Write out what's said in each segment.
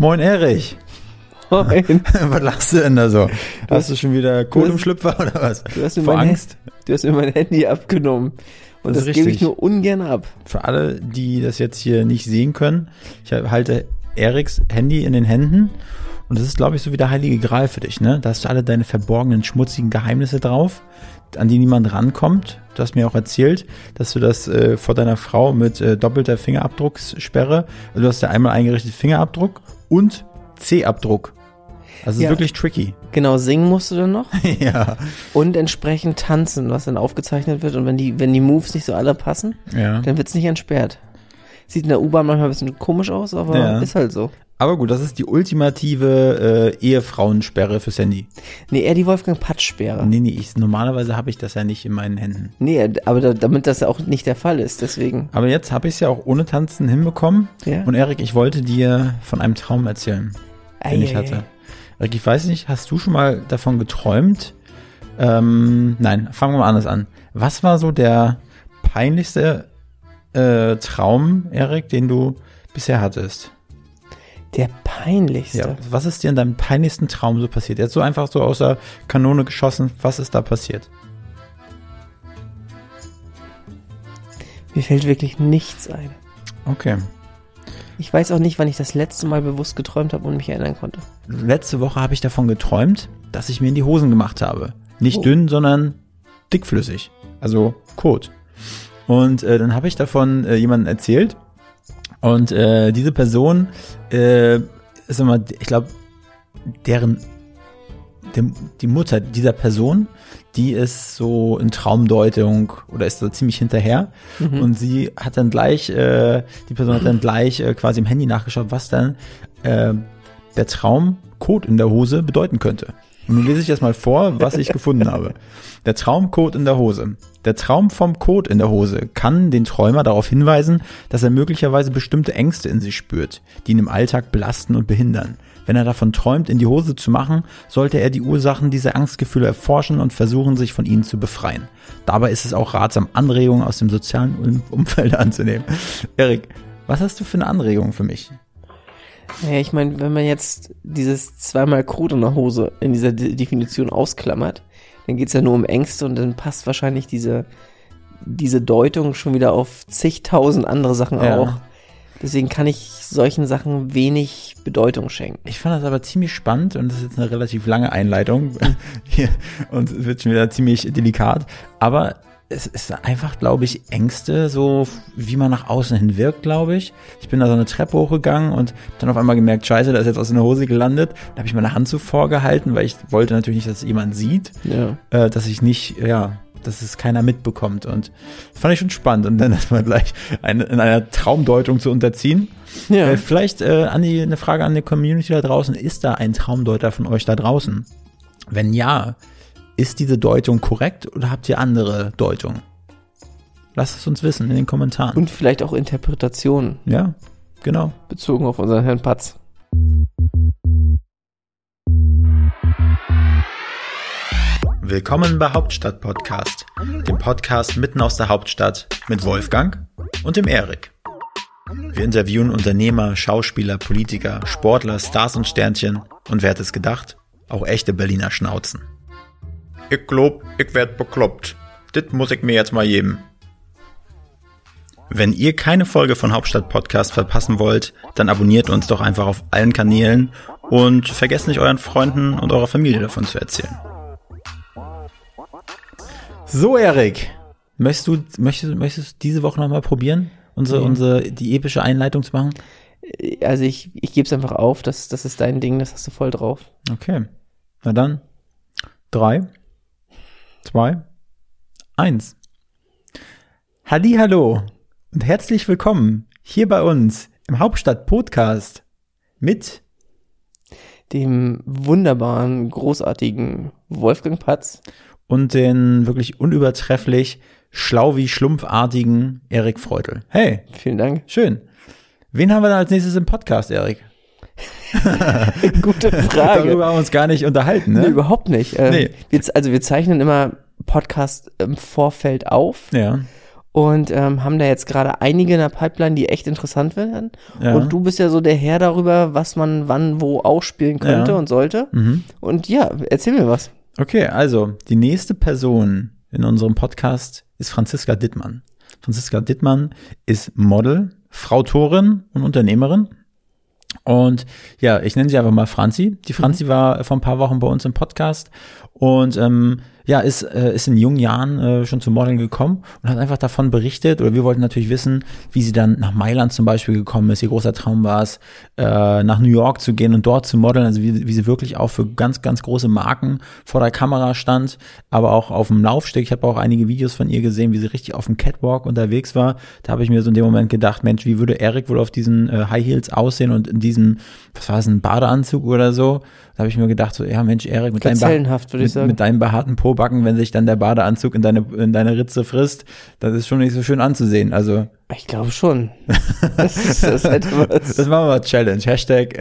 Moin Erich. Moin. was lachst du denn da so? hast du schon wieder Kohle im Schlüpfer oder was? Du hast, mir Vor mein Angst? Handy, du hast mir mein Handy abgenommen. Und Das das, gebe ich nur ungern ab. Für alle, die das jetzt hier nicht sehen können, ich halte Eriks Handy in den Händen und das ist, glaube ich, so wie der heilige Gral für dich, ne? Da hast du alle deine verborgenen, schmutzigen Geheimnisse drauf, an die niemand rankommt. Du hast mir auch erzählt, dass du das äh, vor deiner Frau mit äh, doppelter Fingerabdruckssperre, also du hast ja einmal eingerichtet Fingerabdruck und C-Abdruck. Also es ist Ja. wirklich tricky. Genau, singen musst du dann noch. ja. Und entsprechend tanzen, was dann aufgezeichnet wird. Und wenn die, wenn die Moves nicht so alle passen, Ja. dann wird's nicht entsperrt. Sieht in der U-Bahn manchmal ein bisschen komisch aus, aber Ja. ist halt so. Aber gut, das ist die ultimative äh, Ehefrauensperre fürs Handy. Nee, eher die Wolfgang Patsch-Sperre. Nee, nee, ich, normalerweise habe ich das ja nicht in meinen Händen. Nee, aber da, damit das auch nicht der Fall ist, deswegen. Aber jetzt habe ich es ja auch ohne Tanzen hinbekommen. Ja. Und Erik, ich wollte dir von einem Traum erzählen, den ich Ei, ei, hatte. Erik, ich weiß nicht, hast du schon mal davon geträumt? Ähm, nein, fangen wir mal anders an. Was war so der peinlichste äh, Traum, Erik, den du bisher hattest? Der peinlichste. Ja, was ist dir in deinem peinlichsten Traum so passiert? Jetzt so einfach so aus der Kanone geschossen, was ist da passiert? Mir fällt wirklich nichts ein. Okay. Ich weiß auch nicht, wann ich das letzte Mal bewusst geträumt habe und mich erinnern konnte. Letzte Woche habe ich davon geträumt, dass ich mir in die Hosen gemacht habe. Nicht Oh. dünn, sondern dickflüssig. Also Kot. Und äh, dann habe ich davon äh, jemandem erzählt. Und äh, diese Person äh, ist immer, ich glaube, deren dem, die Mutter dieser Person, die ist so in Traumdeutung oder ist so ziemlich hinterher. Und sie hat dann gleich, äh, die Person hat dann gleich äh, quasi im Handy nachgeschaut, was dann äh, der Traum Code in der Hose bedeuten könnte. Und nun lese ich jetzt mal vor, was ich gefunden habe. Der Traumcode in der Hose. Der Traum vom Code in der Hose kann den Träumer darauf hinweisen, dass er möglicherweise bestimmte Ängste in sich spürt, die ihn im Alltag belasten und behindern. Wenn er davon träumt, in die Hose zu machen, sollte er die Ursachen dieser Angstgefühle erforschen und versuchen, sich von ihnen zu befreien. Dabei ist es auch ratsam, Anregungen aus dem sozialen Um- Umfeld anzunehmen. Erik, was hast du für eine Anregung für mich? Naja, ich meine, wenn man jetzt dieses zweimal Krut in der Hose in dieser De Definition ausklammert, dann geht's ja nur um Ängste und dann passt wahrscheinlich diese, diese Deutung schon wieder auf zigtausend andere Sachen Ja. auch. Deswegen kann ich solchen Sachen wenig Bedeutung schenken. Ich fand das aber ziemlich spannend und das ist jetzt eine relativ lange Einleitung hier und wird schon wieder ziemlich delikat. Aber es ist einfach, glaube ich, Ängste, so wie man nach außen hin wirkt, glaube ich. Ich bin da so eine Treppe hochgegangen und dann auf einmal gemerkt, scheiße, da ist jetzt aus einer Hose gelandet. Da habe ich meine Hand so vorgehalten, weil ich wollte natürlich nicht, dass es jemand sieht, Ja. äh, dass ich nicht, ja, dass es keiner mitbekommt. Und das fand ich schon spannend. Und dann erstmal gleich eine, in einer Traumdeutung zu unterziehen. Ja. Äh, vielleicht äh, an die, eine Frage an die Community da draußen. Ist da ein Traumdeuter von euch da draußen? Wenn ja, ist diese Deutung korrekt oder habt ihr andere Deutungen? Lasst es uns wissen in den Kommentaren. Und vielleicht auch Interpretationen ja, genau. bezogen auf unseren Herrn Patz. Willkommen bei Hauptstadt Podcast, dem Podcast mitten aus der Hauptstadt mit Wolfgang und dem Erik. Wir interviewen Unternehmer, Schauspieler, Politiker, Sportler, Stars und Sternchen und wer hätte es gedacht, auch echte Berliner Schnauzen. Ich glaub, ich werd bekloppt. Dit muss ich mir jetzt mal geben. Wenn ihr keine Folge von Hauptstadt Podcast verpassen wollt, dann abonniert uns doch einfach auf allen Kanälen und vergesst nicht euren Freunden und eurer Familie davon zu erzählen. So, Erik. Möchtest du, möchtest, möchtest du diese Woche nochmal probieren? Unsere, Ja. unsere, die epische Einleitung zu machen? Also ich, ich gebe es einfach auf, das, das ist dein Ding, das hast du voll drauf. Okay. Na dann. Drei, zwei, eins. Halli, hallo und herzlich willkommen hier bei uns im Hauptstadt Podcast mit Dem wunderbaren, großartigen Wolfgang Patz. und den wirklich unübertrefflich schlau wie schlumpfartigen Erik Freutel. Hey, Vielen Dank. schön. Wen haben wir da als nächstes im Podcast, Erik? Gute Frage. Darüber haben wir uns gar nicht unterhalten, ne? Nee, überhaupt nicht. Ähm, Nee. wir, also wir zeichnen immer Podcast im Vorfeld auf ja. und ähm, haben da jetzt gerade einige in der Pipeline, die echt interessant werden. Ja. Und du bist ja so der Herr darüber, was man wann wo ausspielen könnte Ja. und sollte. Mhm. Und ja, erzähl mir was. Okay, also die nächste Person in unserem Podcast ist Franziska Dittmann. Franziska Dittmann ist Model, Frautorin und Unternehmerin. Und ja, ich nenne sie einfach mal Franzi. Die Franzi war vor ein paar Wochen bei uns im Podcast und ähm, ja, ist, äh, ist in jungen Jahren äh, schon zum Modeln gekommen und hat einfach davon berichtet. Oder wir wollten natürlich wissen, wie sie dann nach Mailand zum Beispiel gekommen ist. Ihr großer Traum war es, äh, nach New York zu gehen und dort zu modeln. Also wie, wie sie wirklich auch für ganz, ganz große Marken vor der Kamera stand, aber auch auf dem Laufsteg. Ich habe auch einige Videos von ihr gesehen, wie sie richtig auf dem Catwalk unterwegs war. Da habe ich mir so in dem Moment gedacht, Mensch, wie würde Erik wohl auf diesen äh, High Heels aussehen und in diesem, was war es, ein Badeanzug oder so? Da habe ich mir gedacht, so, ja Mensch, Erik, mit deinem, mit, mit deinem behaarten Pobacken, wenn sich dann der Badeanzug in deine, in deine Ritze frisst, das ist schon nicht so schön anzusehen. Also, Ich glaube schon. Das ist, das etwas. das machen wir mal Challenge. Hashtag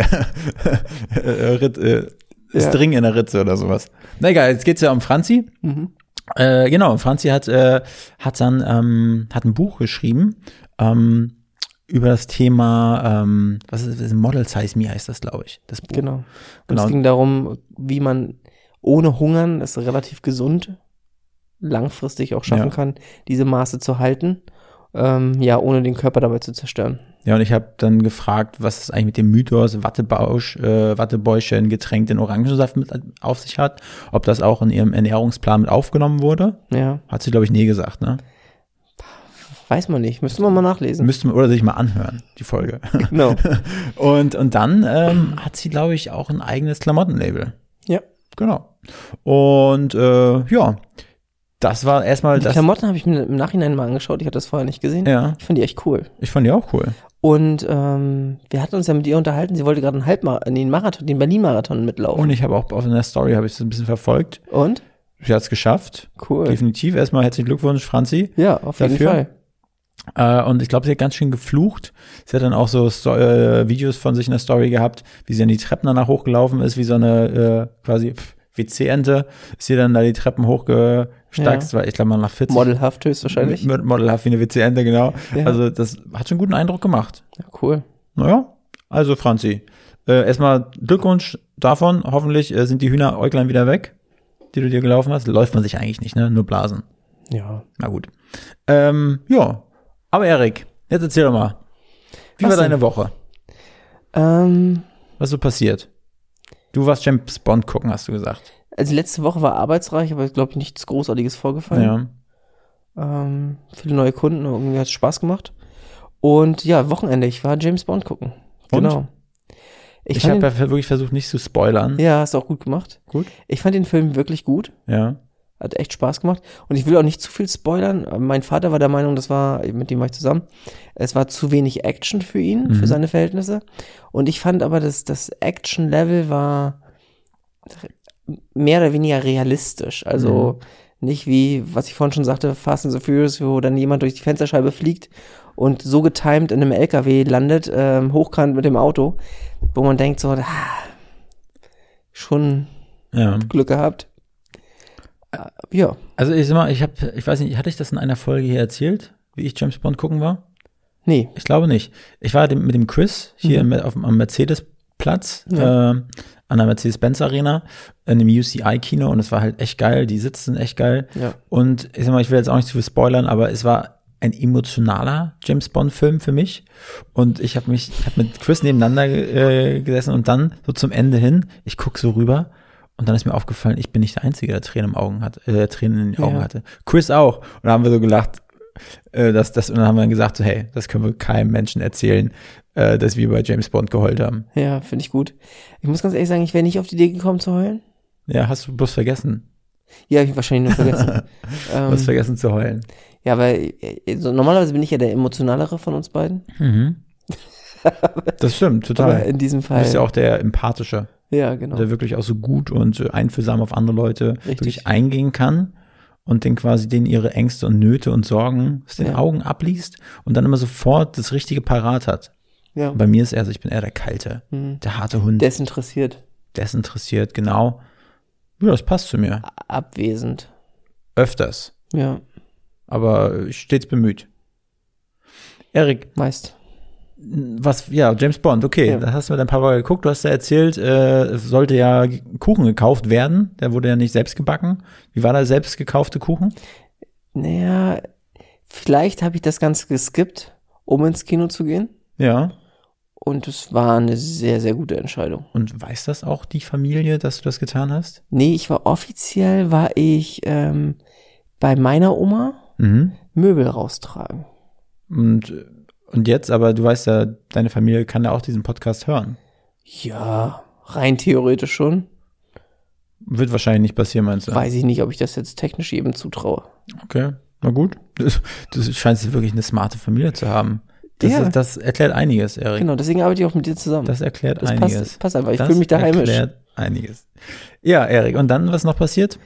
äh, Rit, äh, Ja. String in der Ritze oder sowas. Na egal, jetzt geht's ja um Franzi. Mhm. Äh, genau, Franzi hat, äh, hat dann ähm, hat ein Buch geschrieben ähm, über das Thema, ähm, was ist das? Model Size Me heißt das, glaube ich. Das Buch. Genau. Und Genau. es ging darum, wie man ohne Hungern es relativ gesund langfristig auch schaffen Ja. kann, diese Maße zu halten. Ähm, ja, ohne den Körper dabei zu zerstören. Ja, und ich habe dann gefragt, was es eigentlich mit dem Mythos Wattebausch, äh, Wattebäuschen getränkt in Orangensaft mit auf sich hat, ob das auch in ihrem Ernährungsplan mit aufgenommen wurde. Ja, Hat sie, glaube ich, nie gesagt, ne? weiß man nicht. Müsste man mal nachlesen. Müsste man oder sich mal anhören, die Folge. Genau. Und, und dann ähm, hat sie, glaube ich, auch ein eigenes Klamottenlabel. Ja. Genau. Und äh, ja, das war erstmal Die das. Klamotten habe ich mir im Nachhinein mal angeschaut. Ich hatte das vorher nicht gesehen. Ja, Ich fand die echt cool. ich fand die auch cool. Und ähm, wir hatten uns ja mit ihr unterhalten. Sie wollte gerade einen Halbmarathon, den Marathon, den Berlin-Marathon mitlaufen. Und ich habe auch auf einer Story habe ich das ein bisschen verfolgt. Und? Sie hat es geschafft. Cool. Definitiv. Erstmal herzlichen Glückwunsch, Franzi. Ja, auf jeden Dafür? Fall. Äh, und ich glaube, sie hat ganz schön geflucht. Sie hat dann auch so Sto äh, Videos von sich in der Story gehabt, wie sie an die Treppen danach hochgelaufen ist, wie so eine äh, quasi WC-Ente. Ist sie dann da die Treppen hochgestackst, weil ich glaube mal nach 40. Modelhaft höchstwahrscheinlich. Mod- Modelhaft wie eine WC-Ente, genau. Ja. Also das hat schon einen guten Eindruck gemacht. Ja, cool. Naja, also Franzi, äh, erstmal Glückwunsch davon. Hoffentlich äh, sind die Hühneräuglein wieder weg, die du dir gelaufen hast. Läuft man sich eigentlich nicht, ne? Nur Blasen. Ja. Na gut. Ähm, ja, aber Erik, jetzt erzähl doch mal. Wie Was war denn? deine Woche? Ähm, Was ist so passiert? Du warst James Bond gucken, hast du gesagt. also letzte Woche war arbeitsreich, aber glaube ich nichts Großartiges vorgefallen. Ja. Ähm, viele neue Kunden, irgendwie hat es Spaß gemacht. Und ja, Wochenende, ich war James Bond gucken. Und? Genau. Ich, fand habe ja wirklich versucht, nicht zu spoilern. ja, hast du auch gut gemacht. Gut. Ich fand den Film wirklich gut. Ja. Hat echt Spaß gemacht. Und ich will auch nicht zu viel spoilern. Mein Vater war der Meinung, das war, mit dem war ich zusammen, es war zu wenig Action für ihn, Mhm. für seine Verhältnisse. Und ich fand aber, dass das Action-Level war mehr oder weniger realistisch. Also nicht wie, was ich vorhin schon sagte, Fast and the Furious, wo dann jemand durch die Fensterscheibe fliegt und so getimed in einem LKW landet, ähm, hochkant mit dem Auto, wo man denkt so, ah, schon Ja. Glück gehabt. Äh, Ja, Also ich sag mal, ich habe, ich weiß nicht, hatte ich das in einer Folge hier erzählt, wie ich James Bond gucken war? nee. Ich glaube nicht. Ich war mit dem Chris hier im, auf, dem- am Mercedes-Platz, Ja. äh, an der Mercedes-Benz Arena, in dem UCI-Kino und es war halt echt geil. Die Sitze sind echt geil. Ja. Und ich sag mal, ich will jetzt auch nicht zu viel spoilern, aber es war ein emotionaler James Bond-Film für mich. Und ich habe mich, ich habe mit Chris nebeneinander äh, gesessen und dann so zum Ende hin, ich guck so rüber und dann ist mir aufgefallen, ich bin nicht der Einzige, der Tränen im Augen hat, äh, Tränen in den Augen Ja. hatte. Chris auch. Und da haben wir so gelacht, äh, dass das, und dann haben wir gesagt, so, hey, das können wir keinem Menschen erzählen, äh, dass wir bei James Bond geheult haben. Ja, finde ich gut. Ich muss ganz ehrlich sagen, ich wäre nicht auf die Idee gekommen zu heulen. Ja, hast du bloß vergessen. Ja, ich wahrscheinlich nur vergessen. Du ähm, hast vergessen zu heulen. ja, weil äh, so, normalerweise bin ich ja der emotionalere von uns beiden. Mhm. Das stimmt, Aber total. in diesem Du Fall. bist ja auch der empathische. Ja, genau. der wirklich auch so gut und einfühlsam auf andere Leute Richtig. wirklich eingehen kann und den quasi denen ihre Ängste und Nöte und Sorgen aus den Ja. Augen abliest und dann immer sofort das Richtige parat hat. ja. Bei mir ist er so, ich bin eher der kalte, Mhm. der harte Hund, Desinteressiert. desinteressiert, genau. Ja, das passt zu mir. Abwesend. Öfters. Ja. aber stets bemüht. Erik, Meist. Was, ja, James Bond, okay, Ja. da hast du mit deinem Papa geguckt, du hast ja erzählt, äh, es sollte ja Kuchen gekauft werden, der wurde ja nicht selbst gebacken. Wie war der selbst gekaufte Kuchen? Naja, vielleicht habe ich das Ganze geskippt, um ins Kino zu gehen. Ja. Und es war eine sehr, sehr gute Entscheidung. Und weiß das auch die Familie, dass du das getan hast? Nee, ich war offiziell, war ich ähm, bei meiner Oma Mhm. Möbel raustragen. Und, und jetzt, aber du weißt ja, deine Familie kann ja auch diesen Podcast hören. Ja, rein theoretisch schon. Wird wahrscheinlich nicht passieren, meinst du? Weiß ich nicht, ob ich das jetzt technisch jedem zutraue. Okay, na gut. Du, scheinst wirklich eine smarte Familie zu haben. Das, Ja. ist, das erklärt einiges, Erik. Genau, deswegen arbeite ich auch mit dir zusammen. Das erklärt Das einiges. passt, passt einfach. Ich Das fühle mich da heimisch. erklärt einiges. Ja, Erik, und dann, was noch passiert?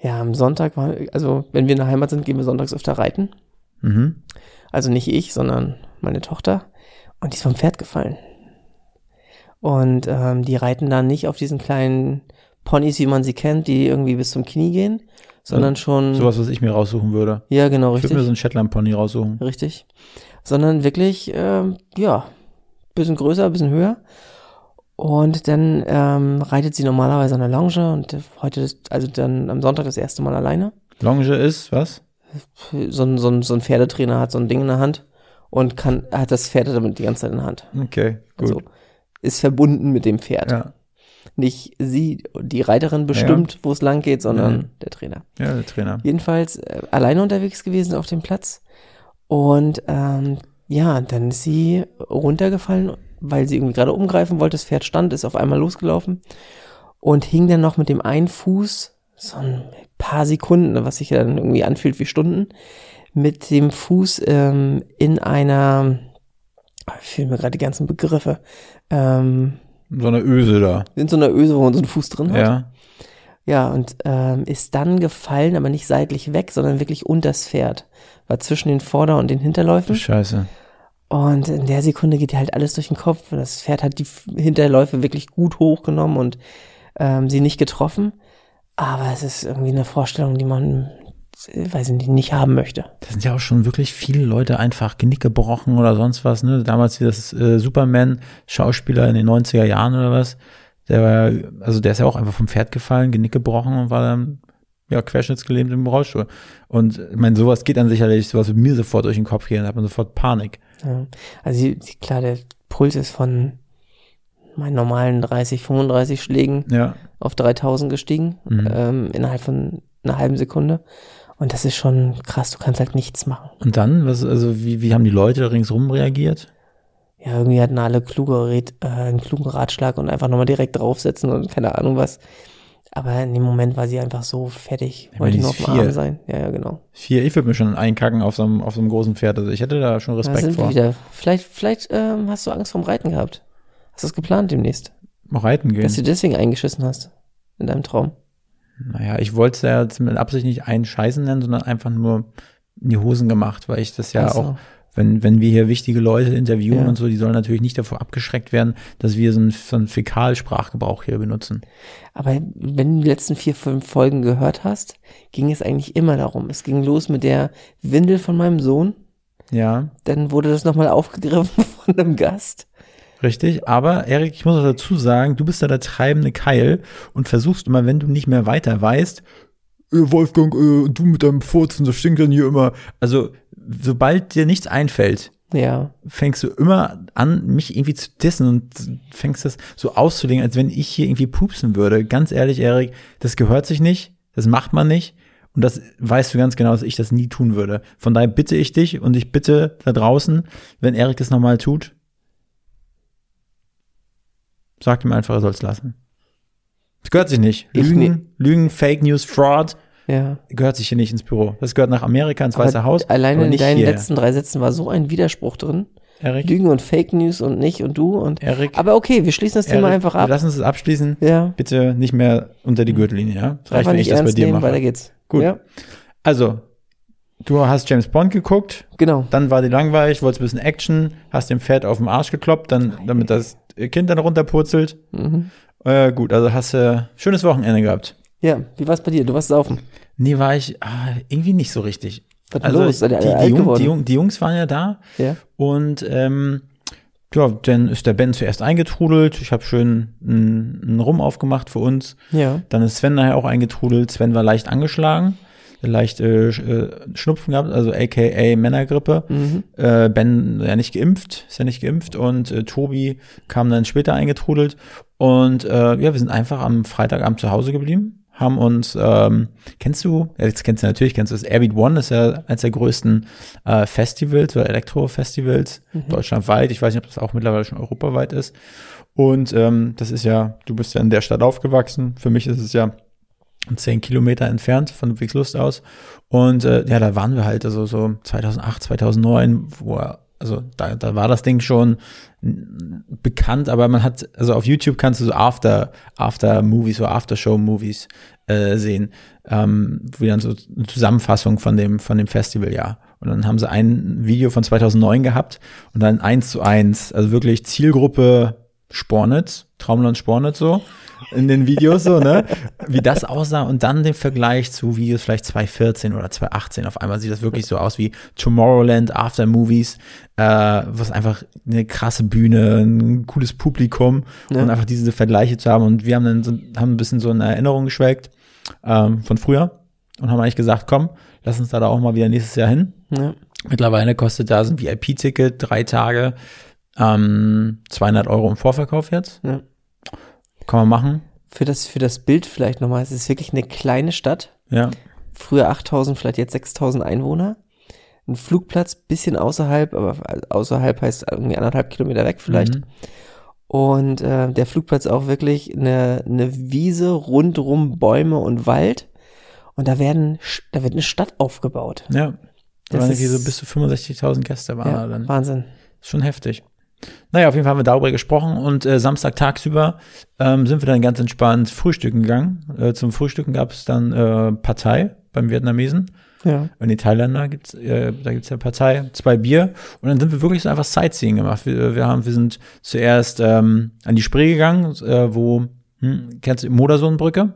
Ja, am Sonntag war, also wenn wir in der Heimat sind, gehen wir sonntags öfter reiten. Mhm. Also nicht ich, sondern meine Tochter. Und die ist vom Pferd gefallen. Und ähm, die reiten dann nicht auf diesen kleinen Ponys, wie man sie kennt, die irgendwie bis zum Knie gehen, sondern schon. Sowas, was ich mir raussuchen würde. Ja, genau, Ich würde mir richtig. so einen Shetland-Pony raussuchen. Richtig. Sondern wirklich, ähm, ja, bisschen größer, bisschen höher. Und dann ähm, reitet sie normalerweise an der Longe und heute, ist, also dann am Sonntag das erste Mal alleine. Longe ist, was? So ein, so ein, so ein Pferdetrainer hat so ein Ding in der Hand und kann, hat das Pferd damit die ganze Zeit in der Hand. Okay, gut. Also ist verbunden mit dem Pferd. ja. Nicht sie, die Reiterin bestimmt, wo es lang geht, sondern Mhm. der Trainer. ja, der Trainer. Jedenfalls äh, alleine unterwegs gewesen auf dem Platz. Und ähm, ja, dann ist sie runtergefallen, weil sie irgendwie gerade umgreifen wollte. Das Pferd stand, ist auf einmal losgelaufen und hing dann noch mit dem einen Fuß so ein paar Sekunden, was sich ja dann irgendwie anfühlt wie Stunden, mit dem Fuß ähm, in einer, ah, fehlen mir gerade die ganzen Begriffe, ähm, So eine Öse da. in so einer Öse, wo man so einen Fuß drin hat. Ja. Ja, und ähm, ist dann gefallen, aber nicht seitlich weg, sondern wirklich unters Pferd. War zwischen den Vorder- und den Hinterläufen. Scheiße. Und in der Sekunde geht ihr halt alles durch den Kopf. Das Pferd hat die Hinterläufe wirklich gut hochgenommen und ähm, sie nicht getroffen. Aber es ist irgendwie eine Vorstellung, die man, weiß ich nicht, nicht haben möchte. Da sind ja auch schon wirklich viele Leute einfach Genick gebrochen oder sonst was, ne? Damals wie das äh, Superman-Schauspieler in den 90er Jahren oder was. Der war, ja- also der ist ja auch einfach vom Pferd gefallen, Genick gebrochen und war dann, ja, querschnittsgelähmt im Rollstuhl. Und ich meine, sowas geht dann sicherlich, sowas wird mir sofort durch den Kopf gehen, da hat man sofort Panik. Ja. Also klar, der Puls ist von meinen normalen 30, 35 Schlägen Ja. auf 3000 gestiegen, Mhm. ähm, innerhalb von einer halben Sekunde. Und das ist schon krass, du kannst halt nichts machen. Und dann, was, also wie, wie haben die Leute ringsrum reagiert? Ja, irgendwie hatten alle kluge Red, äh, einen klugen Ratschlag und einfach nochmal direkt draufsetzen und keine Ahnung was. Aber in dem Moment war sie einfach so fertig, Ja, wollte nur auf dem vier. Arm sein. Ja, ja, genau. Vier, ich würde mir schon einkacken auf so einem, auf so einem großen Pferd. Also ich hätte da schon Da Respekt sind wir vor. wieder. Vielleicht, vielleicht ähm, hast du Angst vorm Reiten gehabt. Hast du das geplant demnächst? Auch reiten gehen. Dass du deswegen eingeschissen hast in deinem Traum. Naja, ich wollte es ja jetzt mit Absicht nicht einscheißen nennen, sondern einfach nur in die Hosen gemacht, weil ich das ja Ach so. auch, wenn, wenn wir hier wichtige Leute interviewen Ja. und so, die sollen natürlich nicht davor abgeschreckt werden, dass wir so einen, so einen Fäkalsprachgebrauch hier benutzen. Aber wenn du die letzten vier, fünf Folgen gehört hast, ging es eigentlich immer darum. Es ging los mit der Windel von meinem Sohn. Ja, Dann wurde das nochmal aufgegriffen von einem Gast. Richtig. Aber Erik, ich muss auch dazu sagen, du bist da der treibende Keil und versuchst immer, wenn du nicht mehr weiter weißt, äh, Wolfgang, äh, du mit deinem Furzen, das stinkt dann hier immer. Also, sobald dir nichts einfällt, Ja. fängst du immer an, mich irgendwie zu dissen und fängst das so auszulegen, als wenn ich hier irgendwie pupsen würde. Ganz ehrlich, Erik, das gehört sich nicht, das macht man nicht. Und das weißt du ganz genau, dass ich das nie tun würde. Von daher bitte ich dich und ich bitte da draußen, wenn Erik das nochmal tut, sag ihm einfach, er soll es lassen. Das gehört sich nicht. Ich Lügen, Lügen, Fake News, Fraud, Ja. gehört sich hier nicht ins Büro. Das gehört nach Amerika, ins Aber Weiße Haus. Alleine in deinen hierher. letzten drei Sätzen war so ein Widerspruch drin. Erik, Lügen und Fake News und nicht und du und. Erik, Aber okay, wir schließen das Thema Erik, einfach ab. lassen es abschließen. Ja. Bitte nicht mehr unter die Gürtellinie, ja? Das reicht, wenn ich das bei dir nehmen, mache. weiter geht's. Gut. Ja, Also, du hast James Bond geguckt, genau. dann war die langweilig, wolltest ein bisschen Action, hast dem Pferd auf den Arsch gekloppt, dann, damit das Kind dann runterpurzelt. Mhm. Äh, gut, also hast du schönes Wochenende gehabt. Ja, wie war's bei dir? Du warst saufen. Nee, war ich ah, irgendwie nicht so richtig. Was Also los? Die, die, Jung, die, Jung, die Jungs waren ja da Ja. und ähm, ja, dann ist der Ben zuerst eingetrudelt. Ich habe schön einen, einen Rum aufgemacht für uns. Ja. Dann ist Sven nachher auch eingetrudelt. Sven war leicht angeschlagen, leicht äh, äh, Schnupfen gehabt, also aka Männergrippe. Mhm. Äh, ben ja nicht geimpft, ist ja nicht geimpft und äh, Tobi kam dann später eingetrudelt. Und äh, ja, wir sind einfach am Freitagabend zu Hause geblieben, haben uns, ähm, kennst du, jetzt kennst du natürlich, kennst du das Airbeat One, ist ja eines der größten äh, Festivals oder Elektro-Festivals deutschlandweit. Ich weiß nicht, ob das auch mittlerweile schon europaweit ist. Und ähm, das ist ja, du bist ja in der Stadt aufgewachsen. Für mich ist es ja zehn Kilometer entfernt von Ludwigslust aus. Und äh, ja, da waren wir halt, also so 2008, 2009, wo er, also da, da war das Ding schon bekannt, aber man hat, also auf YouTube kannst du so After, After Movies oder After Show Movies äh, sehen, ähm, wo dann so eine Zusammenfassung von dem, von dem Festivaljahr. Und dann haben sie ein Video von 2009 gehabt und dann eins zu eins, also wirklich Zielgruppe Spornitz, Traumland Spornitz so, in den Videos so, ne, wie das aussah und dann den Vergleich zu Videos vielleicht 2014 oder 2018. Auf einmal sieht das wirklich so aus wie Tomorrowland After Movies, äh, was einfach eine krasse Bühne, ein cooles Publikum Ja. und einfach diese Vergleiche zu haben. Und wir haben dann so, haben ein bisschen so eine Erinnerung geschwelgt ähm, von früher und haben eigentlich gesagt, komm, lass uns da, da auch mal wieder nächstes Jahr hin. Ja. Mittlerweile kostet da so ein VIP-Ticket, drei Tage, ähm, 200 Euro im Vorverkauf jetzt. Ja. Kann man machen. Für das, für das Bild vielleicht nochmal. Es ist wirklich eine kleine Stadt. Ja. Früher 8000, vielleicht jetzt 6000 Einwohner. Ein Flugplatz, bisschen außerhalb, aber außerhalb heißt irgendwie anderthalb Kilometer weg vielleicht. Mhm. Und äh, der Flugplatz auch wirklich eine, eine Wiese, rundrum Bäume und Wald. Und da werden, da wird eine Stadt aufgebaut. Ja. Da Das waren irgendwie ist- so bis zu 65.000 Gäste waren da Ja, dann. Wahnsinn. Schon heftig. Naja, auf jeden Fall haben wir darüber gesprochen und äh, Samstag tagsüber ähm, sind wir dann ganz entspannt frühstücken gegangen. Äh, zum Frühstücken gab es dann äh, Partei beim Vietnamesen. Ja. Und die Thailänder gibt's, äh, da gibt's ja Partei, zwei Bier. Und dann sind wir wirklich so einfach Sightseeing gemacht. Wir, wir haben, wir sind zuerst ähm, an die Spree gegangen, äh, wo, hm, kennst du die Modersohnbrücke?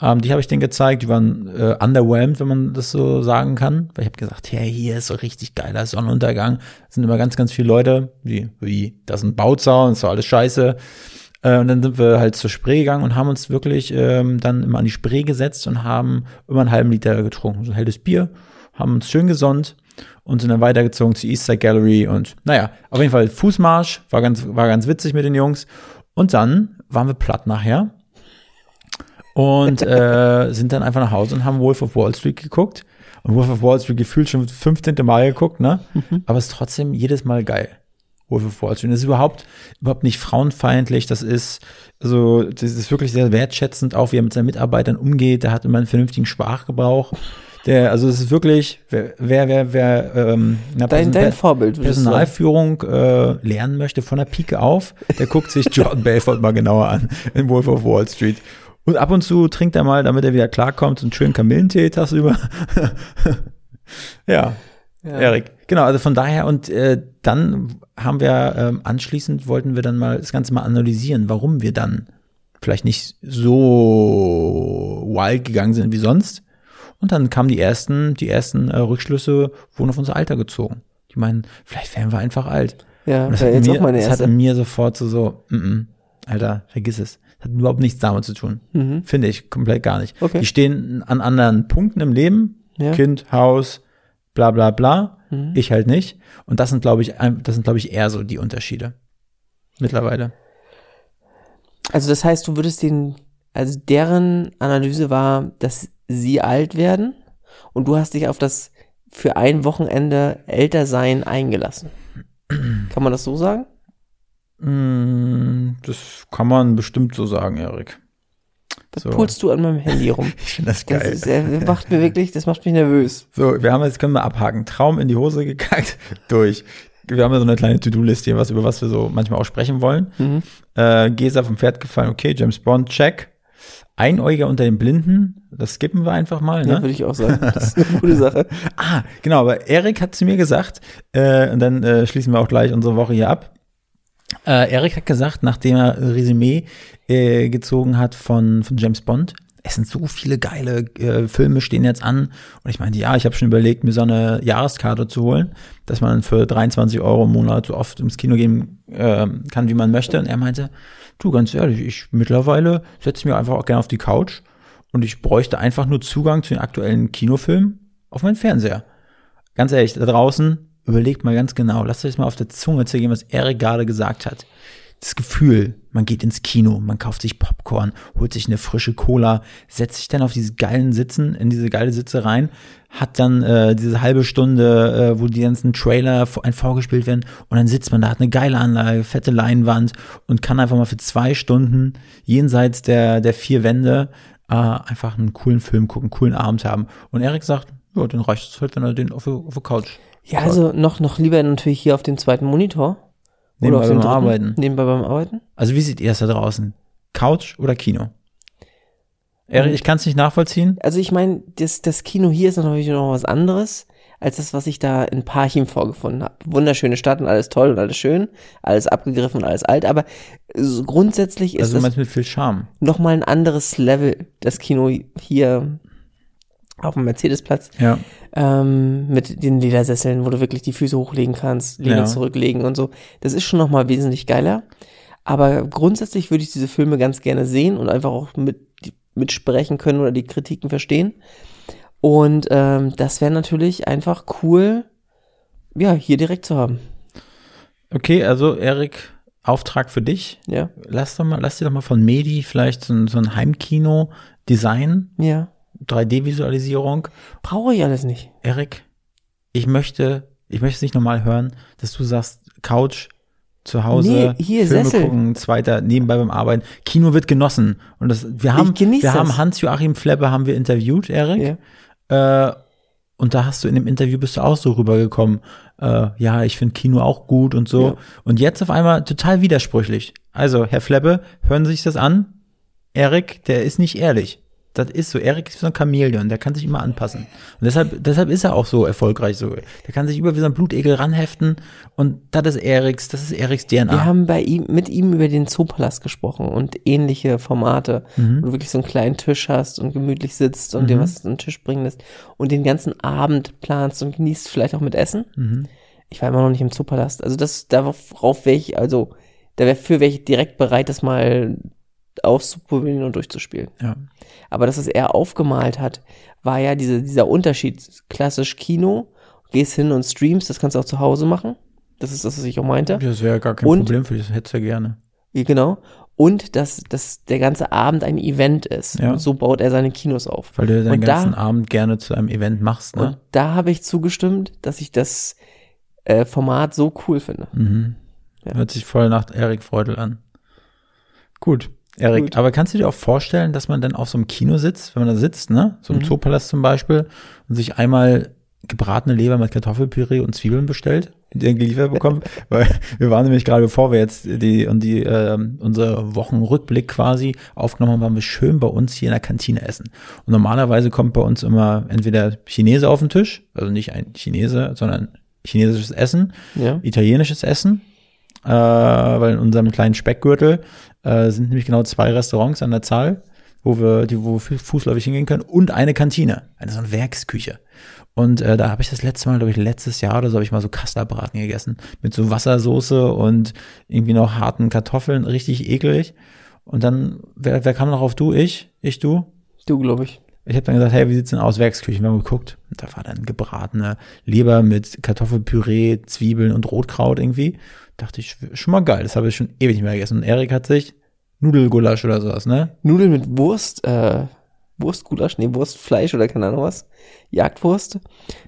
Ähm, die habe ich denen gezeigt, die waren äh, underwhelmed, wenn man das so sagen kann. Weil ich habe gesagt, hey, hier ist so richtig geiler Sonnenuntergang. Es sind immer ganz, ganz viele Leute, wie, wie, das ist ein Bauzaun, ist doch alles scheiße. Äh, und dann sind wir halt zur Spree gegangen und haben uns wirklich ähm, dann immer an die Spree gesetzt und haben immer einen halben Liter getrunken. So ein helles Bier, haben uns schön gesonnt und sind dann weitergezogen zur Eastside Gallery und naja, auf jeden Fall Fußmarsch, war ganz, war ganz witzig mit den Jungs. Und dann waren wir platt nachher und äh, sind dann einfach nach Hause und haben Wolf of Wall Street geguckt. Und Wolf of Wall Street gefühlt schon 15. Mal geguckt, ne? Aber es ist trotzdem jedes Mal geil. Wolf of Wall Street. Das ist überhaupt, überhaupt nicht frauenfeindlich. Das ist, also, das ist wirklich sehr wertschätzend, auch wie er mit seinen Mitarbeitern umgeht. Der hat immer einen vernünftigen Sprachgebrauch. Der, also es ist wirklich, wer, wer, wer, wer ähm, na, Dein, dein Vorbild. Personalführung äh, lernen möchte von der Pike auf, der guckt sich Jordan Belfort mal genauer an in Wolf of Wall Street. Und ab und zu trinkt er mal, damit er wieder klarkommt, einen schönen Kamillentee tagsüber. ja, Ja. Erik. Genau, also von daher und äh, dann haben wir ähm, anschließend wollten wir dann mal das Ganze mal analysieren, warum wir dann vielleicht nicht so wild gegangen sind wie sonst. Und dann kamen die ersten, die ersten äh, Rückschlüsse wurden auf unser Alter gezogen. Die meinen, vielleicht wären wir einfach alt. Ja, Und das hat, jetzt mir, auch meine das hat mir sofort so, so mm -mm, Alter, vergiss es. Hat überhaupt nichts damit zu tun. Mhm. Finde ich komplett gar nicht. Okay. Die stehen an anderen Punkten im Leben. Ja. Kind, Haus, bla bla bla. Mhm. Ich halt nicht. Und das sind, glaube ich, das sind, glaube ich, eher so die Unterschiede. Mittlerweile. Also das heißt, du würdest den, also deren Analyse war, dass sie alt werden und du hast dich auf das für ein Wochenende älter sein eingelassen. Kann man das so sagen? Mm, Das kann man bestimmt so sagen, Erik. Was So. pulst du an meinem Handy rum? Ich finde das Das, geil. ist, äh, macht mir wirklich, das macht mich nervös. So, wir haben jetzt, können wir abhaken. Traum in die Hose gekackt, durch. Wir haben ja so eine kleine To-Do-Liste, hier, was, über was wir so manchmal auch sprechen wollen. Mhm. Äh, Gesa vom Pferd gefallen, okay, James Bond, check. Einäuger unter den Blinden, das skippen wir einfach mal, Ja, ne? würde ich auch sagen. Das ist eine gute Sache. Ah, genau, aber Erik hat zu mir gesagt, äh, und dann äh, schließen wir auch gleich unsere Woche hier ab. Äh, Erik hat gesagt, nachdem er ein Resümee äh, gezogen hat von, von James Bond, es sind so viele geile äh, Filme stehen jetzt an. Und ich meinte, ja, ich habe schon überlegt, mir so eine Jahreskarte zu holen, dass man für 23 Euro im Monat so oft ins Kino gehen äh, kann, wie man möchte. Und er meinte, du, ganz ehrlich, ich mittlerweile setze mir einfach auch gerne auf die Couch und ich bräuchte einfach nur Zugang zu den aktuellen Kinofilmen auf meinen Fernseher. Ganz ehrlich, da draußen, überlegt mal ganz genau, lasst euch mal auf der Zunge zergehen, was Eric gerade gesagt hat das Gefühl, man geht ins Kino, man kauft sich Popcorn, holt sich eine frische Cola, setzt sich dann auf diese geilen Sitzen, in diese geile Sitze rein, hat dann äh, diese halbe Stunde, äh, wo die ganzen Trailer ein vorgespielt werden und dann sitzt man da, hat eine geile Anlage, fette Leinwand und kann einfach mal für zwei Stunden jenseits der, der vier Wände äh, einfach einen coolen Film gucken, einen coolen Abend haben. Und Erik sagt, ja, dann reicht es halt, wenn er den auf, auf der Couch. Ja, also noch, noch lieber natürlich hier auf dem zweiten Monitor. Nebenbei oder auf dem beim dritten? Arbeiten. Nebenbei beim Arbeiten? Also wie seht ihr es da draußen? Couch oder Kino? Erik, Mhm. ich kann es nicht nachvollziehen. Also ich meine, das, das Kino hier ist natürlich noch was anderes als das, was ich da in Parchim vorgefunden habe. Wunderschöne Stadt und alles toll und alles schön, alles abgegriffen und alles alt, aber grundsätzlich ist Also das mit viel Charme. noch mal ein anderes Level, das Kino hier auf dem Mercedesplatz Ja. Ähm, mit den Ledersesseln, wo du wirklich die Füße hochlegen kannst, Lehne Ja. zurücklegen und so. Das ist schon noch mal wesentlich geiler. Aber grundsätzlich würde ich diese Filme ganz gerne sehen und einfach auch mit, mitsprechen können oder die Kritiken verstehen. Und ähm, das wäre natürlich einfach cool, ja, hier direkt zu haben. Okay, also Erik, Auftrag für dich. Ja, Lass doch mal, lass dir doch mal von Medi vielleicht so ein, so ein Heimkino Design, ja. 3D-Visualisierung. Brauche ich alles nicht. Erik, ich möchte, ich möchte es nicht normal hören, dass du sagst, Couch zu Hause, Nee, hier, Filme Sessel. gucken, zweiter, nebenbei beim Arbeiten. Kino wird genossen. Und das, wir haben, wir das. haben Hans-Joachim Fleppe haben wir interviewt, Erik. Ja. Äh, und da hast du in dem Interview bist du auch so rübergekommen. Äh, ja, ich finde Kino auch gut und so. Ja. Und jetzt auf einmal total widersprüchlich. Also, Herr Fleppe, hören Sie sich das an? Erik, der ist nicht ehrlich. Das ist so. Erik ist so ein Chamäleon, der kann sich immer anpassen. Und deshalb, deshalb ist er auch so erfolgreich so. Der kann sich über wie so ein Blutegel ranheften und das ist Eriks, das ist Eriks DNA. Wir haben bei ihm, mit ihm über den Zoopalast gesprochen und ähnliche Formate, Mhm. wo du wirklich so einen kleinen Tisch hast und gemütlich sitzt und dir was an den Tisch bringen lässt und den ganzen Abend planst und genießt vielleicht auch mit Essen. Mhm. Ich war immer noch nicht im Zoopalast. Also das, darauf wäre ich, also dafür wäre ich direkt bereit, das mal auszuprobieren und durchzuspielen. ja. Aber das, was er aufgemalt hat, war ja diese, dieser Unterschied. Klassisch Kino, gehst hin und streamst, das kannst du auch zu Hause machen. Das ist das, was ich auch meinte. Das wäre gar kein Und- Problem für dich, das hättest du ja gerne. Ja, Genau. Und dass, dass der ganze Abend ein Event ist. Ja. Und so baut er seine Kinos auf. Weil du deinen Und da- ganzen Abend gerne zu einem Event machst, Und ne? da habe ich zugestimmt, dass ich das äh, Format so cool finde. Mhm. Ja. Hört sich voll nach Erik Freudel an. Gut. Erik, Gut. aber kannst du dir auch vorstellen, dass man dann auf so einem Kino sitzt, wenn man da sitzt, ne? So im Mhm. Zoopalast zum Beispiel, und sich einmal gebratene Leber mit Kartoffelpüree und Zwiebeln bestellt, die er geliefert bekommt? Weil wir waren nämlich gerade, bevor wir jetzt die und die ähm, unser Wochenrückblick quasi aufgenommen haben, waren wir schön bei uns hier in der Kantine essen. Und normalerweise kommt bei uns immer entweder Chinese auf den Tisch, also nicht ein Chinese, sondern chinesisches Essen Ja. italienisches Essen, äh, weil in unserem kleinen Speckgürtel äh, sind nämlich genau zwei Restaurants an der Zahl, wo wir, die, wo wir fu- fußläufig hingehen können und eine Kantine, eine so eine Werksküche. Und äh, da habe ich das letzte Mal, glaube ich, letztes Jahr oder so, habe ich mal so Kasterbraten gegessen mit so Wassersoße und irgendwie noch harten Kartoffeln, richtig eklig. Und dann, wer, wer kam noch auf du? Ich? Ich, du? Du, glaube ich. Ich habe dann gesagt, hey, wie sieht's denn aus, Werksküche? Wir haben geguckt. Und da war dann gebratene Leber mit Kartoffelpüree, Zwiebeln und Rotkraut irgendwie. Dachte ich, schon mal geil. Das habe ich schon ewig nicht mehr gegessen. Und Erik hat sich Nudelgulasch oder sowas, ne? Nudeln mit Wurst, äh, Wurstgulasch, nee, Wurstfleisch oder keine Ahnung was. Jagdwurst.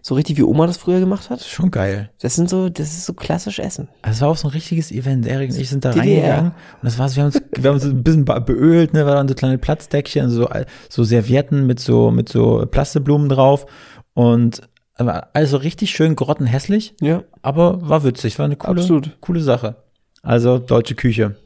So richtig wie Oma das früher gemacht Das hat. schon geil. Das sind so, das ist so klassisch Essen. Also es war auch so ein richtiges Event. Erik und ich sind da DDR. reingegangen. Und das war so, wir haben uns, wir haben uns ein bisschen be- beölt, ne? War dann so kleine Platzdeckchen, so, so Servietten mit so, mit so Plasteblumen drauf. Und also richtig schön grottenhässlich. Ja. aber war witzig, war eine coole, Absolut. coole Sache. Also deutsche Küche.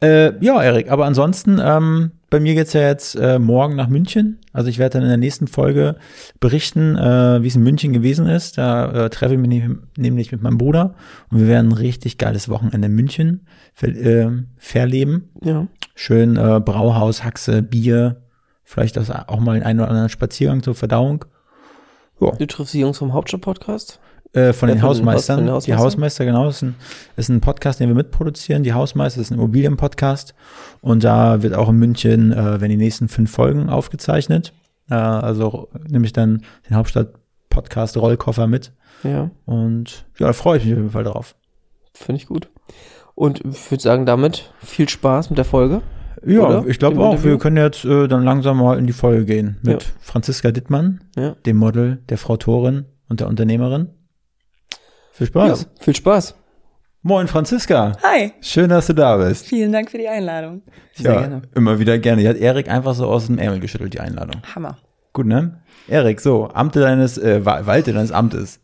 Äh, ja, Erik, aber ansonsten, ähm, bei mir geht's ja jetzt äh, morgen nach München. Also ich werde dann in der nächsten Folge berichten, äh, wie es in München gewesen ist. Da äh, treffe ich mich ne- nämlich mit meinem Bruder und wir werden ein richtig geiles Wochenende in München ver äh, verleben. Ja. Schön äh, Brauhaus, Haxe, Bier, Vielleicht auch mal einen oder anderen Spaziergang zur Verdauung. Du triffst die Jungs vom Hauptstadt-Podcast? Äh, von Ja, den von Hausmeistern. Von den Die. Hausmeister, genau. Das ist ein, ist ein Podcast, den wir mitproduzieren. Die Hausmeister ist ein Immobilienpodcast. Und da wird auch in München, äh, wenn die nächsten fünf Folgen aufgezeichnet. Äh, also nehme ich dann den Hauptstadt-Podcast Rollkoffer mit. Ja, Und ja, da freue ich mich auf jeden Fall drauf. finde ich gut. Und ich würde sagen, damit viel Spaß mit der Folge. Ja, Oder? ich glaube auch. Interview? Wir können jetzt äh, dann langsam mal in die Folge gehen mit Ja. Franziska Dittmann, Ja. dem Model, der Frau Torin und der Unternehmerin. Viel Spaß. Ja, viel Spaß. Moin, Franziska. Hi, Schön, dass du da bist. vielen Dank für die Einladung. Sehr ja, gerne. immer wieder gerne. Die hat Erik einfach so aus dem Ärmel geschüttelt, die Einladung. Hammer. Gut, ne? Erik, so, Amte deines, äh, Wa- Walte deines Amtes.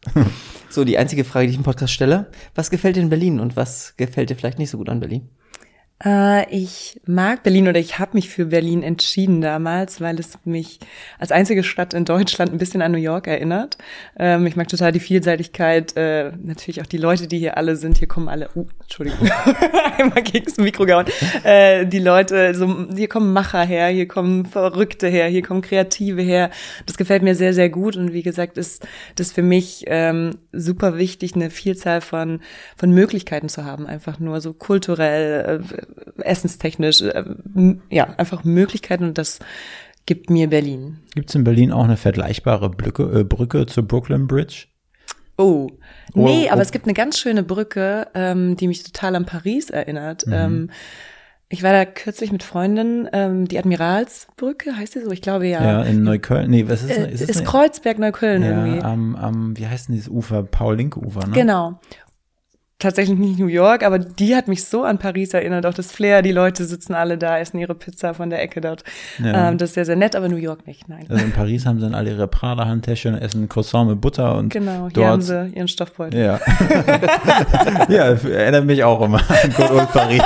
So, die einzige Frage, die ich im Podcast stelle. Was gefällt dir in Berlin und was gefällt dir vielleicht nicht so gut an Berlin? Äh, ich mag Berlin oder ich habe mich für Berlin entschieden damals, weil es mich als einzige Stadt in Deutschland ein bisschen an New York erinnert. Ähm, ich mag total die Vielseitigkeit, äh, natürlich auch die Leute, die hier alle sind. Hier kommen alle, uh, Entschuldigung, einmal gegen das Mikro gehauen. Äh, die Leute, so, hier kommen Macher her, hier kommen Verrückte her, hier kommen Kreative her. Das gefällt mir sehr, sehr gut und wie gesagt, ist das für mich ähm, super wichtig, eine Vielzahl von, von Möglichkeiten zu haben, einfach nur so kulturell, essenstechnisch, äh, ja, einfach Möglichkeiten und das gibt mir Berlin. Gibt es in Berlin auch eine vergleichbare Brücke, äh, Brücke zur Brooklyn Bridge? Oh, nee, Oh, aber oh. es gibt eine ganz schöne Brücke, ähm, die mich total an Paris erinnert. Mhm. Ähm, ich war da kürzlich mit Freundinnen, ähm, die Admiralsbrücke, heißt sie so? Ich glaube ja. Ja, in Neukölln. Nee, was ist, Äh, ist, ist Kreuzberg-Neukölln irgendwie. Ja, am, am, wie heißt denn dieses Ufer? Paul-Linke-Ufer, ne? Genau. Tatsächlich nicht New York, aber die hat mich so an Paris erinnert, auch das Flair, die Leute sitzen alle da, essen ihre Pizza von der Ecke dort. Ja. Ähm, das ist sehr, sehr nett, aber New York nicht, nein. Also in Paris haben sie dann alle ihre Prada-Handtäschchen und essen Croissant mit Butter und Genau, hier dort haben sie ihren Stoffbeutel. Ja. ja, erinnert mich auch immer an Paris.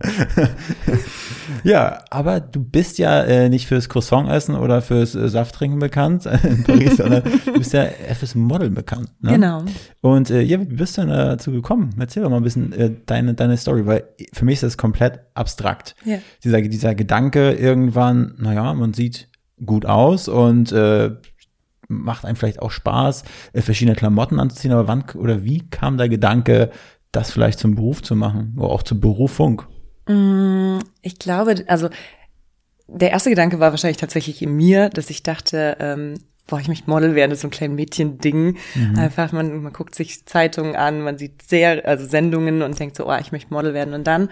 ja, aber du bist ja äh, nicht fürs Croissant essen oder fürs äh, Safttrinken bekannt in Paris, sondern du bist ja fürs Model bekannt. Ne? Genau. Und äh, ja, wie bist du denn dazu gekommen? Erzähl doch mal ein bisschen äh, deine, deine Story, weil für mich ist das komplett abstrakt. Ja. Dieser, dieser Gedanke irgendwann, naja, man sieht gut aus und äh, macht einem vielleicht auch Spaß, äh, verschiedene Klamotten anzuziehen, aber wann oder wie kam der Gedanke, das vielleicht zum Beruf zu machen oder auch zur Berufung? Mm, Ich glaube, also der erste Gedanke war wahrscheinlich tatsächlich in mir, dass ich dachte, ähm, boah, ich möchte Model werden, das ist so ein kleines Mädchen-Ding. Einfach, man, man guckt sich Zeitungen an, man sieht sehr, also Sendungen und denkt so, oh, ich möchte Model werden. Und dann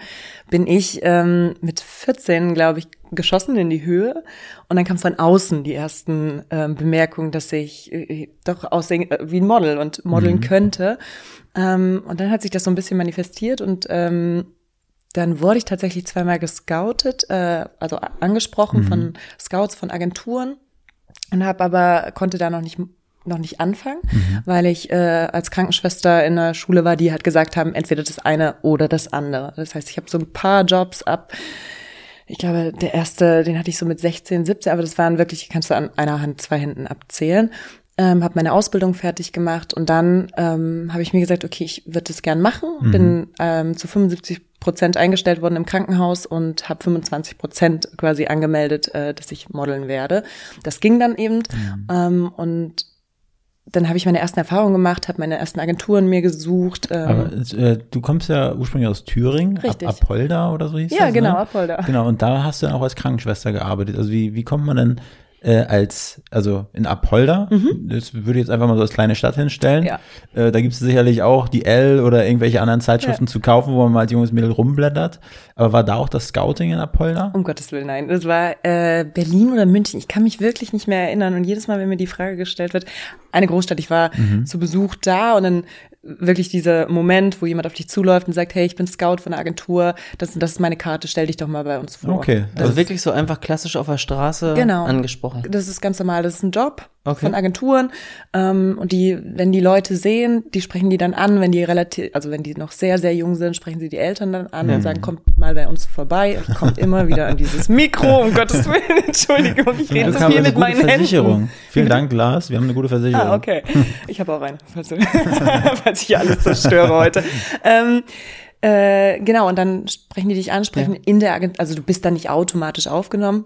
bin ich ähm, mit 14, glaube ich, geschossen in die Höhe. Und dann kam von außen die ersten ähm, Bemerkungen, dass ich äh, doch aussehe äh, wie ein Model und modeln könnte. Ähm, und dann hat sich das so ein bisschen manifestiert und ähm, dann wurde ich tatsächlich zweimal gescoutet, äh, also angesprochen von Scouts von Agenturen und habe aber konnte da noch nicht noch nicht anfangen, weil ich äh, als Krankenschwester in der Schule war, die halt gesagt haben, entweder das eine oder das andere. Das heißt, ich habe so ein paar Jobs ab. Ich glaube, der erste, den hatte ich so mit 16, 17, aber das waren wirklich, kannst du an einer Hand zwei Händen abzählen. Ähm, habe meine Ausbildung fertig gemacht und dann ähm, habe ich mir gesagt, okay, ich würde das gern machen. Bin ähm, zu 75 Prozent eingestellt worden im Krankenhaus und habe 25 Prozent quasi angemeldet, äh, dass ich modeln werde. Das ging dann eben ähm, und dann habe ich meine ersten Erfahrungen gemacht, habe meine ersten Agenturen mir gesucht. Ähm, Aber äh, du kommst ja ursprünglich aus Thüringen, Richtig. Ap Apolda oder so hieß ja, das, genau, ne? Apolda. Genau, und da hast du dann auch als Krankenschwester gearbeitet. Also wie, wie kommt man denn äh, als, also in Apolda, das würde ich jetzt einfach mal so als kleine Stadt hinstellen. Mhm. Ja. Äh, da gibt es sicherlich auch die L oder irgendwelche anderen Zeitschriften zu kaufen, wo man mal als junges Mädel rumblättert. Aber war da auch das Scouting in Apolda? Um Gottes Willen, nein. Das war äh, Berlin oder München. Ich kann mich wirklich nicht mehr erinnern. Und jedes Mal, wenn mir die Frage gestellt wird, eine Großstadt, ich war Mhm. zu Besuch da und dann wirklich dieser Moment, wo jemand auf dich zuläuft und sagt, hey, ich bin Scout von der Agentur, das, das ist meine Karte, stell dich doch mal bei uns vor. Okay. Also wirklich so einfach klassisch auf der Straße Genau. angesprochen. Das ist ganz normal, das ist ein Job Okay. von Agenturen. Ähm, und die, wenn die Leute sehen, die sprechen die dann an, wenn die relativ, also wenn die noch sehr, sehr jung sind, sprechen sie die Eltern dann an und sagen, kommt mal bei uns vorbei. Und kommt immer wieder an dieses Mikro, um Gottes Willen, Entschuldigung, ich rede Du so viel eine mit gute meinen Versicherung. Händen. Vielen Dank, Lars. Wir haben eine gute Versicherung. Ah, okay. Ich habe auch eine, falls, falls ich alles zerstöre heute. Ähm, äh, genau, und dann sprechen die dich an, sprechen in der Agentur, also du bist dann nicht automatisch aufgenommen.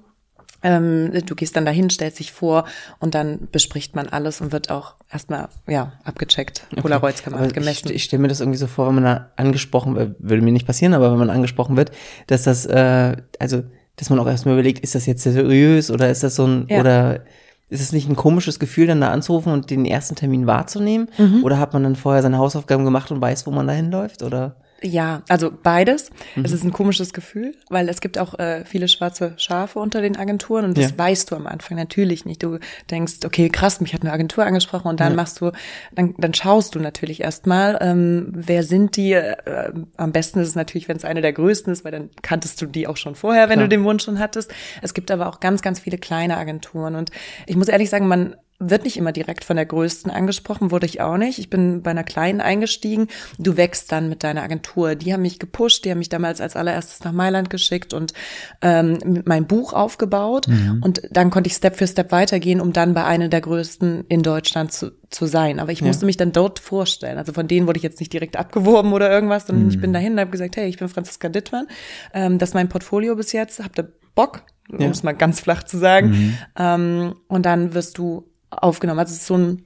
Ähm, du gehst dann dahin, stellst dich vor und dann bespricht man alles und wird auch erstmal ja abgecheckt, Polaroids Aber gemacht, gemessen. Ich, ich stelle mir das irgendwie so vor, wenn man da angesprochen wird, würde mir nicht passieren, aber wenn man angesprochen wird, dass das, äh, also, dass man auch erstmal überlegt, ist das jetzt seriös oder ist das so ein, Ja. oder ist es nicht ein komisches Gefühl, dann da anzurufen und den ersten Termin wahrzunehmen? Mhm. Oder hat man dann vorher seine Hausaufgaben gemacht und weiß, wo man da hinläuft? Oder? Ja, also beides. Mhm. Es ist ein komisches Gefühl, weil es gibt auch äh, viele schwarze Schafe unter den Agenturen und das Ja. weißt du am Anfang natürlich nicht. Du denkst, okay, krass, mich hat eine Agentur angesprochen und dann machst du, dann, dann schaust du natürlich erstmal, ähm, wer sind die? Äh, am besten ist es natürlich, wenn es eine der größten ist, weil dann kanntest du die auch schon vorher, wenn Klar. du den Wunsch schon hattest. Es gibt aber auch ganz, ganz viele kleine Agenturen und ich muss ehrlich sagen, man wird nicht immer direkt von der größten angesprochen, wurde ich auch nicht. Ich bin bei einer kleinen eingestiegen. Du wächst dann mit deiner Agentur. Die haben mich gepusht, die haben mich damals als allererstes nach Mailand geschickt und ähm, mein Buch aufgebaut. Und dann konnte ich Step für Step weitergehen, um dann bei einer der größten in Deutschland zu, zu sein. Aber ich musste mich dann dort vorstellen. Also von denen wurde ich jetzt nicht direkt abgeworben oder irgendwas, sondern ich bin dahin und habe gesagt, hey, ich bin Franziska Dittmann. Ähm, das ist mein Portfolio bis jetzt. Habt ihr Bock? Um Ja. es mal ganz flach zu sagen. Ähm, und dann wirst du aufgenommen. Also es ist so ein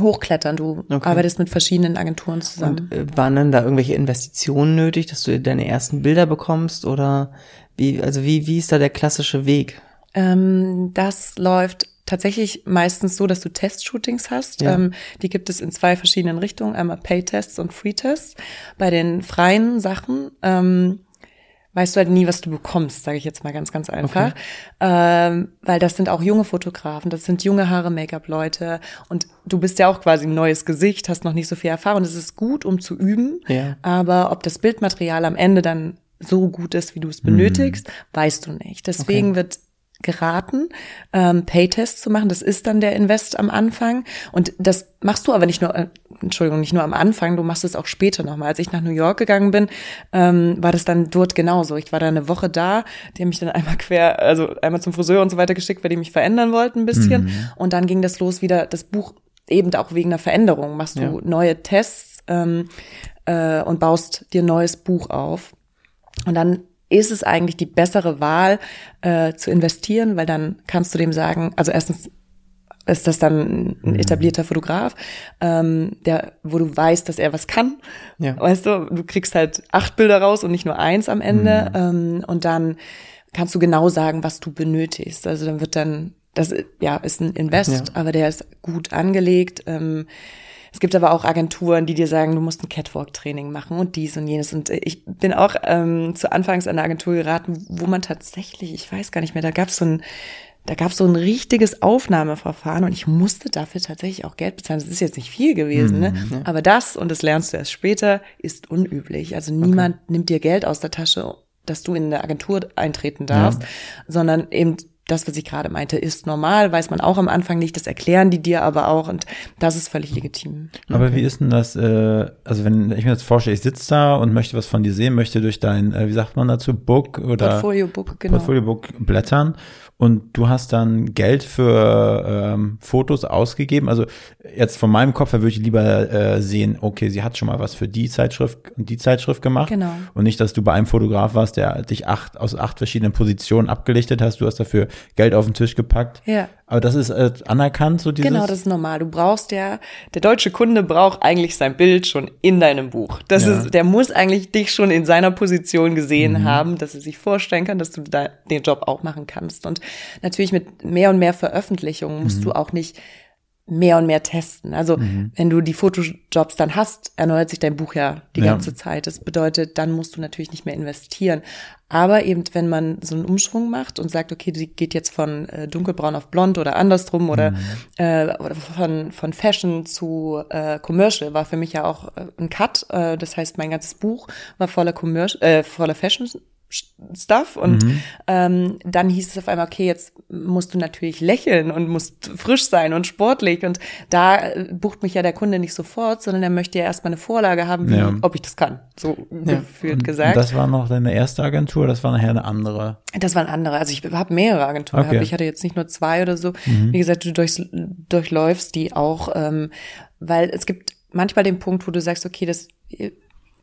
Hochklettern. Du Okay. arbeitest mit verschiedenen Agenturen zusammen. Und äh, waren dann da irgendwelche Investitionen nötig, dass du deine ersten Bilder bekommst? Oder wie, also wie, wie ist da der klassische Weg? Ähm, das läuft tatsächlich meistens so, dass du Testshootings hast. Ja. Ähm, die gibt es in zwei verschiedenen Richtungen, einmal Pay-Tests und Free-Tests. Bei den freien Sachen ähm, weißt du halt nie, was du bekommst, sage ich jetzt mal ganz, ganz einfach. Ähm, weil das sind auch junge Fotografen, das sind junge Haare, Make-up-Leute und du bist ja auch quasi ein neues Gesicht, hast noch nicht so viel Erfahrung. Das ist gut, um zu üben, Ja. aber ob das Bildmaterial am Ende dann so gut ist, wie du es benötigst, weißt du nicht. Deswegen wird geraten, ähm, Paytests zu machen. Das ist dann der Invest am Anfang. Und das machst du aber nicht nur, äh, Entschuldigung, nicht nur am Anfang, du machst es auch später nochmal. Als ich nach New York gegangen bin, ähm, war das dann dort genauso. Ich war da eine Woche da, die haben mich dann einmal quer, also einmal zum Friseur und so weiter geschickt, weil die mich verändern wollten ein bisschen. Und dann ging das los wieder, das Buch eben auch wegen einer Veränderung. Machst du Ja. neue Tests ähm, äh, und baust dir neues Buch auf. Und dann ist es eigentlich die bessere Wahl äh, zu investieren, weil dann kannst du dem sagen, also erstens ist das dann ein etablierter Fotograf, ähm, der, wo du weißt, dass er was kann. Ja. Weißt du, du kriegst halt acht Bilder raus und nicht nur eins am Ende. Ähm, und dann kannst du genau sagen, was du benötigst. Also dann wird dann, das ja ist ein Invest, Ja. aber der ist gut angelegt. Ähm, es gibt aber auch Agenturen, die dir sagen, du musst ein Catwalk-Training machen und dies und jenes. Und ich bin auch ähm, zu Anfangs an eine Agentur geraten, wo man tatsächlich, ich weiß gar nicht mehr, da gab es so ein, da gab es so ein richtiges Aufnahmeverfahren und ich musste dafür tatsächlich auch Geld bezahlen. Das ist jetzt nicht viel gewesen, ne? Aber das, und das lernst du erst später, ist unüblich. Also niemand nimmt dir Geld aus der Tasche, dass du in eine Agentur eintreten darfst, sondern eben das, was ich gerade meinte, ist normal, weiß man auch am Anfang nicht, das erklären die dir aber auch und das ist völlig legitim. Aber wie ist denn das, äh, also wenn ich mir jetzt vorstelle, ich sitze da und möchte was von dir sehen, möchte durch dein, äh, wie sagt man dazu, Book oder Portfolio-Book, genau. Portfolio-Book blättern und du hast dann Geld für ähm, Fotos ausgegeben. Also jetzt von meinem Kopf her würde ich lieber äh, sehen, okay, sie hat schon mal was für die Zeitschrift und die Zeitschrift gemacht. Genau. Und nicht, dass du bei einem Fotograf warst, der dich acht aus acht verschiedenen Positionen abgelichtet hast. Du hast dafür Geld auf den Tisch gepackt. Ja. Aber das ist äh, anerkannt, so dieses. Genau, das ist normal. Du brauchst ja, der deutsche Kunde braucht eigentlich sein Bild schon in deinem Buch. Das Ja. ist, der muss eigentlich dich schon in seiner Position gesehen haben, dass er sich vorstellen kann, dass du da den Job auch machen kannst. Und natürlich mit mehr und mehr Veröffentlichungen musst du auch nicht mehr und mehr testen. Also wenn du die Fotojobs dann hast, erneuert sich dein Buch ja die Ja. ganze Zeit. Das bedeutet, dann musst du natürlich nicht mehr investieren. Aber eben, wenn man so einen Umschwung macht und sagt, okay, die geht jetzt von äh, dunkelbraun auf blond oder andersrum oder, äh, oder von, von Fashion zu äh, Commercial, war für mich ja auch äh, ein Cut. Äh, das heißt, mein ganzes Buch war voller Commercial, äh, voller Fashion Stuff und ähm, dann hieß es auf einmal, okay, jetzt musst du natürlich lächeln und musst frisch sein und sportlich und da äh, bucht mich ja der Kunde nicht sofort, sondern er möchte ja erstmal eine Vorlage haben, wie, Ja. ob ich das kann, so gefühlt Und gesagt. Das war noch deine erste Agentur, das war nachher eine andere. Das waren andere. Also ich habe mehrere Agenturen Okay. gehabt. Ich hatte jetzt nicht nur zwei oder so. Wie gesagt, du durchs, durchläufst die auch, ähm, weil es gibt manchmal den Punkt, wo du sagst, okay, das,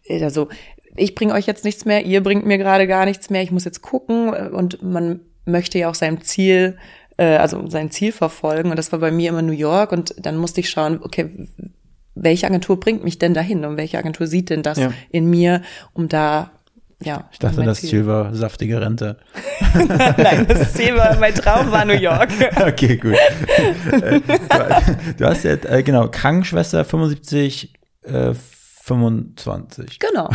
also ich bringe euch jetzt nichts mehr, ihr bringt mir gerade gar nichts mehr. Ich muss jetzt gucken und man möchte ja auch seinem Ziel, äh, also sein Ziel verfolgen. Und das war bei mir immer New York. Und dann musste ich schauen, okay, welche Agentur bringt mich denn dahin und welche Agentur sieht denn das Ja. in mir, um da, ja. Ich dachte, das Ziel war saftige Rente. Nein, das Ziel war, mein Traum war New York. Okay, gut. Äh, du, du hast jetzt, äh, genau, Krankenschwester 75, äh, 25. Genau.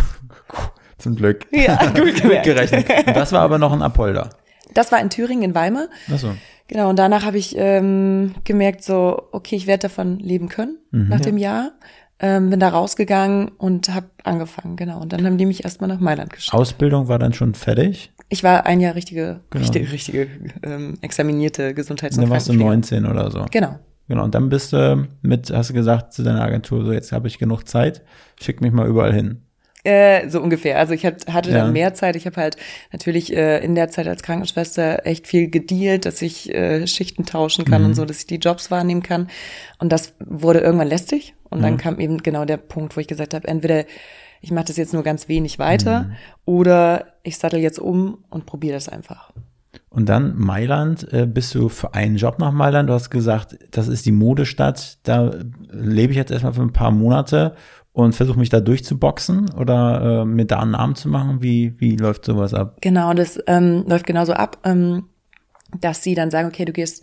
Zum Glück. Ja, gut gemerkt. gerechnet. Und das war aber noch ein Apolder. Das war in Thüringen, in Weimar. Achso. Genau, und danach habe ich ähm, gemerkt, so, okay, ich werde davon leben können nach dem Jahr. Ähm, bin da rausgegangen und habe angefangen, genau. Und dann haben die mich erstmal nach Mailand geschickt. Ausbildung war dann schon fertig. Ich war ein Jahr richtige, Genau. richtige, richtige ähm, examinierte Gesundheits- und Dann warst du Krankenpflegerin. 19 oder so. Genau. Genau. Und dann bist du mit, hast du gesagt zu deiner Agentur, so jetzt habe ich genug Zeit, schick mich mal überall hin. Äh, so ungefähr. Also ich hat, hatte Ja. dann mehr Zeit. Ich habe halt natürlich äh, in der Zeit als Krankenschwester echt viel gedealt, dass ich äh, Schichten tauschen kann Mhm. und so, dass ich die Jobs wahrnehmen kann. Und das wurde irgendwann lästig. Und Mhm. dann kam eben genau der Punkt, wo ich gesagt habe, entweder ich mache das jetzt nur ganz wenig weiter Mhm. oder ich sattel jetzt um und probiere das einfach. Und dann Mailand, äh, bist du für einen Job nach Mailand? Du hast gesagt, das ist die Modestadt, da lebe ich jetzt erstmal für ein paar Monate und versuche mich da durchzuboxen oder äh, mir da einen Namen zu machen. Wie, wie läuft sowas ab? Genau, das ähm, läuft genauso ab, ähm, dass sie dann sagen, okay, du gehst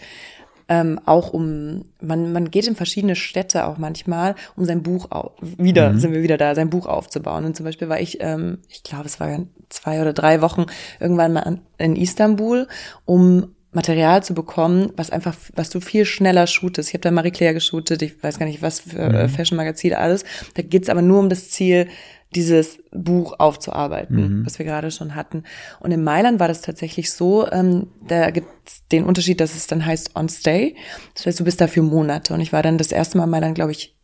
ähm, auch um, man, man geht in verschiedene Städte auch manchmal, um sein Buch auf, wieder, sind wir wieder da, sein Buch aufzubauen. Und zum Beispiel war ich, ähm, ich glaube, es war zwei oder drei Wochen irgendwann mal in Istanbul, um Material zu bekommen, was einfach, was du viel schneller shootest. Ich habe da Marie Claire geshootet, ich weiß gar nicht, was für äh, Fashion-Magazin alles. Da geht's aber nur um das Ziel, dieses Buch aufzuarbeiten, was wir gerade schon hatten. Und in Mailand war das tatsächlich so, ähm, da gibt's den Unterschied, dass es dann heißt on stay. Das heißt, du bist da für Monate. Und ich war dann das erste Mal in Mailand, glaube ich,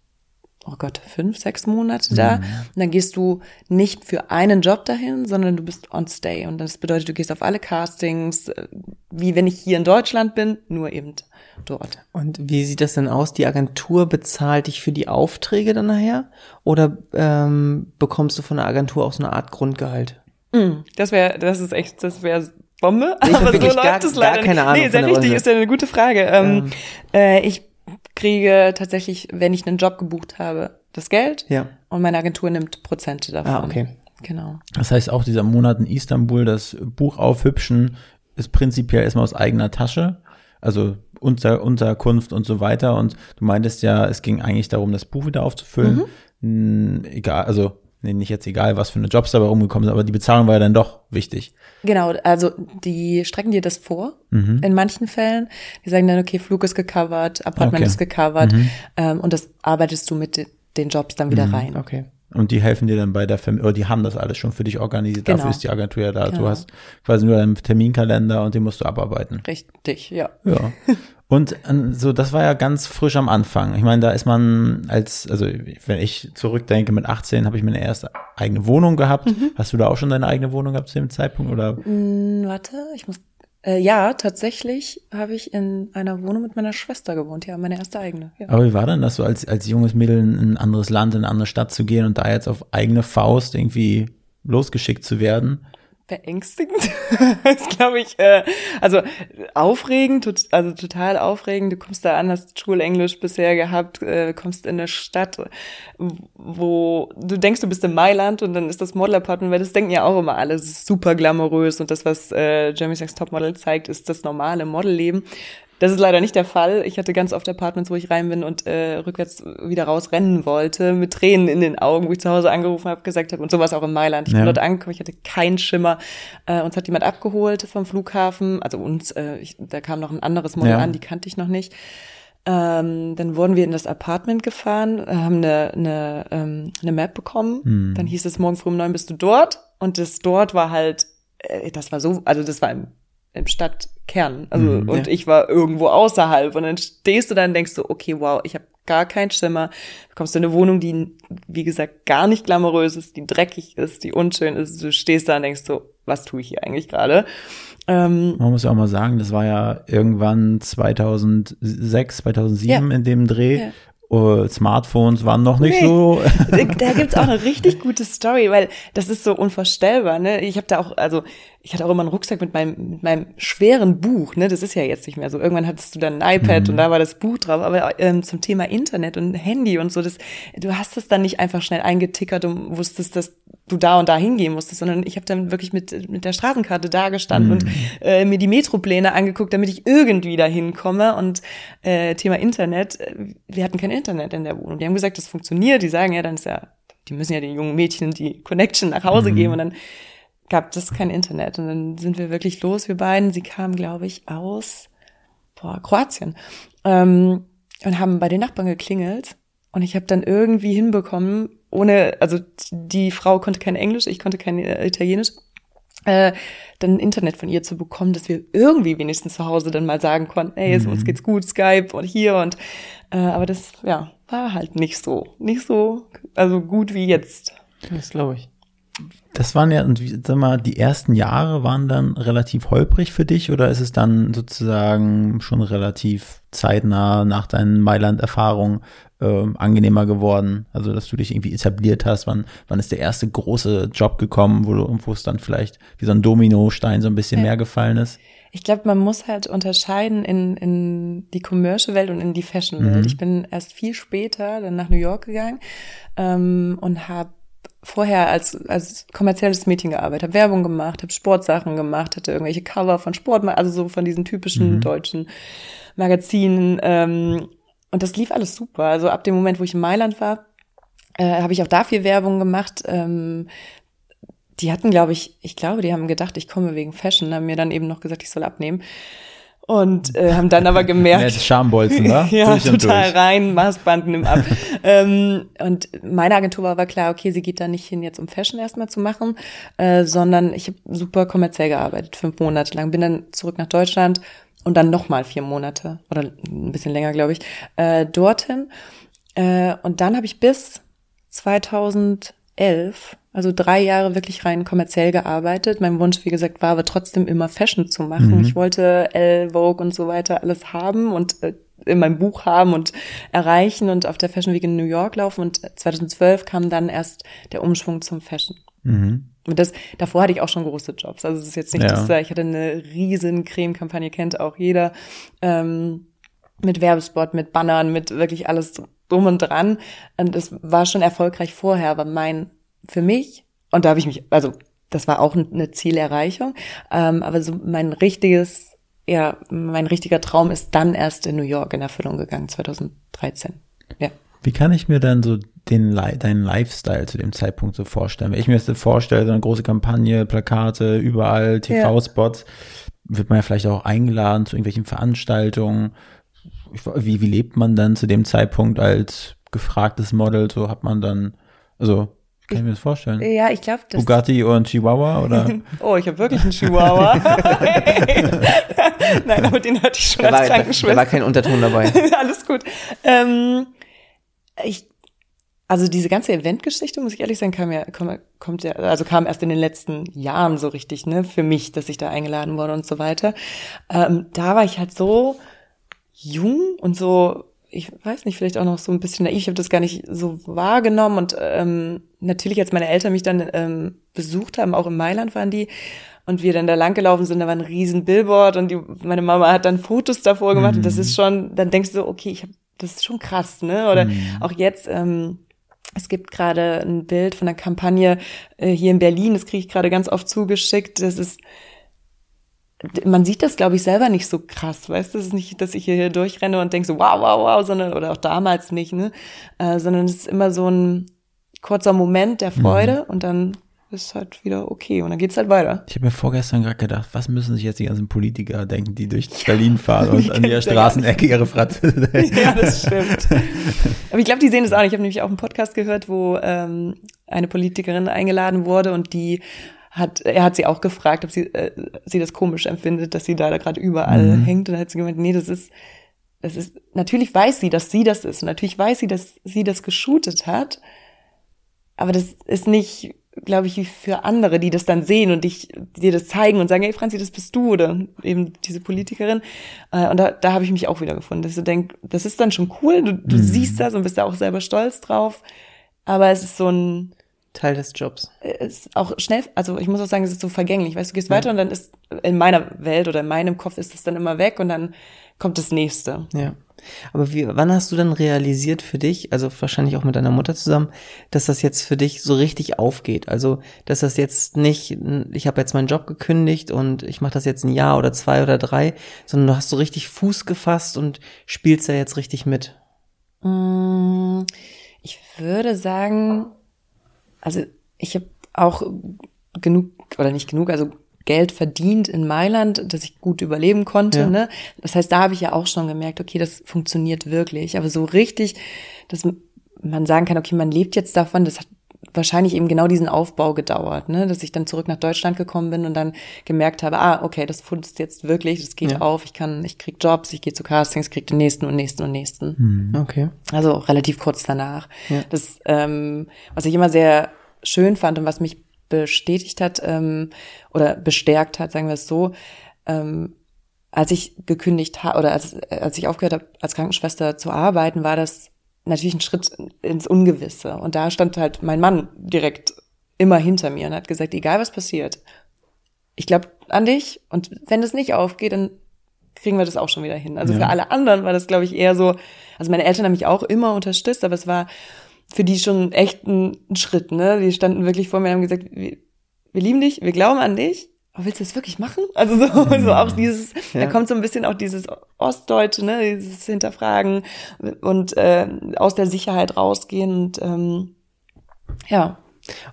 oh Gott, fünf, sechs Monate da. Und dann gehst du nicht für einen Job dahin, sondern du bist on stay. Und das bedeutet, du gehst auf alle Castings, äh, wie wenn ich hier in Deutschland bin, nur eben dort. Und wie sieht das denn aus? Die Agentur bezahlt dich für die Aufträge dann nachher? Oder ähm, bekommst du von der Agentur auch so eine Art Grundgehalt? Mm, Das wäre, das ist echt, das wäre Bombe. Ich aber so läuft gar- es gar leider keine nicht. Ahnung Nee, sehr richtig, ist ja eine gute Frage. Ähm, äh, ich kriege tatsächlich, wenn ich einen Job gebucht habe, das Geld. Ja. Und meine Agentur nimmt Prozente davon. Ah, okay. Genau. Das heißt auch dieser Monat in Istanbul, das Buch aufhübschen, ist prinzipiell erstmal aus eigener Tasche. Also unter, Unterkunft und so weiter. Und du meintest ja, es ging eigentlich darum, das Buch wieder aufzufüllen. Hm, egal, also nee, nicht jetzt egal, was für eine Jobs dabei rumgekommen sind, aber die Bezahlung war ja dann doch wichtig. Genau, also die strecken dir das vor in manchen Fällen. Die sagen dann, okay, Flug ist gecovert, Apartment Okay. ist gecovert ähm, und das arbeitest du mit de- den Jobs dann wieder rein. Okay. Und die helfen dir dann bei der Familie, oder die haben das alles schon für dich organisiert. Genau. Dafür ist die Agentur ja da. Du Genau. hast quasi nur deinen Terminkalender und den musst du abarbeiten. Richtig, ja. Ja. Und ähm, so, das war ja ganz frisch am Anfang. Ich meine, da ist man als, also wenn ich zurückdenke, mit 18 habe ich meine erste eigene Wohnung gehabt. Mhm. Hast du da auch schon deine eigene Wohnung gehabt zu dem Zeitpunkt? Oder Hm, warte, ich muss. Äh, ja, tatsächlich habe ich in einer Wohnung mit meiner Schwester gewohnt. Ja, meine erste eigene. Ja. aber wie war denn das so als, als junges Mädel in ein anderes Land, in eine andere Stadt zu gehen und da jetzt auf eigene Faust irgendwie losgeschickt zu werden? Beängstigend ist, glaube ich, äh, also aufregend, tot, also total aufregend. Du kommst da an, hast Schulenglisch bisher gehabt, äh, kommst in eine Stadt, wo du denkst, du bist in Mailand und dann ist das Model-Apartment, weil das denken ja auch immer alle, es ist super glamourös und das, was äh, Jeremy's Next Topmodel zeigt, ist das normale Modelleben. Das ist leider nicht der Fall. Ich hatte ganz oft Apartments, wo ich rein bin und äh, rückwärts wieder raus rennen wollte, mit Tränen in den Augen, wo ich zu Hause angerufen habe, gesagt habe, und sowas auch in Mailand. Ich Ja. bin dort angekommen, ich hatte keinen Schimmer. Äh, uns hat jemand abgeholt vom Flughafen, also uns, äh, ich, da kam noch ein anderes Model Ja. an, die kannte ich noch nicht. Ähm, dann wurden wir in das Apartment gefahren, haben eine, eine, ähm, eine Map bekommen. Hm. Dann hieß es, morgen früh um neun bist du dort. Und das dort war halt, äh, das war so, also das war im, im Stadtkern. Also, Mhm, und ich war irgendwo außerhalb. Und dann stehst du da und denkst so, okay, wow, ich habe gar keinen Schimmer. Du kommst in eine Wohnung, die, wie gesagt, gar nicht glamourös ist, die dreckig ist, die unschön ist. Du stehst da und denkst so, was tue ich hier eigentlich gerade? Ähm, Man muss ja auch mal sagen, das war ja irgendwann 2006, 2007 Ja. in dem Dreh. Ja. Uh, Smartphones waren noch nicht Nee. so. da gibt's auch eine richtig gute Story, weil das ist so unvorstellbar. Ne? Ich habe da auch, also ich hatte auch immer einen Rucksack mit meinem, mit meinem schweren Buch. Ne? Das ist ja jetzt nicht mehr so. Irgendwann hattest du dann ein iPad und da war das Buch drauf. Aber ähm, zum Thema Internet und Handy und so, das, du hast es dann nicht einfach schnell eingetickert und wusstest, dass du da und da hingehen musstest, sondern ich habe dann wirklich mit, mit der Straßenkarte da gestanden und äh, mir die Metropläne angeguckt, damit ich irgendwie da hinkomme. Und äh, Thema Internet, äh, wir hatten kein Internet in der Wohnung. Die haben gesagt, das funktioniert. Die sagen ja, dann ist ja, die müssen ja den jungen Mädchen die Connection nach Hause geben und dann gab es kein Internet. Und dann sind wir wirklich los, wir beiden. Sie kamen, glaube ich, aus boah, Kroatien ähm, und haben bei den Nachbarn geklingelt. Und ich habe dann irgendwie hinbekommen, ohne, also die Frau konnte kein Englisch, ich konnte kein äh, Italienisch, äh, dann Internet von ihr zu bekommen, dass wir irgendwie wenigstens zu Hause dann mal sagen konnten, ey, es, uns geht's gut, Skype und hier und äh, aber das ja war halt nicht so, nicht so, also gut wie jetzt. Das glaube ich. Das waren ja, und wie, sag mal, die ersten Jahre waren dann relativ holprig für dich oder ist es dann sozusagen schon relativ zeitnah nach deinen Mailand-Erfahrungen ähm, angenehmer geworden? Also, dass du dich irgendwie etabliert hast? Wann, wann ist der erste große Job gekommen, wo, du, wo es dann vielleicht wie so ein Dominostein so ein bisschen Ja. mehr gefallen ist? Ich glaube, man muss halt unterscheiden in, in die Commercial-Welt und in die Fashion-Welt. Mhm. Ich bin erst viel später dann nach New York gegangen ähm, und habe vorher als, als kommerzielles Mädchen gearbeitet, habe Werbung gemacht, habe Sportsachen gemacht, hatte irgendwelche Cover von Sport, also so von diesen typischen Mhm. deutschen Magazinen. Ähm, und das lief alles super. Also ab dem Moment, wo ich in Mailand war, äh, habe ich auch da viel Werbung gemacht. Ähm, die hatten, glaube ich, ich glaube, die haben gedacht, ich komme wegen Fashion, haben mir dann eben noch gesagt, ich soll abnehmen. Und äh, haben dann aber gemerkt, Schambolzen, ne? ja, total durch. rein, Maßband nimm ab. ähm, und meine Agentur war aber klar, okay, sie geht da nicht hin, jetzt um Fashion erstmal zu machen, äh, sondern ich habe super kommerziell gearbeitet, fünf Monate lang, bin dann zurück nach Deutschland und dann nochmal vier Monate oder ein bisschen länger, glaube ich, äh, dorthin. Äh, und dann habe ich bis 2011, also drei Jahre wirklich rein kommerziell gearbeitet. Mein Wunsch, wie gesagt, war aber trotzdem immer Fashion zu machen. Ich wollte Elle, Vogue und so weiter alles haben und äh, in meinem Buch haben und erreichen und auf der Fashion Week in New York laufen. Und 2012 kam dann erst der Umschwung zum Fashion. Mhm. Und das, davor hatte ich auch schon große Jobs. Also es ist jetzt nicht, Ja. dass da, ich hatte eine riesen Creme-Kampagne, kennt auch jeder, ähm, mit Werbespot, mit Bannern, mit wirklich alles drum und dran. Und es war schon erfolgreich vorher, aber mein, für mich, und da habe ich mich, also das war auch eine Zielerreichung, ähm, aber so mein richtiges, ja, mein richtiger Traum ist dann erst in New York in Erfüllung gegangen, 2013. Ja. Wie kann ich mir dann so den, deinen Lifestyle zu dem Zeitpunkt so vorstellen? Wenn ich mir das so vorstelle, so eine große Kampagne, Plakate, überall, TV-Spots, wird man ja vielleicht auch eingeladen zu irgendwelchen Veranstaltungen. Wie, wie lebt man dann zu dem Zeitpunkt als gefragtes Model? So hat man dann, also, kann ich mir das vorstellen? Ja, ich glaube, das Bugatti und Chihuahua oder? Oh, ich habe wirklich einen Chihuahua. Nein, aber den hatte ich schon Da als war, da, da Krankenschwester. war kein Unterton dabei. Alles gut. Ähm, ich, also diese ganze Eventgeschichte, muss ich ehrlich sagen, kam ja, kommt, kommt ja, also kam erst in den letzten Jahren so richtig, ne, für mich, dass ich da eingeladen wurde und so weiter. Ähm, da war ich halt so jung und so, ich weiß nicht, vielleicht auch noch so ein bisschen naiv. Ich habe das gar nicht so wahrgenommen und ähm, natürlich, als meine Eltern mich dann ähm, besucht haben, auch in Mailand waren die, und wir dann da lang gelaufen sind, da war ein riesen Billboard und die, meine Mama hat dann Fotos davor gemacht und das ist schon, dann denkst du so, okay, ich hab, das ist schon krass, ne? Oder auch jetzt, ähm, es gibt gerade ein Bild von einer Kampagne äh, hier in Berlin, das kriege ich gerade ganz oft zugeschickt. Das ist, man sieht das, glaube ich, selber nicht so krass, weißt du? Es ist nicht, dass ich hier durchrenne und denke so, wow, wow, wow, sondern, oder auch damals nicht, ne? Äh, sondern es ist immer so ein kurzer Moment der Freude und dann ist halt wieder okay und dann geht's halt weiter. Ich habe mir vorgestern gerade gedacht, was müssen sich jetzt die ganzen Politiker denken, die durch Berlin fahren und an ja Straßenecke ihre Fratze. ja, das stimmt. Aber ich glaube, die sehen das auch nicht. Ich habe nämlich auch einen Podcast gehört, wo ähm, eine Politikerin eingeladen wurde und die hat, er hat sie auch gefragt, ob sie, äh, sie das komisch empfindet, dass sie da, da gerade überall hängt. Und dann hat sie gemeint, nee, das ist, das ist, natürlich weiß sie, dass sie das ist. Und natürlich weiß sie, dass sie das geshootet hat. Aber das ist nicht glaube ich, wie für andere, die das dann sehen und dich, dir das zeigen und sagen, hey Franzi, das bist du oder eben diese Politikerin. Äh, und da, da habe ich mich auch wieder gefunden, dass so denke, das ist dann schon cool, du, du mhm. siehst das und bist da auch selber stolz drauf. Aber es ist so ein Teil des Jobs. Ist auch schnell, also ich muss auch sagen, es ist so vergänglich. Weißt du, gehst ja. weiter und dann ist in meiner Welt oder in meinem Kopf ist es dann immer weg und dann kommt das nächste. Ja. Aber wie, wann hast du dann realisiert für dich, also wahrscheinlich auch mit deiner Mutter zusammen, dass das jetzt für dich so richtig aufgeht? Also, dass das jetzt nicht, ich habe jetzt meinen Job gekündigt und ich mache das jetzt ein Jahr oder zwei oder drei, sondern du hast so richtig Fuß gefasst und spielst da jetzt richtig mit. Mm, ich würde sagen, also ich habe auch genug oder nicht genug, also Geld verdient in Mailand, dass ich gut überleben konnte. Ja. Ne? Das heißt, da habe ich ja auch schon gemerkt, okay, das funktioniert wirklich. Aber so richtig, dass man sagen kann, okay, man lebt jetzt davon, das hat wahrscheinlich eben genau diesen Aufbau gedauert, ne? dass ich dann zurück nach Deutschland gekommen bin und dann gemerkt habe, ah, okay, das funzt jetzt wirklich, das geht ja. auf, ich kann, ich krieg Jobs, ich gehe zu Castings, krieg den nächsten und nächsten und nächsten. Hm. Okay. Also relativ kurz danach. Ja. Das, ähm, was ich immer sehr schön fand und was mich bestätigt hat ähm, oder bestärkt hat, sagen wir es so, ähm, als ich gekündigt habe oder als, als ich aufgehört habe, als Krankenschwester zu arbeiten, war das natürlich ein Schritt ins Ungewisse. Und da stand halt mein Mann direkt immer hinter mir und hat gesagt, egal was passiert, ich glaube an dich und wenn das nicht aufgeht, dann kriegen wir das auch schon wieder hin. Also ja. für alle anderen war das, glaube ich, eher so, also meine Eltern haben mich auch immer unterstützt, aber es war für die schon echt ein, ein Schritt, ne? Die standen wirklich vor mir und haben gesagt, wir, wir lieben dich, wir glauben an dich, aber willst du das wirklich machen? Also so, mhm. so auch dieses, ja. da kommt so ein bisschen auch dieses Ostdeutsche, ne, dieses Hinterfragen und äh, aus der Sicherheit rausgehen und ähm, ja.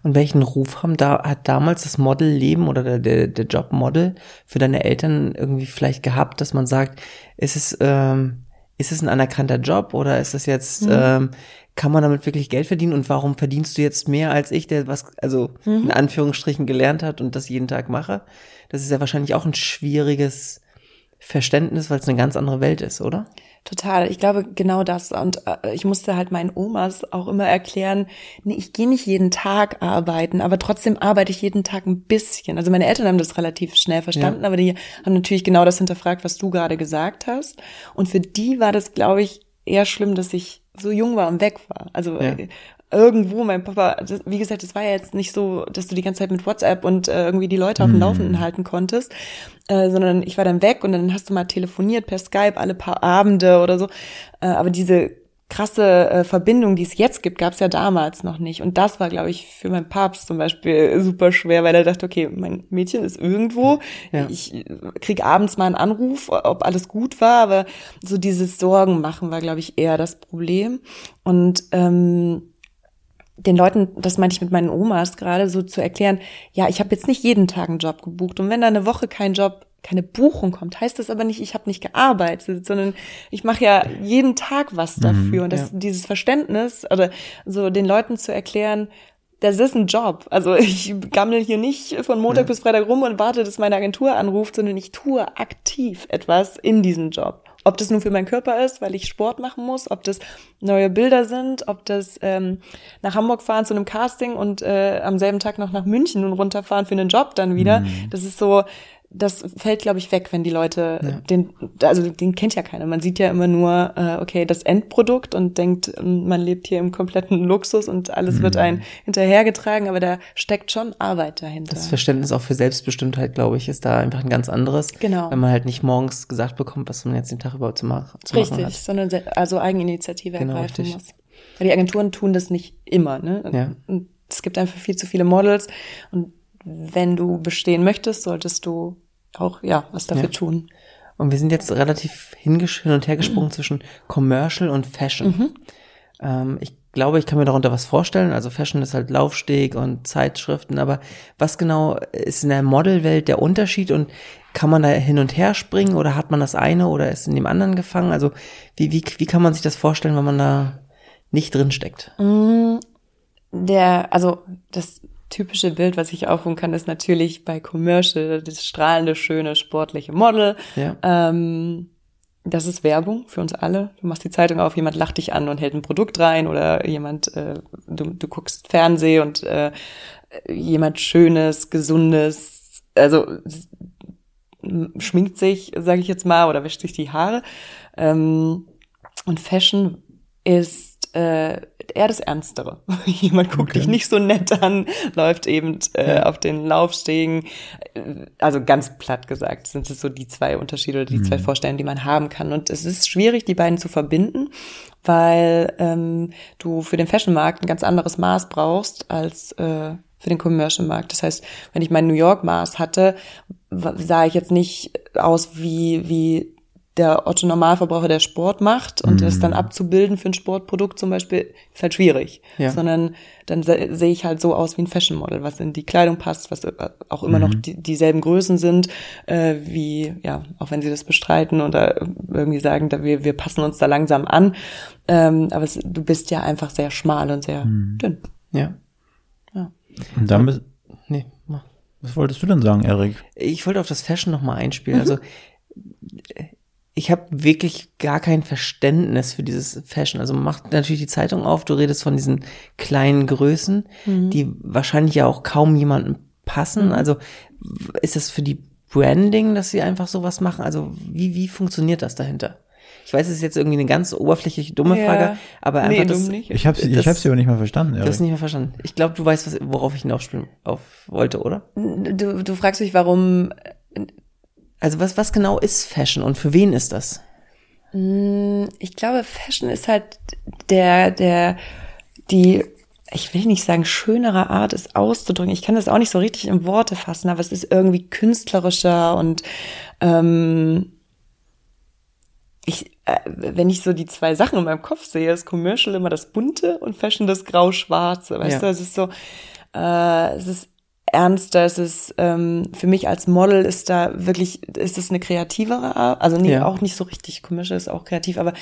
Und welchen Ruf haben da, hat damals das Modelleben oder der, der, der Jobmodel für deine Eltern irgendwie vielleicht gehabt, dass man sagt, ist es, ähm, ist es ein anerkannter Job oder ist es jetzt, mhm. ähm, kann man damit wirklich Geld verdienen und warum verdienst du jetzt mehr als ich, der was, also mhm. in Anführungsstrichen gelernt hat und das jeden Tag mache? Das ist ja wahrscheinlich auch ein schwieriges Verständnis, weil es eine ganz andere Welt ist, oder? Total. Ich glaube genau das. Und äh, ich musste halt meinen Omas auch immer erklären, nee, ich gehe nicht jeden Tag arbeiten, aber trotzdem arbeite ich jeden Tag ein bisschen. Also meine Eltern haben das relativ schnell verstanden, ja. aber die haben natürlich genau das hinterfragt, was du gerade gesagt hast. Und für die war das, glaube ich, eher schlimm, dass ich so jung war und weg war. Also ja. Äh, irgendwo, mein Papa, das, wie gesagt, es war ja jetzt nicht so, dass du die ganze Zeit mit WhatsApp und äh, irgendwie die Leute auf dem mhm. Laufenden halten konntest, äh, sondern ich war dann weg und dann hast du mal telefoniert per Skype alle paar Abende oder so. Äh, aber diese krasse äh, Verbindung, die es jetzt gibt, gab es ja damals noch nicht. Und das war, glaube ich, für meinen Papst zum Beispiel super schwer, weil er dachte, okay, mein Mädchen ist irgendwo. Ja. Ich krieg abends mal einen Anruf, ob alles gut war, aber so dieses Sorgen machen war, glaube ich, eher das Problem. Und ähm, den Leuten, das meinte ich mit meinen Omas gerade, so zu erklären, ja, ich habe jetzt nicht jeden Tag einen Job gebucht und wenn da eine Woche kein Job, keine Buchung kommt, heißt das aber nicht, ich habe nicht gearbeitet, sondern ich mache ja jeden Tag was mhm, dafür mhm, und das, ja. dieses Verständnis oder so den Leuten zu erklären, das ist ein Job. Also ich gammel hier nicht von Montag ja. bis Freitag rum und warte, dass meine Agentur anruft, sondern ich tue aktiv etwas in diesem Job. Ob das nun für meinen Körper ist, weil ich Sport machen muss, ob das neue Bilder sind, ob das ähm, nach Hamburg fahren zu einem Casting und äh, am selben Tag noch nach München und runterfahren für einen Job dann wieder. Mhm. Das ist so, das fällt, glaube ich, weg, wenn die Leute ja. den, also den kennt ja keiner. Man sieht ja immer nur, äh, okay, das Endprodukt und denkt, ähm, man lebt hier im kompletten Luxus und alles mhm. wird ein hinterhergetragen, aber da steckt schon Arbeit dahinter. Das Verständnis auch für Selbstbestimmtheit, glaube ich, ist da einfach ein ganz anderes. Genau. Wenn man halt nicht morgens gesagt bekommt, was man jetzt den Tag überhaupt zu, mach, zu richtig, machen hat. Richtig, sondern also Eigeninitiative genau, ergreifen richtig. muss. Weil die Agenturen tun das nicht immer, ne? Ja. Und es gibt einfach viel zu viele Models und wenn du bestehen möchtest, solltest du auch ja was dafür ja. tun. Und wir sind jetzt relativ hin und her gesprungen mhm. zwischen Commercial und Fashion. Mhm. Ähm, ich glaube, ich kann mir darunter was vorstellen. Also Fashion ist halt Laufsteg und Zeitschriften, aber was genau ist in der Modelwelt der Unterschied und kann man da hin und her springen oder hat man das eine oder ist in dem anderen gefangen? Also wie, wie, wie kann man sich das vorstellen, wenn man da nicht drin steckt? Mm, der, also das typische Bild, was ich aufrufen kann, ist natürlich bei Commercial das strahlende, schöne, sportliche Model. Ja. Ähm, das ist Werbung für uns alle. Du machst die Zeitung auf, jemand lacht dich an und hält ein Produkt rein oder jemand, äh, du, du guckst Fernseh und äh, jemand Schönes, Gesundes, also schminkt sich, sage ich jetzt mal, oder wäscht sich die Haare. Ähm, und Fashion ist äh, eher das Ernstere. Jemand guckt Okay. dich nicht so nett an, läuft eben äh, Ja. auf den Laufstegen. Also ganz platt gesagt sind es so die zwei Unterschiede oder die zwei Vorstellungen, die man haben kann. Und es ist schwierig, die beiden zu verbinden, weil ähm, du für den Fashionmarkt ein ganz anderes Maß brauchst als äh, für den Commercial-Markt. Das heißt, wenn ich mein New York-Maß hatte, sah ich jetzt nicht aus wie, wie der Otto Normalverbraucher, der Sport macht und das dann abzubilden für ein Sportprodukt zum Beispiel, ist halt schwierig. Ja. Sondern dann se- sehe ich halt so aus wie ein Fashion Model, was in die Kleidung passt, was auch immer noch die, dieselben Größen sind, äh, wie, ja, auch wenn sie das bestreiten oder irgendwie sagen, da wir, wir passen uns da langsam an. Ähm, aber es, du bist ja einfach sehr schmal und sehr dünn. Ja. Und dann, bist- Nee, was wolltest du denn sagen, Erik? Ich wollte auf das Fashion noch mal einspielen. Also ich habe wirklich gar kein Verständnis für dieses Fashion. Also macht natürlich die Zeitung auf, du redest von diesen kleinen Größen, die wahrscheinlich ja auch kaum jemandem passen. Also w- ist das für die Branding, dass sie einfach sowas machen? Also wie, wie funktioniert das dahinter? Ich weiß, es ist jetzt irgendwie eine ganz oberflächliche, dumme Ja. Frage, aber einfach Nee, das, dumm nicht. Ich hab's, ich Das- hab's dir aber nicht mal verstanden, Du Erik. hast nicht mehr verstanden. Ich glaube, du weißt, was, worauf ich hinausspielen auf wollte, oder? Du, du fragst dich, warum Also was, was genau ist Fashion und für wen ist das? Ich glaube, Fashion ist halt der, der, die, ich will nicht sagen, schönere Art, es auszudrücken. Ich kann das auch nicht so richtig in Worte fassen, aber es ist irgendwie künstlerischer und ähm, ich, äh, wenn ich so die zwei Sachen in meinem Kopf sehe, ist Commercial immer das Bunte und Fashion das Grau-Schwarze. Weißt Ja. du, es ist so, äh, es ist ernster, es ist ähm, für mich als Model ist da wirklich, ist es eine kreativere Art, also nee, Ja. auch nicht so richtig, Commercial ist auch kreativ, aber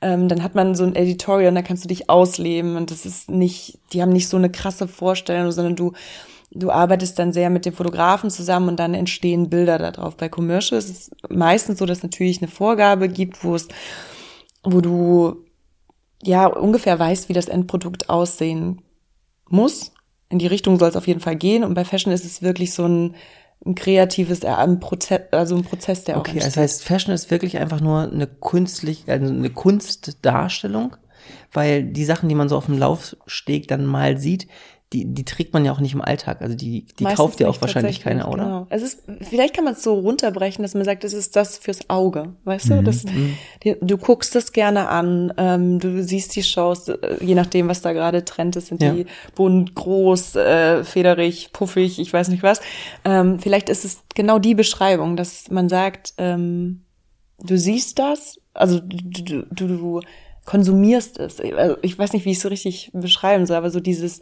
ähm, dann hat man so ein Editorial und da kannst du dich ausleben und das ist nicht, die haben nicht so eine krasse Vorstellung, sondern du du arbeitest dann sehr mit dem Fotografen zusammen und dann entstehen Bilder da drauf. Bei Commercial ist es meistens so, dass es natürlich eine Vorgabe gibt, wo es, wo du ja ungefähr weißt, wie das Endprodukt aussehen muss. In die Richtung soll es auf jeden Fall gehen. Und bei Fashion ist es wirklich so ein, ein kreatives, äh, ein Prozess, also ein Prozess, der auch Okay, das entsteht. heißt, Fashion ist wirklich einfach nur eine kunstlich, also eine Kunstdarstellung, weil die Sachen, die man so auf dem Laufsteg dann mal sieht, die, die trägt man ja auch nicht im Alltag. Also die, die Meistens kauft ja auch wahrscheinlich keiner, oder? Genau. Es ist, vielleicht kann man es so runterbrechen, dass man sagt, es ist das fürs Auge, weißt du? Das, die, du guckst es gerne an, ähm, du siehst die Shows, äh, je nachdem, was da gerade Trend ist, sind Ja. die bunt, groß, äh, federig, puffig, ich weiß nicht was. Ähm, vielleicht ist es genau die Beschreibung, dass man sagt, ähm, du siehst das, also du, du, du, du konsumierst es. Also ich weiß nicht, wie ich es so richtig beschreiben soll, aber so dieses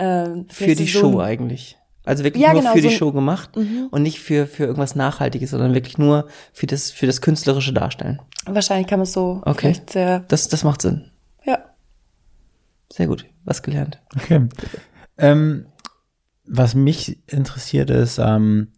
ähm, Für die so Show ein- eigentlich. Also wirklich Ja, nur genau, für so die ein- Show gemacht und nicht für, für irgendwas Nachhaltiges, sondern wirklich nur für das, für das künstlerische Darstellen. Wahrscheinlich kann man es so Okay. sehr, Das, das macht Sinn. ja. Sehr gut. Was gelernt. Okay. Ähm, was mich interessiert ist, ähm,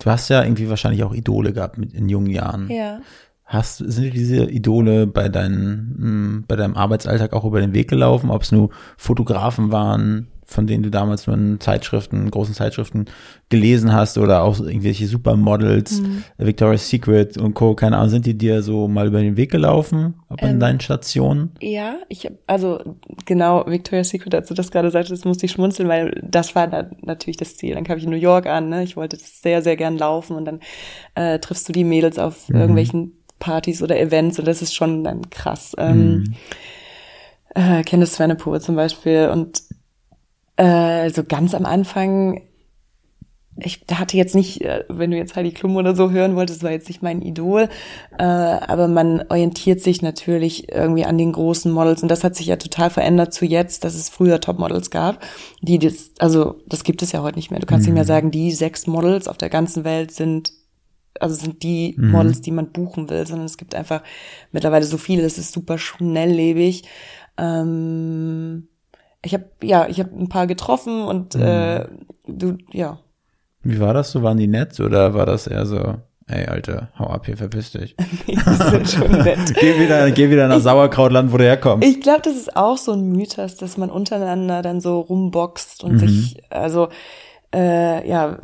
du hast ja irgendwie wahrscheinlich auch Idole gehabt mit, in jungen Jahren. Ja. Hast, sind diese Idole bei deinen, mh, bei deinem Arbeitsalltag auch über den Weg gelaufen? Ob es nur Fotografen waren, von denen du damals nur in Zeitschriften, großen Zeitschriften gelesen hast oder auch irgendwelche Supermodels, Victoria's Secret und Co. Keine Ahnung, sind die dir so mal über den Weg gelaufen? Ob an deinen Stationen? Ja, ich hab, also genau, Victoria's Secret, als du das gerade sagtest, musste ich schmunzeln, weil das war da natürlich das Ziel. Dann kam ich in New York an, ne? Ich wollte das sehr, sehr gern laufen und dann äh, triffst du die Mädels auf irgendwelchen Partys oder Events und das ist schon dann krass. Ähm, äh, Candice Swanepoel zum Beispiel und äh, so ganz am Anfang ich hatte jetzt nicht, äh, wenn du jetzt Heidi Klum oder so hören wolltest, war jetzt nicht mein Idol, äh, aber man orientiert sich natürlich irgendwie an den großen Models. Und das hat sich ja total verändert zu jetzt, dass es früher Topmodels gab, die das, also das gibt es ja heute nicht mehr. Du kannst nicht mehr sagen, die sechs Models auf der ganzen Welt sind also sind die Models, die man buchen will, sondern es gibt einfach mittlerweile so viele, das ist super schnelllebig. Ähm, ich habe ja, ich habe ein paar getroffen und äh, du ja, Wie war das so? Waren die nett oder war das eher so ey, Alter, hau ab hier, verpiss dich. Das ist schon nett. geh, wieder, geh wieder nach Sauerkrautland, wo du herkommst. Ich glaube, das ist auch so ein Mythos, dass man untereinander dann so rumboxt und sich, also äh, ja,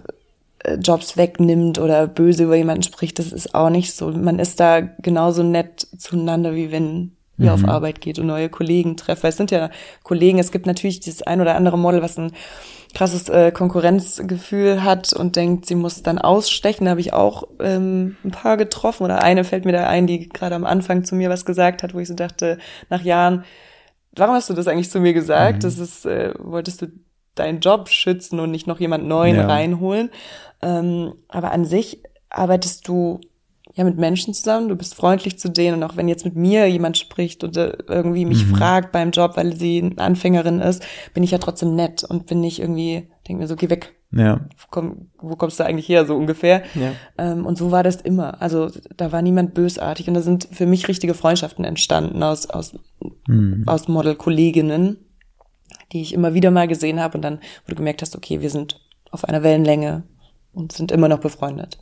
äh, Jobs wegnimmt oder böse über jemanden spricht. Das ist auch nicht so. Man ist da genauso nett zueinander, wie wenn ihr auf Arbeit geht und neue Kollegen trefft. Weil es sind ja Kollegen, es gibt natürlich dieses ein oder andere Model, was ein krasses äh, Konkurrenzgefühl hat und denkt, sie muss dann ausstechen. Da habe ich auch ähm, ein paar getroffen oder eine fällt mir da ein, die gerade am Anfang zu mir was gesagt hat, wo ich so dachte, nach Jahren, warum hast du das eigentlich zu mir gesagt? Das ist, äh, wolltest du deinen Job schützen und nicht noch jemand Neuen Ja. reinholen. Ähm, aber an sich arbeitest du ja mit Menschen zusammen, du bist freundlich zu denen und auch wenn jetzt mit mir jemand spricht oder irgendwie mich fragt beim Job, weil sie eine Anfängerin ist, bin ich ja trotzdem nett und bin nicht irgendwie, denk mir so, geh weg, Ja. wo, komm, wo kommst du eigentlich her, so ungefähr. Ja. Ähm, und so war das immer. Also da war niemand bösartig und da sind für mich richtige Freundschaften entstanden aus, aus, aus Model-Kolleginnen, die ich immer wieder mal gesehen habe und dann, wo du gemerkt hast, okay, wir sind auf einer Wellenlänge und sind immer noch befreundet.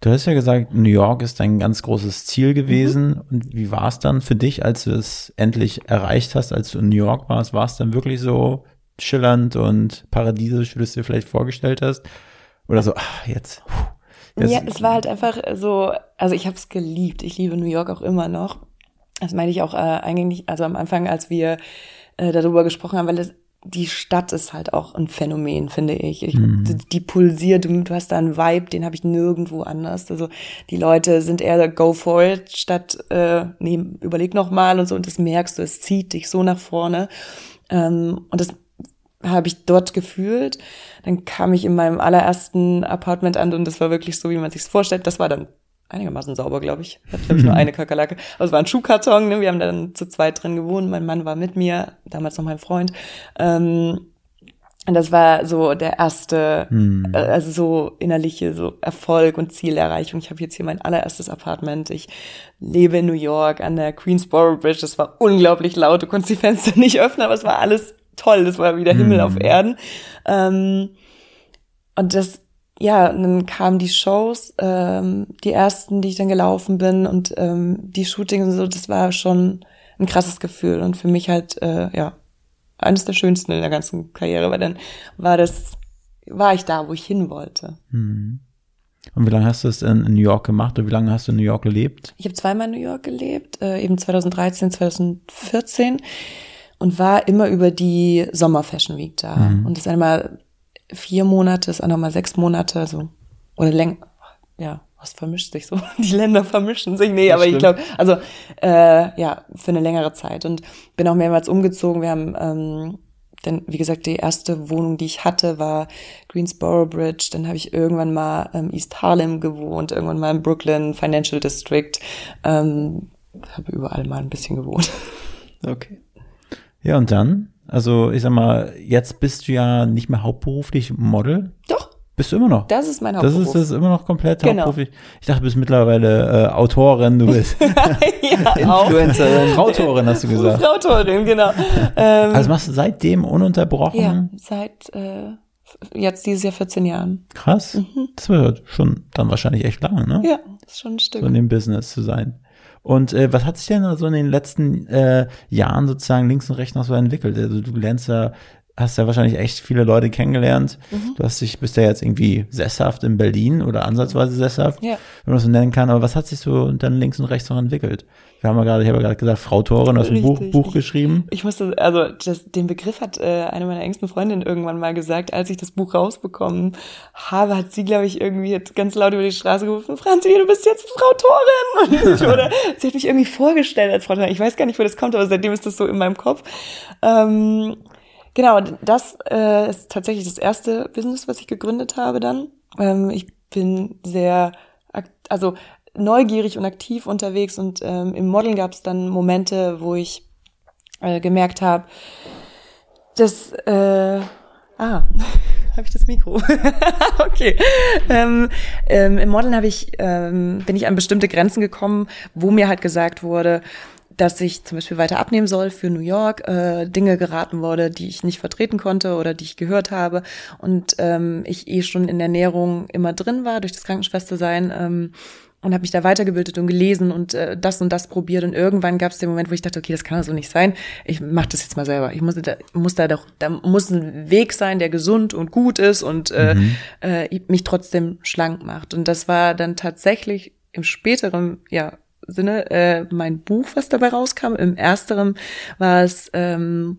Du hast ja gesagt, New York ist dein ganz großes Ziel gewesen. Und wie war es dann für dich, als du es endlich erreicht hast, als du in New York warst? War es dann wirklich so schillernd und paradiesisch, wie du es dir vielleicht vorgestellt hast? Oder so, ach, jetzt. puh, jetzt ja, es war halt einfach so, also ich habe es geliebt. Ich liebe New York auch immer noch. Das meine ich auch äh, eigentlich, also am Anfang, als wir äh, darüber gesprochen haben, weil es, die Stadt ist halt auch ein Phänomen, finde ich. ich die, die pulsiert, du, du hast da einen Vibe, den habe ich nirgendwo anders. Also die Leute sind eher go for it, statt äh, nee, überleg noch mal und so. Und das merkst du, es zieht dich so nach vorne. Ähm, und das habe ich dort gefühlt. Dann kam ich in meinem allerersten Apartment an und das war wirklich so, wie man sich vorstellt. Das war dann einigermaßen sauber, glaube ich. Ich hatte, glaube ich, nur eine Kakerlake. Aber es war ein Schuhkarton, ne? wir haben dann zu zweit drin gewohnt. Mein Mann war mit mir, damals noch mein Freund. Ähm, und das war so der erste, äh, also so innerliche so Erfolg und Zielerreichung. Ich habe jetzt hier mein allererstes Apartment. Ich lebe in New York an der Queensboro Bridge. Das war unglaublich laut. Du konntest die Fenster nicht öffnen, aber es war alles toll. Das war wieder Himmel auf Erden. Ähm, und das, ja, und dann kamen die Shows, ähm, die ersten, die ich dann gelaufen bin und ähm, die Shootings und so. Das war schon ein krasses Gefühl und für mich halt, äh, ja, eines der schönsten in der ganzen Karriere, weil dann war das, war ich da, wo ich hin wollte. Und wie lange hast du es in, in New York gemacht oder wie lange hast du in New York gelebt? Ich habe zweimal in New York gelebt, äh, eben 2013, 2014 und war immer über die Sommer Fashion Week da. Und das einmal vier Monate, das andere mal sechs Monate, so oder länger. Ja, was vermischt sich so? Die Länder vermischen sich. Nee, aber ich glaube, also äh, ja, für eine längere Zeit. Und bin auch mehrmals umgezogen. Wir haben ähm, dann, wie gesagt, die erste Wohnung, die ich hatte, war Greensboro Bridge. Dann habe ich irgendwann mal ähm, East Harlem gewohnt, irgendwann mal im Brooklyn Financial District. Ähm, habe überall mal ein bisschen gewohnt. Okay. Ja, und dann? Also, ich sag mal, jetzt bist du ja nicht mehr hauptberuflich Model. Doch, Bist du immer noch? das ist mein Das Hauptberuf. ist das ist immer noch komplett Genau. hauptberuflich. Ich dachte, du bist mittlerweile äh, Autorin, du bist ja. Influencerin. Autorin, hast du gesagt. Frau Torin, genau. Ähm, Also machst du seitdem ununterbrochen? ja, seit äh, jetzt dieses Jahr 14 Jahren. Krass. Das wird schon dann wahrscheinlich echt lange, ne? Mhm. Ja, ist schon ein Stück. So in dem Business zu sein. Und äh, was hat sich denn so in den letzten äh, Jahren sozusagen links und rechts noch so entwickelt? Also du lernst ja, hast ja wahrscheinlich echt viele Leute kennengelernt. Mhm. Du hast dich, bist ja jetzt irgendwie sesshaft in Berlin oder ansatzweise sesshaft, Ja. wenn man das so nennen kann. Aber was hat sich so dann links und rechts noch entwickelt? Wir haben ja gerade, ich habe ja gerade gesagt, Frau Torin, du hast ein Buch. Buch geschrieben. Ich musste, also das, den Begriff hat äh, eine meiner engsten Freundinnen irgendwann mal gesagt, als ich das Buch rausbekommen habe, hat sie, glaube ich, irgendwie hat ganz laut über die Straße gerufen, Franzi, du bist jetzt Frau. Und ich, oder sie hat mich irgendwie vorgestellt als Frau Torin. Ich weiß gar nicht, wo das kommt, aber seitdem ist das so in meinem Kopf. Ähm, genau, das äh, ist tatsächlich das erste Business, was ich gegründet habe dann. Ähm, ich bin sehr, also neugierig und aktiv unterwegs und ähm, im Modeln gab es dann Momente, wo ich äh, gemerkt habe, dass äh, ah, habe ich das Mikro? okay. Ähm, ähm, Im Modeln habe ich ähm, bin ich an bestimmte Grenzen gekommen, wo mir halt gesagt wurde, dass ich zum Beispiel weiter abnehmen soll für New York, äh, Dinge geraten wurde, die ich nicht vertreten konnte oder die ich gehört habe und ähm, ich eh schon in der Ernährung immer drin war durch das Krankenschwestersein ähm, und habe mich da weitergebildet und gelesen und äh, das und das probiert und irgendwann gab es den Moment, wo ich dachte, okay, das kann doch so nicht sein. Ich mache das jetzt mal selber. Ich muss da muss da doch da muss ein Weg sein, der gesund und gut ist und äh, mhm. äh, mich trotzdem schlank macht. Und das war dann tatsächlich im späteren ja Sinne äh, mein Buch, was dabei rauskam. Im ersteren war es ähm,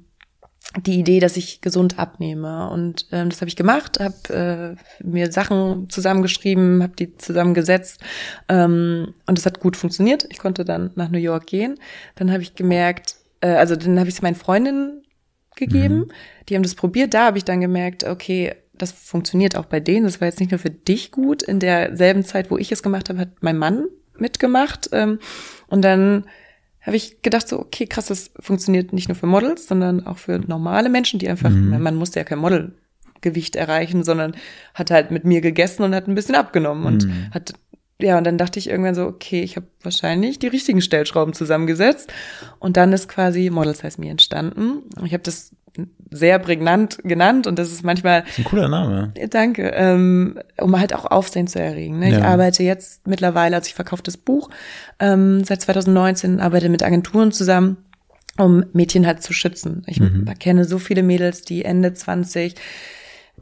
die Idee, dass ich gesund abnehme. Und ähm, das habe ich gemacht, habe äh, mir Sachen zusammengeschrieben, habe die zusammengesetzt ähm, und es hat gut funktioniert. Ich konnte dann nach New York gehen. Dann habe ich gemerkt, äh, also dann habe ich es meinen Freundinnen gegeben, mhm. die haben das probiert. Da habe ich dann gemerkt, okay, das funktioniert auch bei denen. Das war jetzt nicht nur für dich gut. In derselben Zeit, wo ich es gemacht habe, hat mein Mann mitgemacht. Ähm, und dann habe ich gedacht so, okay, krass, das funktioniert nicht nur für Models, sondern auch für normale Menschen, die einfach, mhm. man musste ja kein Modelgewicht erreichen, sondern hat halt mit mir gegessen und hat ein bisschen abgenommen und mhm. hat ja, und dann dachte ich irgendwann so, okay, ich habe wahrscheinlich die richtigen Stellschrauben zusammengesetzt. Und dann ist quasi Model Size Me entstanden. Ich habe das sehr prägnant genannt und das ist manchmal. Das ist ein cooler Name. Danke. Ähm, um halt auch Aufsehen zu erregen. Ne? Ja. Ich arbeite jetzt mittlerweile, also ich verkaufe das Buch ähm, seit 2019, arbeite mit Agenturen zusammen um Mädchen halt zu schützen. Ich mhm. kenne so viele Mädels, die Ende 20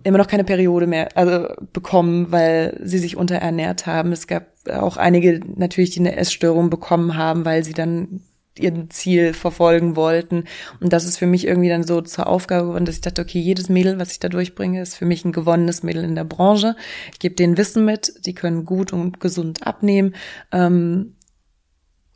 immer noch keine Periode mehr also bekommen, weil sie sich unterernährt haben. Es gab auch einige natürlich, die eine Essstörung bekommen haben, weil sie dann ihr Ziel verfolgen wollten. Und das ist für mich irgendwie dann so zur Aufgabe geworden, dass ich dachte, okay, jedes Mädel, was ich da durchbringe, ist für mich ein gewonnenes Mädel in der Branche. Ich gebe denen Wissen mit, die können gut und gesund abnehmen. Ähm,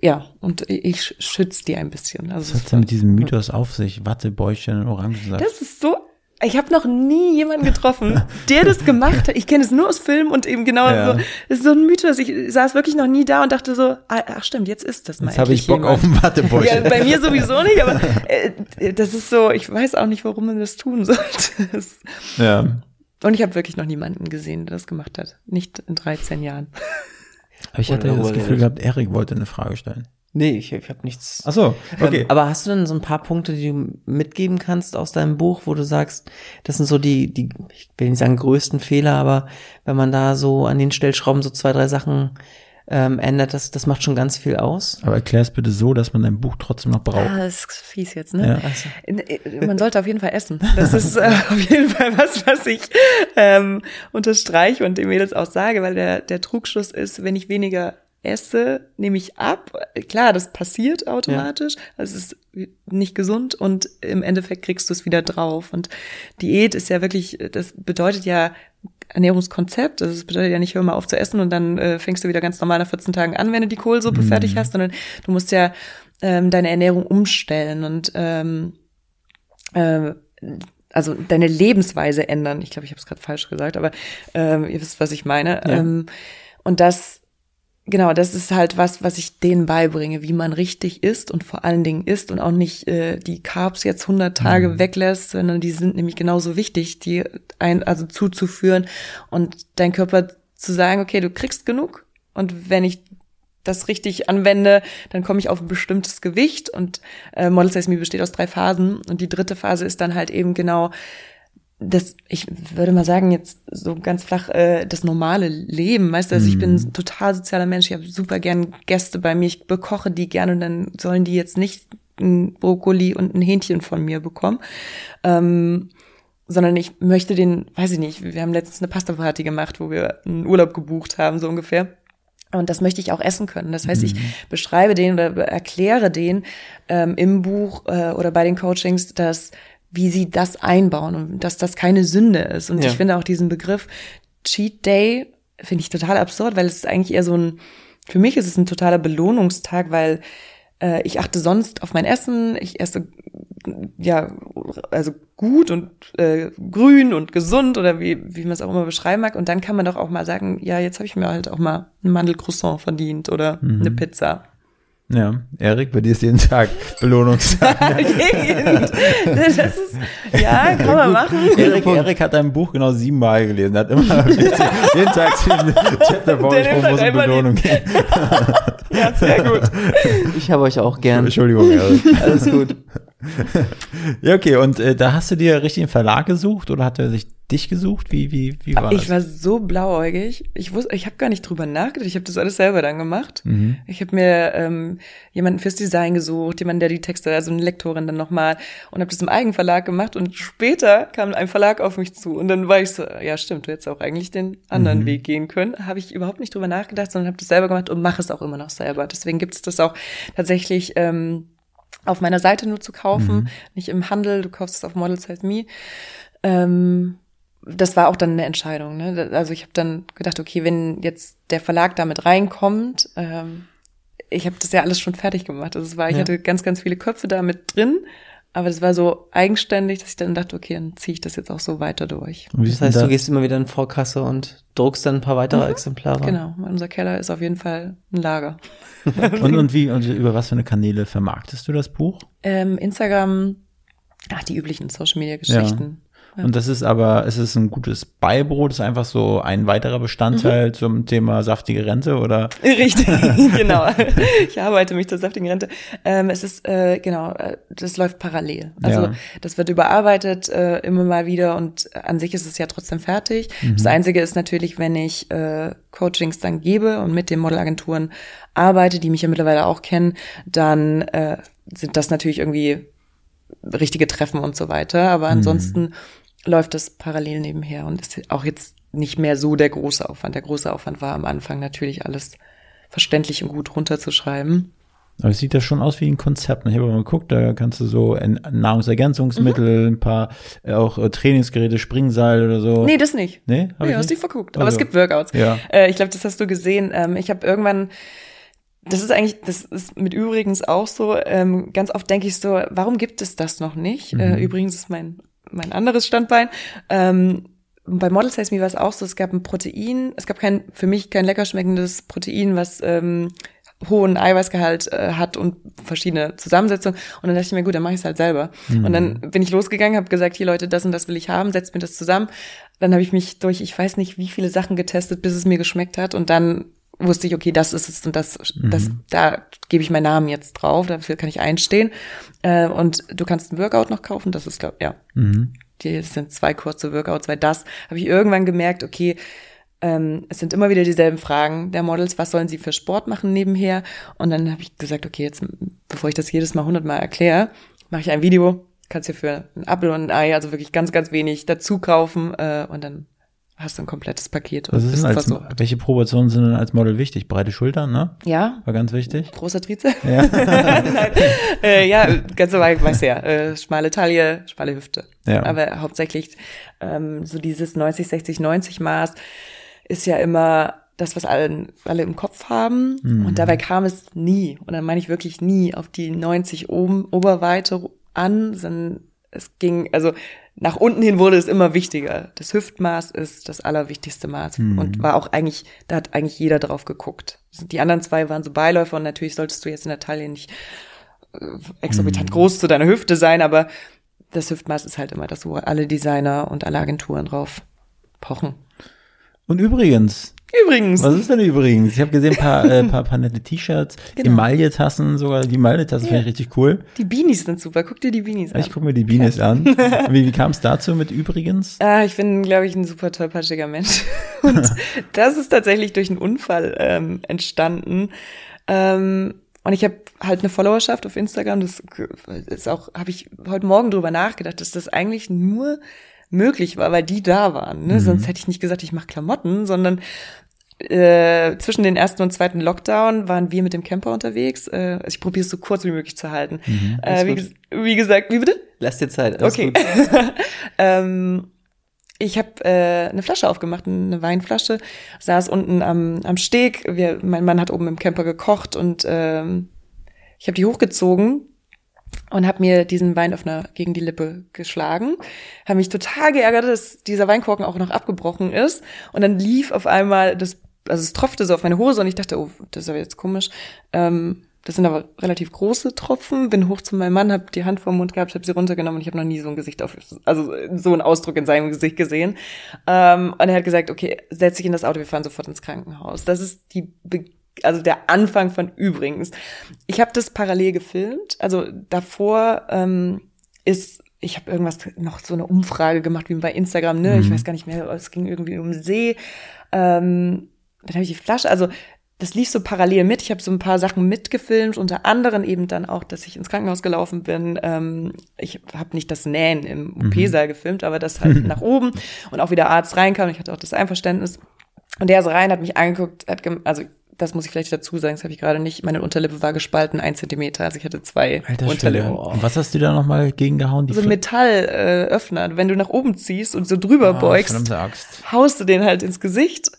ja, und ich schütze die ein bisschen. Also Was hat denn mit diesem Mythos auf sich? Wattebäuchchen, Orangensaft. Das ist so ich habe noch nie jemanden getroffen, der das gemacht hat. Ich kenne es nur aus Filmen und eben genau ja. so. Das ist so ein Mythos. Ich saß wirklich noch nie da und dachte so, ah, ach stimmt, jetzt ist das mal. Jetzt habe ich Bock jemand. auf ein Wattebäuchchen. Ja, bei mir sowieso nicht, aber äh, das ist so, ich weiß auch nicht, warum man das tun sollte. Das, ja. Und ich habe wirklich noch niemanden gesehen, der das gemacht hat. Nicht in 13 Jahren. Aber ich hatte das Gefühl gehabt, Erik wollte eine Frage stellen. Nee, ich, ich habe nichts. Ach so, okay. Ähm, aber hast du denn so ein paar Punkte, die du mitgeben kannst aus deinem Buch, wo du sagst, das sind so die, die, ich will nicht sagen größten Fehler, aber wenn man da so an den Stellschrauben so zwei, drei Sachen ähm, ändert, das, das macht schon ganz viel aus. Aber erklär es bitte so, dass man dein Buch trotzdem noch braucht. Ah, das ist fies jetzt, ne? Ja. Also. Man sollte auf jeden Fall essen. Das ist äh, auf jeden Fall was, was ich ähm, unterstreiche und den Mädels auch sage, weil der, der Trugschluss ist, wenn ich weniger esse, nehme ich ab. Klar, das passiert automatisch. Ja. Es ist nicht gesund und im Endeffekt kriegst du es wieder drauf. Und Diät ist ja wirklich, das bedeutet ja Ernährungskonzept. Also es bedeutet ja nicht, hör mal auf zu essen und dann äh, fängst du wieder ganz normal nach 14 Tagen an, wenn du die Kohlsuppe mhm. fertig hast, sondern du musst ja ähm, deine Ernährung umstellen und ähm, äh, also deine Lebensweise ändern. Ich glaube, ich habe es gerade falsch gesagt, aber ähm, ihr wisst, was ich meine. Ja. Ähm, und das genau, das ist halt was, was ich denen beibringe, wie man richtig isst und vor allen Dingen isst und auch nicht äh, die Carbs jetzt 100 Tage mhm. weglässt, sondern die sind nämlich genauso wichtig, die ein, also zuzuführen und dein Körper zu sagen, okay, du kriegst genug und wenn ich das richtig anwende, dann komme ich auf ein bestimmtes Gewicht und äh, Model Size Me besteht aus drei Phasen und die dritte Phase ist dann halt eben genau das, ich würde mal sagen, jetzt so ganz flach, äh, das normale Leben, weißt du, also ich bin ein mhm. total sozialer Mensch, ich habe super gern Gäste bei mir, ich bekoche die gerne und dann sollen die jetzt nicht ein Brokkoli und ein Hähnchen von mir bekommen, ähm, sondern ich möchte den, weiß ich nicht, wir haben letztens eine Pasta-Party gemacht, wo wir einen Urlaub gebucht haben, so ungefähr. Und das möchte ich auch essen können. Das heißt, ich mhm. beschreibe den oder erkläre den ähm, im Buch äh, oder bei den Coachings, dass wie sie das einbauen und dass das keine Sünde ist. Und ja. ich finde auch diesen Begriff Cheat Day finde ich total absurd, weil es ist eigentlich eher so ein, für mich ist es ein totaler Belohnungstag, weil äh, ich achte sonst auf mein Essen, ich esse ja also gut und äh, grün und gesund oder wie wie man es auch immer beschreiben mag und dann kann man doch auch mal sagen, ja jetzt habe ich mir halt auch mal ein Mandelcroissant verdient oder mhm. eine Pizza. Ja, Erik, bei dir ist jeden Tag Belohnungstag. das ist, ja, kann man machen. Erik, Erik hat dein Buch genau siebenmal gelesen. Er hat immer jeden Tag zehn Chapter vorgesprochen, wo es um Belohnung geht. Ja, sehr gut. Ich habe euch auch gern. Entschuldigung, Erik. Alles gut. Ja, okay, und äh, da hast du dir richtig einen Verlag gesucht oder hat er sich dich gesucht? Wie, wie, wie war Ich das? war so blauäugig. Ich wusste, ich habe gar nicht drüber nachgedacht. Ich habe das alles selber dann gemacht. Mhm. Ich habe mir ähm, jemanden fürs Design gesucht, jemanden, der die Texte, also eine Lektorin dann nochmal und habe das im Eigenverlag gemacht und später kam ein Verlag auf mich zu und dann war ich so, ja stimmt, du hättest auch eigentlich den anderen Mhm. Weg gehen können. Habe ich überhaupt nicht drüber nachgedacht, sondern habe das selber gemacht und mache es auch immer noch selber. Deswegen gibt es das auch tatsächlich ähm, auf meiner Seite nur zu kaufen, Mhm. nicht im Handel. Du kaufst es auf Models Size Me. Ähm, das war auch dann eine Entscheidung. Ne? Also ich habe dann gedacht, okay, wenn jetzt der Verlag damit reinkommt, ähm, ich habe das ja alles schon fertig gemacht. Also es war, ich Ja. hatte ganz, ganz viele Köpfe da mit drin, aber das war so eigenständig, dass ich dann dachte, okay, dann ziehe ich das jetzt auch so weiter durch. Das heißt, da- du gehst immer wieder in Vorkasse und druckst dann ein paar weitere Exemplare. Genau, unser Keller ist auf jeden Fall ein Lager. und, und wie, und über was für eine Kanäle vermarktest du das Buch? Ähm, Instagram, ach, die üblichen Social Media Geschichten. Ja. Und das ist aber, es ist ein gutes Beibrot, ist einfach so ein weiterer Bestandteil Mhm. zum Thema saftige Rente oder? Richtig, genau. Ich arbeite mich zur saftigen Rente. Ähm, es ist, äh, genau, äh, das läuft parallel. Also Ja. das wird überarbeitet äh, immer mal wieder und an sich ist es ja trotzdem fertig. Das Einzige ist natürlich, wenn ich äh, Coachings dann gebe und mit den Modelagenturen arbeite, die mich ja mittlerweile auch kennen, dann äh, sind das natürlich irgendwie richtige Treffen und so weiter. Aber ansonsten läuft das parallel nebenher und ist auch jetzt nicht mehr so der große Aufwand. Der große Aufwand war am Anfang natürlich alles verständlich und gut runterzuschreiben. Aber es sieht ja schon aus wie ein Konzept. Ich habe mal geguckt, da kannst du so Nahrungsergänzungsmittel, ein paar äh, auch äh, Trainingsgeräte, Springseil oder so. Nee, das nicht. Nee, hab Nee, ich hast dich nicht? verguckt. Aber Also, es gibt Workouts. Ja. Äh, ich glaube, das hast du gesehen. Ähm, ich habe irgendwann, das ist eigentlich, das ist mit übrigens auch so, ähm, ganz oft denke ich so, warum gibt es das noch nicht? Mhm. Äh, übrigens ist mein, mein anderes Standbein. Ähm, bei Model Size Me war es auch so, es gab ein Protein, es gab kein, für mich kein lecker schmeckendes Protein, was ähm, hohen Eiweißgehalt äh, hat und verschiedene Zusammensetzungen. Und dann dachte ich mir, gut, dann mache ich es halt selber. Und dann bin ich losgegangen, habe gesagt, hier Leute, das und das will ich haben, setzt mir das zusammen. Dann habe ich mich durch, ich weiß nicht, wie viele Sachen getestet, bis es mir geschmeckt hat. Und dann wusste ich, okay, das ist es und das, das, da gebe ich meinen Namen jetzt drauf, dafür kann ich einstehen. Äh, und du kannst ein Workout noch kaufen, das ist, glaube ja. Mhm. Die das sind zwei kurze Workouts, weil das habe ich irgendwann gemerkt, okay, ähm, es sind immer wieder dieselben Fragen der Models, was sollen sie für Sport machen nebenher? Und dann habe ich gesagt, okay, jetzt, bevor ich das jedes Mal hundertmal erkläre, mache ich ein Video, kannst dir für ein Apfel und ein Ei, also wirklich ganz, ganz wenig dazu kaufen äh, und dann hast du ein komplettes Paket. Was ist als, versorgt. welche Proportionen sind denn als Model wichtig? Breite Schultern, ne? Ja, War ganz wichtig. großer Trizeps. Ja. Nein, äh, ja, ganz normal, weiß ja, äh, schmale Taille, schmale Hüfte. Ja. Aber hauptsächlich ähm, so dieses 90, 60, 90 Maß ist ja immer das, was alle, alle im Kopf haben. Mhm. Und dabei kam es nie, und dann meine ich wirklich nie, auf die 90 oben, Oberweite an, sondern es ging, also nach unten hin wurde es immer wichtiger. Das Hüftmaß ist das allerwichtigste Maß Mhm. und war auch eigentlich, da hat eigentlich jeder drauf geguckt. Die anderen zwei waren so Beiläufer und natürlich solltest du jetzt in der Taille nicht äh, exorbitant groß zu deiner Hüfte sein, aber das Hüftmaß ist halt immer das, wo alle Designer und alle Agenturen drauf pochen. Und übrigens, Übrigens, was ist denn übrigens? Ich habe gesehen, ein paar, äh, paar, paar nette T-Shirts, Genau. Emaille-Tassen sogar. Die Emaille-Tassen finde ich richtig cool. die Beanies sind super. Guck dir die Beanies an. Ich gucke mir die Beanies an. Wie, wie kam es dazu mit übrigens? Ah, ich bin, glaube ich, ein super tollpatschiger Mensch. Und das ist tatsächlich durch einen Unfall ähm, entstanden. Ähm, und ich habe halt eine Followerschaft auf Instagram. Das ist auch, habe ich heute Morgen drüber nachgedacht, dass das eigentlich nur möglich war, weil die da waren. Ne? Sonst hätte ich nicht gesagt, ich mache Klamotten, sondern äh, zwischen den ersten und zweiten Lockdown waren wir mit dem Camper unterwegs. Äh, also ich probiere es so kurz wie möglich zu halten. äh, wie, wie gesagt, wie bitte? Lass dir Zeit. Okay. Ähm, ich habe äh, eine Flasche aufgemacht, eine Weinflasche, saß unten am, am Steg. Wir, mein Mann hat oben im Camper gekocht und ähm, ich habe die hochgezogen und habe mir diesen Weinöffner gegen die Lippe geschlagen. Habe mich total geärgert, dass dieser Weinkorken auch noch abgebrochen ist. Und dann lief auf einmal das, also es tropfte so auf meine Hose und ich dachte, oh, das ist aber jetzt komisch. Ähm, Das sind aber relativ große Tropfen. Bin hoch zu meinem Mann, habe die Hand vor dem Mund gehabt, habe sie runtergenommen und ich habe noch nie so ein Gesicht auf, also so einen Ausdruck in seinem Gesicht gesehen. Ähm, und er hat gesagt, okay, setz dich in das Auto, wir fahren sofort ins Krankenhaus. Das ist die Be also der Anfang von übrigens. Ich habe das parallel gefilmt. Also davor ähm, ist ich habe irgendwas noch so eine Umfrage gemacht wie bei Instagram, ne? Mhm. Ich weiß gar nicht mehr, es ging irgendwie um See. Ähm, dann habe ich die Flasche, also das lief so parallel mit. Ich habe so ein paar Sachen mitgefilmt, unter anderem eben dann auch, dass ich ins Krankenhaus gelaufen bin. Ähm, ich habe nicht das Nähen im mhm. OP-Saal gefilmt, aber das halt nach oben und auch wie der Arzt reinkam. Ich hatte auch das Einverständnis. Und der ist rein, hat mich angeguckt, hat also das muss ich vielleicht dazu sagen, das habe ich gerade nicht. Meine Unterlippe war gespalten, ein Zentimeter. Also ich hatte zwei Alter Unterlippen. Oh. Und was hast du da nochmal gegengehauen? Die so ein Metallöffner. Äh, Wenn du nach oben ziehst und so drüber oh, beugst, haust du den halt ins Gesicht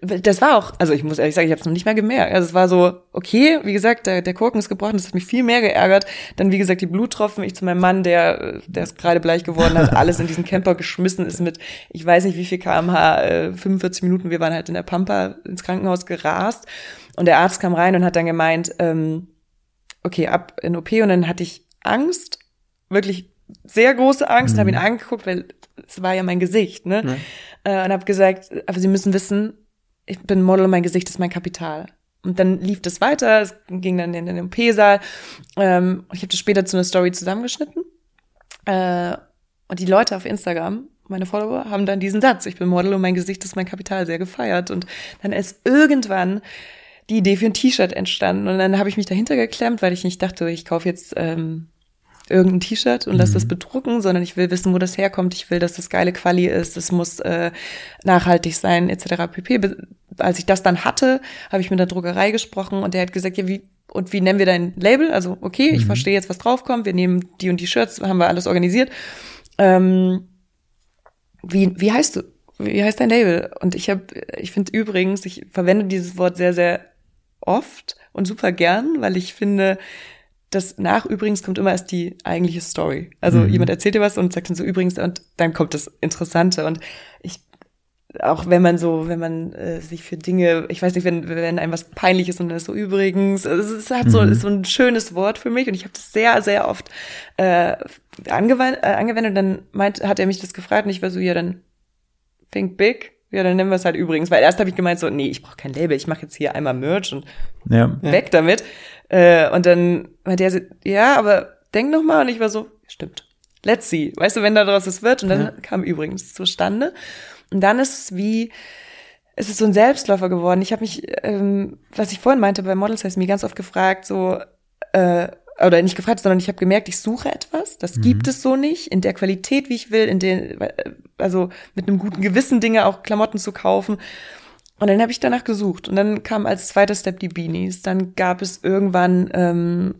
das war auch, also ich muss ehrlich sagen, ich habe es noch nicht mehr gemerkt. Also es war so, okay, wie gesagt, der, der Korken ist gebrochen, das hat mich viel mehr geärgert. Dann, wie gesagt, die Bluttropfen, ich zu meinem Mann, der, der ist gerade bleich geworden hat, alles in diesen Camper geschmissen ist mit, ich weiß nicht wie viel kmh, äh, 45 Minuten, wir waren halt in der Pampa ins Krankenhaus gerast. Und der Arzt kam rein und hat dann gemeint, ähm, okay, ab in OP und dann hatte ich Angst, wirklich sehr große Angst, mhm. habe ihn angeguckt, weil es war ja mein Gesicht, ne? Ja. Äh, und habe gesagt, aber Sie müssen wissen, ich bin Model und mein Gesicht ist mein Kapital. Und dann lief das weiter, es ging dann in den OP-Saal. Ähm, ich habe das später zu einer Story zusammengeschnitten. Äh, und die Leute auf Instagram, meine Follower, haben dann diesen Satz, ich bin Model und mein Gesicht ist mein Kapital, sehr gefeiert. Und dann ist irgendwann die Idee für ein T-Shirt entstanden. Und dann habe ich mich dahinter geklemmt, weil ich nicht dachte, ich kaufe jetzt ähm, irgendein T-Shirt und lass mhm. das bedrucken, sondern ich will wissen, wo das herkommt. Ich will, dass das geile Quali ist. Es muss äh, nachhaltig sein, etc. pp. Als ich das dann hatte, habe ich mit der Druckerei gesprochen und der hat gesagt, ja, wie und wie nennen wir dein Label? Also okay, ich mhm. verstehe jetzt, was draufkommt. Wir nehmen die und die Shirts, haben wir alles organisiert. Ähm, wie wie heißt du? Wie heißt dein Label? Und ich habe, ich finde übrigens, ich verwende dieses Wort sehr sehr oft und super gern, weil ich finde, das nach übrigens kommt immer erst die eigentliche Story. Also mhm. jemand erzählt dir was und sagt dann so übrigens und dann kommt das Interessante und ich auch wenn man so, wenn man äh, sich für Dinge, ich weiß nicht, wenn, wenn einem was peinlich ist und dann ist so übrigens, also es hat so, mhm. ist so ein schönes Wort für mich und ich habe das sehr, sehr oft äh, angewandt, äh, angewendet und dann meint, hat er mich das gefragt und ich war so, ja, dann think big. Ja, dann nennen wir es halt übrigens, weil erst habe ich gemeint so, nee, ich brauche kein Label, ich mache jetzt hier einmal Merch und ja. weg damit. Äh, und dann war der so, ja, aber denk noch mal. Und ich war so, stimmt. Let's see. Weißt du, wenn da draus was wird. Und dann ja. kam übrigens zustande. Und dann ist es wie, es ist so ein Selbstläufer geworden. Ich habe mich, ähm, was ich vorhin meinte bei Models heißt mir ganz oft gefragt, so, äh, oder nicht gefragt, sondern ich habe gemerkt, ich suche etwas, das mhm. gibt es so nicht, in der Qualität, wie ich will, in den, also mit einem guten Gewissen Dinge auch Klamotten zu kaufen. Und dann habe ich danach gesucht. Und dann kam als zweiter Step die Beanies. Dann gab es irgendwann ähm,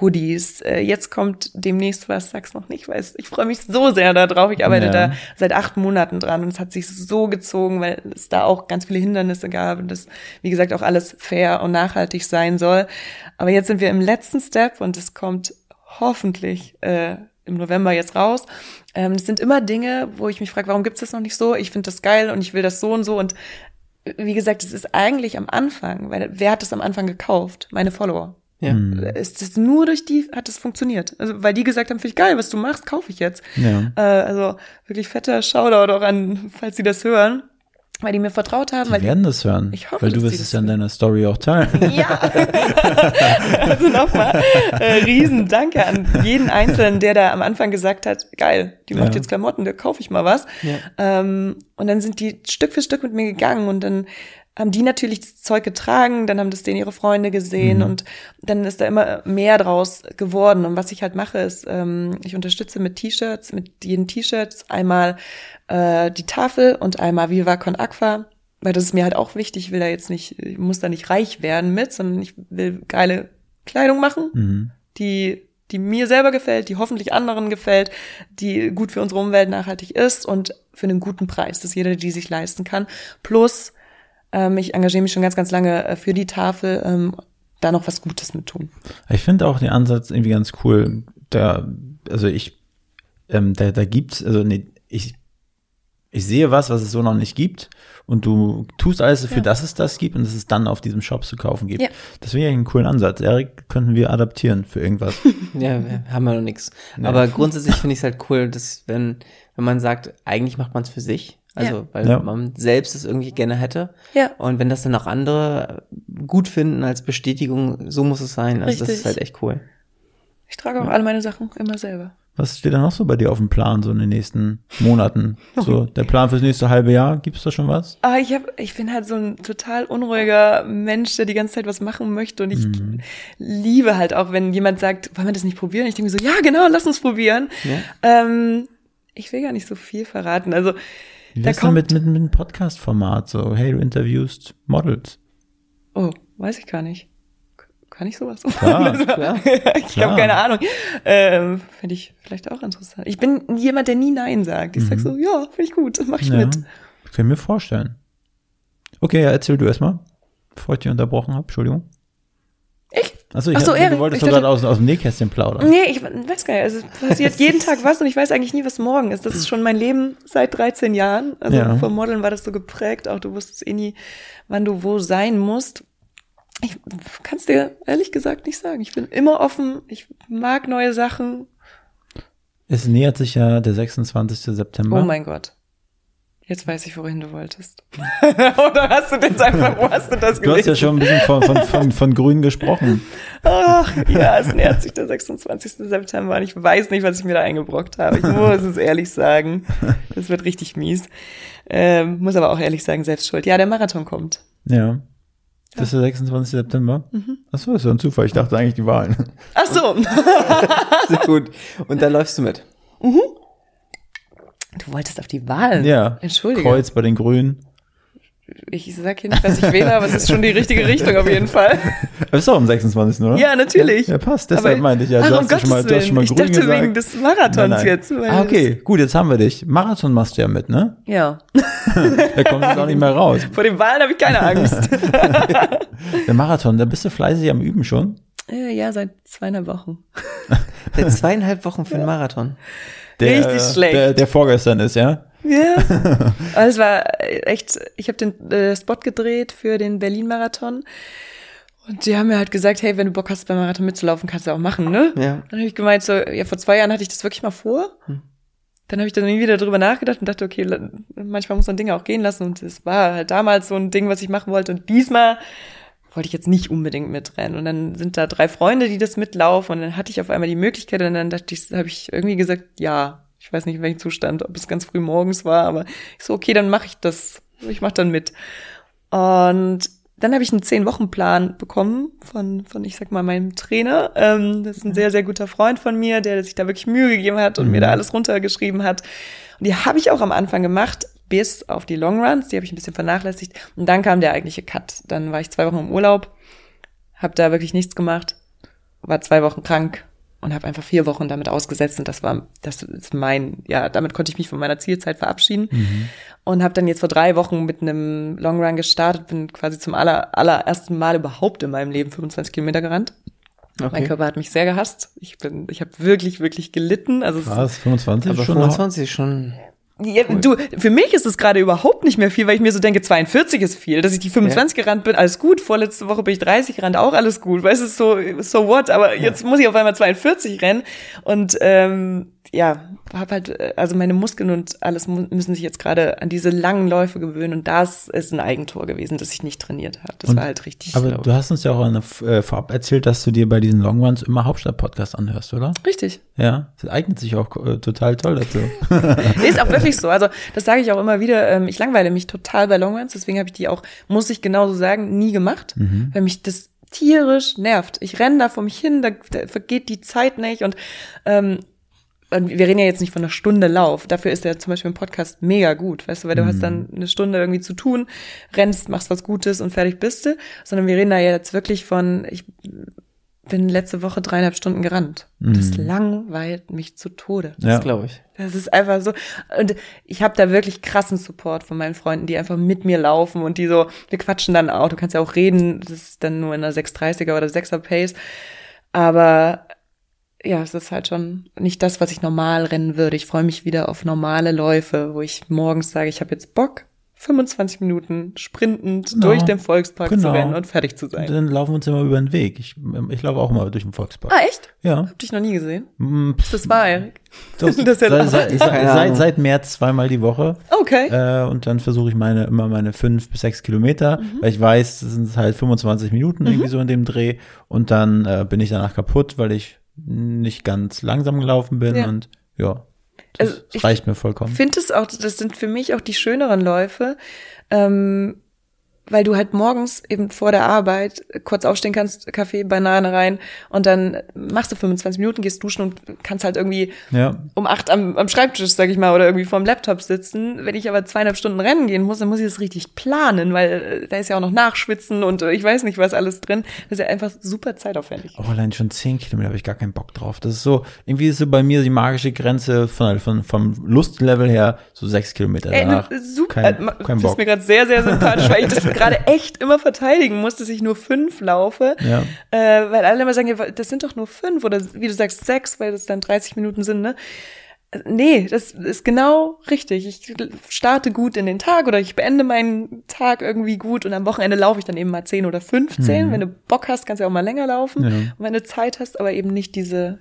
Hoodies. Äh, jetzt kommt demnächst was, sag's noch nicht, weil ich freue mich so sehr darauf. Ich arbeite ja. da seit acht Monaten dran und es hat sich so gezogen, weil es da auch ganz viele Hindernisse gab und das, wie gesagt, auch alles fair und nachhaltig sein soll. Aber jetzt sind wir im letzten Step und es kommt hoffentlich äh, im November jetzt raus. Ähm, es sind immer Dinge, wo ich mich frage, warum gibt's das noch nicht so? Ich finde das geil und ich will das so und so und wie gesagt, es ist eigentlich am Anfang, weil wer hat es am Anfang gekauft? Meine Follower. Ja. Hm. Es ist nur durch die hat es funktioniert. Also weil die gesagt haben, finde ich geil, was du machst, kaufe ich jetzt. Ja. Äh, also wirklich fetter Shoutout auch an, falls sie das hören weil die mir vertraut haben. Die weil werden die, das hören. Ich hoffe, weil du wirst es ja in deiner Story auch teilen. Ja. also nochmal äh, riesen Danke an jeden Einzelnen, der da am Anfang gesagt hat, geil, die macht ja. jetzt Klamotten, da kaufe ich mal was. Ja. Ähm, und dann sind die Stück für Stück mit mir gegangen und dann haben die natürlich das Zeug getragen, dann haben das denen ihre Freunde gesehen mhm. und dann ist da immer mehr draus geworden. Und was ich halt mache, ist, ähm, ich unterstütze mit T-Shirts, mit jeden T-Shirts einmal äh, die Tafel und einmal Viva Con Aqua, weil das ist mir halt auch wichtig. Ich will da jetzt nicht, ich muss da nicht reich werden mit, sondern ich will geile Kleidung machen, mhm. die die mir selber gefällt, die hoffentlich anderen gefällt, die gut für unsere Umwelt nachhaltig ist und für einen guten Preis, dass jeder die sich leisten kann. Plus ähm, ich engagiere mich schon ganz, ganz lange äh, für die Tafel, ähm, da noch was Gutes mit tun. Ich finde auch den Ansatz irgendwie ganz cool. Da, also ich, ähm, da, da gibt's, also nee, ich ich sehe was, was es so noch nicht gibt und du tust alles dafür, Ja. dass es das gibt und dass es dann auf diesem Shop zu kaufen gibt. Ja. Das finde ich eigentlich einen coolen Ansatz. Erik, könnten wir adaptieren für irgendwas. Ja, wir haben wir noch nichts. Aber grundsätzlich finde ich es halt cool, dass wenn, wenn man sagt, eigentlich macht man es für sich. Also, Ja. weil Ja. man selbst es irgendwie gerne hätte. Ja. Und wenn das dann auch andere gut finden als Bestätigung, so muss es sein. Also das Richtig. ist halt echt cool. Ich trage auch alle meine Sachen immer selber. Was steht da noch so bei dir auf dem Plan, so in den nächsten Monaten? So, der Plan fürs nächste halbe Jahr, gibt's da schon was? Ah, ich hab, ich bin halt so ein total unruhiger Mensch, der die ganze Zeit was machen möchte und ich Mhm. liebe halt auch, wenn jemand sagt, wollen wir das nicht probieren? Ich denke mir so, ja, genau, lass uns probieren. Ähm, ich will gar nicht so viel verraten. Also, Wie da kommt, mit, mit, mit einem Podcast-Format? So, hey, du interviewst Models. oh, weiß ich gar nicht. Kann ich sowas? Klar, klar. ich habe keine Ahnung. Ähm, finde ich vielleicht auch interessant. Ich bin jemand, der nie Nein sagt. Ich sag so, ja, finde ich gut, mach ich Mhm. Ja, mit. kann ich mir vorstellen. Okay, ja, erzähl du erstmal, bevor ich dich unterbrochen habe. Entschuldigung. Ich? Achso, ich Ach so, hab- Erik, du wolltest gerade aus, aus dem Nähkästchen plaudern. Nee, ich weiß gar nicht. Also es passiert jeden Tag was und ich weiß eigentlich nie, was morgen ist. Das ist schon mein Leben seit 13 Jahren. Also Ja. vom Modeln war das so geprägt. Auch du wusstest eh nie, wann du wo sein musst. Ich kann es dir ehrlich gesagt nicht sagen. Ich bin immer offen. Ich mag neue Sachen. Es nähert sich ja der 26. September. Oh mein Gott. Jetzt weiß ich, wohin du wolltest. Oder hast du jetzt einfach, wo hast du das Du hast ja gelesen? schon ein bisschen von, von, von, von Grün gesprochen. Ach, ja, es nähert sich der 26. September und ich weiß nicht, was ich mir da eingebrockt habe. Ich muss es ehrlich sagen. Das wird richtig mies. Ähm, muss aber auch ehrlich sagen, selbst schuld. Ja, der Marathon kommt. Ja. Das ist der 26. September. Mhm. Achso, ist ja ein Zufall. Ich dachte eigentlich die Wahlen. Ach so. Sehr gut. Und da läufst du mit. Du wolltest auf die Wahlen. Ja. Entschuldige. Kreuz bei den Grünen. Ich sag hier nicht, was ich wähle, aber es ist schon die richtige Richtung auf jeden Fall. Das ist doch am 26. oder? Ja, natürlich. Ja, passt. Deshalb Aber- meinte ich ja, du um hast ja schon mal, du hast schon mal Willen. Ich Grün dachte gesagt. wegen des Marathons Nein, nein. jetzt. weil Ah, okay, gut, jetzt haben wir dich. Marathon machst du ja mit, ne? Ja. Da kommst du jetzt auch nicht mehr raus. Vor den Wahlen habe ich keine Angst. Der Marathon, da bist du fleißig am Üben schon. Äh, ja, seit zweieinhalb Wochen. Seit zweieinhalb Wochen für den Marathon. Der, Richtig schlecht. Der, der vorgestern ist, ja? Ja. Aber es war echt, ich habe den äh, Spot gedreht für den Berlin-Marathon. Und die haben mir halt gesagt, hey, wenn du Bock hast, beim Marathon mitzulaufen, kannst du auch machen, ne? Ja. Dann habe ich gemeint, so, ja, vor zwei Jahren hatte ich das wirklich mal vor. Dann habe ich dann nie wieder drüber nachgedacht und dachte, okay, manchmal muss man Dinge auch gehen lassen. Und es war halt damals so ein Ding, was ich machen wollte. Und diesmal wollte ich jetzt nicht unbedingt mitrennen. Und dann sind da drei Freunde, die das mitlaufen. Und dann hatte ich auf einmal die Möglichkeit. Und dann dachte ich, habe ich irgendwie gesagt, ja. Ich weiß nicht, in welchem Zustand, ob es ganz früh morgens war, aber ich so, okay, dann mache ich das. Ich mache dann mit. Und dann habe ich einen Zehn-Wochen-Plan bekommen von, von, ich sag mal, meinem Trainer. Ähm, das ist ein sehr, sehr guter Freund von mir, der sich da wirklich Mühe gegeben hat und mir da alles runtergeschrieben hat. Und die habe ich auch am Anfang gemacht, bis auf die Long Runs. Die habe ich ein bisschen vernachlässigt. Und dann kam der eigentliche Cut. Dann war ich zwei Wochen im Urlaub, habe da wirklich nichts gemacht, war zwei Wochen krank und habe einfach vier Wochen damit ausgesetzt. Und das war, das ist mein, ja, damit konnte ich mich von meiner Zielzeit verabschieden und habe dann jetzt vor drei Wochen mit einem Long Run gestartet, bin quasi zum aller, allerersten Mal überhaupt in meinem Leben 25 Kilometer gerannt. Mein Okay. Körper hat mich sehr gehasst. Ich bin, ich habe wirklich, wirklich gelitten. Also es, Was? 25 Aber schon? 25 ist schon. Ja, du, für mich ist es gerade überhaupt nicht mehr viel, weil ich mir so denke, 42 ist viel. Dass ich die 25 gerannt bin, alles gut. Vorletzte Woche bin ich 30 gerannt, auch alles gut. Weißt du, so, so what? Aber jetzt muss ich auf einmal 42 rennen. Und ähm, ja, hab halt, äh, also meine Muskeln und alles müssen sich jetzt gerade an diese langen Läufe gewöhnen. Und das ist ein Eigentor gewesen, dass ich nicht trainiert habe. Das Und- war halt richtig. Aber glaub du hast uns ja auch eine, äh, vorab erzählt, dass du dir bei diesen Long Runs immer Hauptstadt-Podcast anhörst, oder? ich. richtig. Ja, das eignet sich auch äh, total toll dazu. Nee, ist auch wirklich so. Also das sage ich auch immer wieder. Ähm, ich langweile mich total bei Longruns, deswegen habe ich die auch, muss ich genauso sagen, nie gemacht, weil mich das tierisch nervt. Ich renne da vor mich hin, da, da vergeht die Zeit nicht und ähm, und wir reden ja jetzt nicht von einer Stunde Lauf. Dafür ist ja zum Beispiel ein Podcast mega gut, weißt du, weil du hast dann eine Stunde irgendwie zu tun, rennst, machst was Gutes und fertig bist du. Sondern wir reden da jetzt wirklich von, ich bin letzte Woche dreieinhalb Stunden gerannt. Das langweilt mich zu Tode. Ja. Das glaube ich. Das ist einfach so. Und ich habe da wirklich krassen Support von meinen Freunden, die einfach mit mir laufen und die so, wir quatschen dann auch. Du kannst ja auch reden, das ist dann nur in einer 630er oder 6er Pace. Aber ja, es ist halt schon nicht das, was ich normal rennen würde. Ich freue mich wieder auf normale Läufe, wo ich morgens sage, ich habe jetzt Bock, 25 Minuten sprintend Genau. durch den Volkspark zu Genau. rennen und fertig zu Und sein. dann laufen wir uns immer über den Weg. Ich, ich laufe auch immer durch den Volkspark. Ah, echt? Ja. Hab dich noch nie gesehen. Mm, Ist das wahr, Erik? Das seit, hätte- seit, seit, seit, seit März zweimal die Woche. Okay. Äh, und dann versuche ich meine immer meine fünf bis sechs Kilometer, Mhm. weil ich weiß, das sind halt 25 Minuten irgendwie so in dem Dreh. Und dann äh, bin ich danach kaputt, weil ich nicht ganz langsam gelaufen bin. Ja. Und ja, das Also ich reicht mir vollkommen. finde es auch, das sind für mich auch die schöneren Läufe, ähm, weil du halt morgens eben vor der Arbeit kurz aufstehen kannst, Kaffee, Banane rein und dann machst du 25 Minuten, gehst duschen und kannst halt irgendwie Ja, um acht am, am Schreibtisch, sag ich mal, oder irgendwie vorm Laptop sitzen. Wenn ich aber zweieinhalb Stunden rennen gehen muss, dann muss ich das richtig planen, weil äh, da ist ja auch noch Nachschwitzen und äh, ich weiß nicht, was alles drin. Das ist ja einfach super zeitaufwendig. auch allein schon 10 Kilometer habe ich gar keinen Bock drauf. Das ist so, irgendwie ist so bei mir die magische Grenze von, von vom Lustlevel her so sechs Kilometer Ey, danach. ne, super. Kein, äh, kein das Bock. ist mir gerade sehr, sehr sympathisch, weil ich das gerade echt immer verteidigen muss, dass ich nur fünf laufe. Ja. Äh, weil alle immer sagen, ja, das sind doch nur fünf oder wie du sagst, sechs, weil das dann 30 Minuten sind, ne? Nee, das ist genau richtig. Ich starte gut in den Tag oder ich beende meinen Tag irgendwie gut und am Wochenende laufe ich dann eben mal 10 oder 15. Wenn du Bock hast, kannst du auch mal länger laufen. Mhm. Ja. Und wenn du Zeit hast, aber eben nicht diese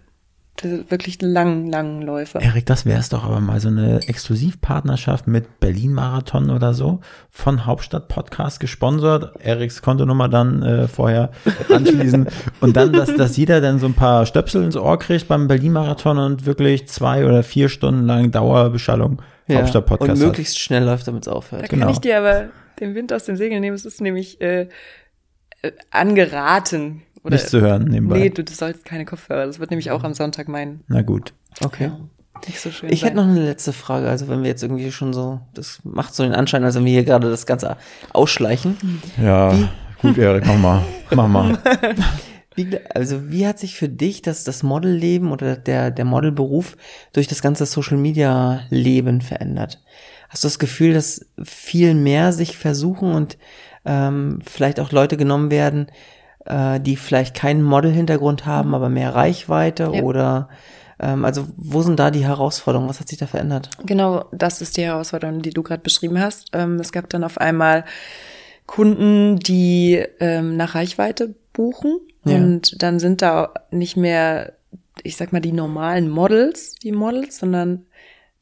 wirklich langen, langen Läufe. Erik, das wäre es doch aber mal so eine Exklusivpartnerschaft mit Berlin Marathon oder so von Hauptstadt Podcast gesponsert. Eriks Kontonummer dann äh, vorher anschließen und dann, dass, dass jeder dann so ein paar Stöpsel ins Ohr kriegt beim Berlin Marathon und wirklich zwei oder vier Stunden lang Dauerbeschallung Hauptstadt und Podcast. hat. möglichst schnell läuft, damit es Da aufhört. Genau. kann ich dir aber den Wind aus den Segeln nehmen. Es ist nämlich äh, äh, angeraten. Oder, Nicht zu hören nebenbei. Nee, du, du sollst keine Kopfhörer. Das wird nämlich auch am Sonntag mein Na gut. Okay. nicht so schön Ich sein. hätte noch eine letzte Frage. Also wenn wir jetzt irgendwie schon so, das macht so den Anschein, als wenn wir hier gerade das Ganze ausschleichen. Ja, gut, Erik, mach mal. Mach mal. Wie, also wie hat sich für dich das, das Modelleben oder der, der Modelberuf durch das ganze Social Media Leben verändert? Hast du das Gefühl, dass viel mehr sich versuchen und ähm, vielleicht auch Leute genommen werden, äh, die vielleicht keinen Model-Hintergrund haben, aber mehr Reichweite Ja. oder ähm, also wo sind da die Herausforderungen? Was hat sich da verändert? Genau, das ist die Herausforderung, die du gerade beschrieben hast. Ähm, es gab dann auf einmal Kunden, die ähm, nach Reichweite buchen Ja. und dann sind da nicht mehr, ich sag mal, die normalen Models, die Models, sondern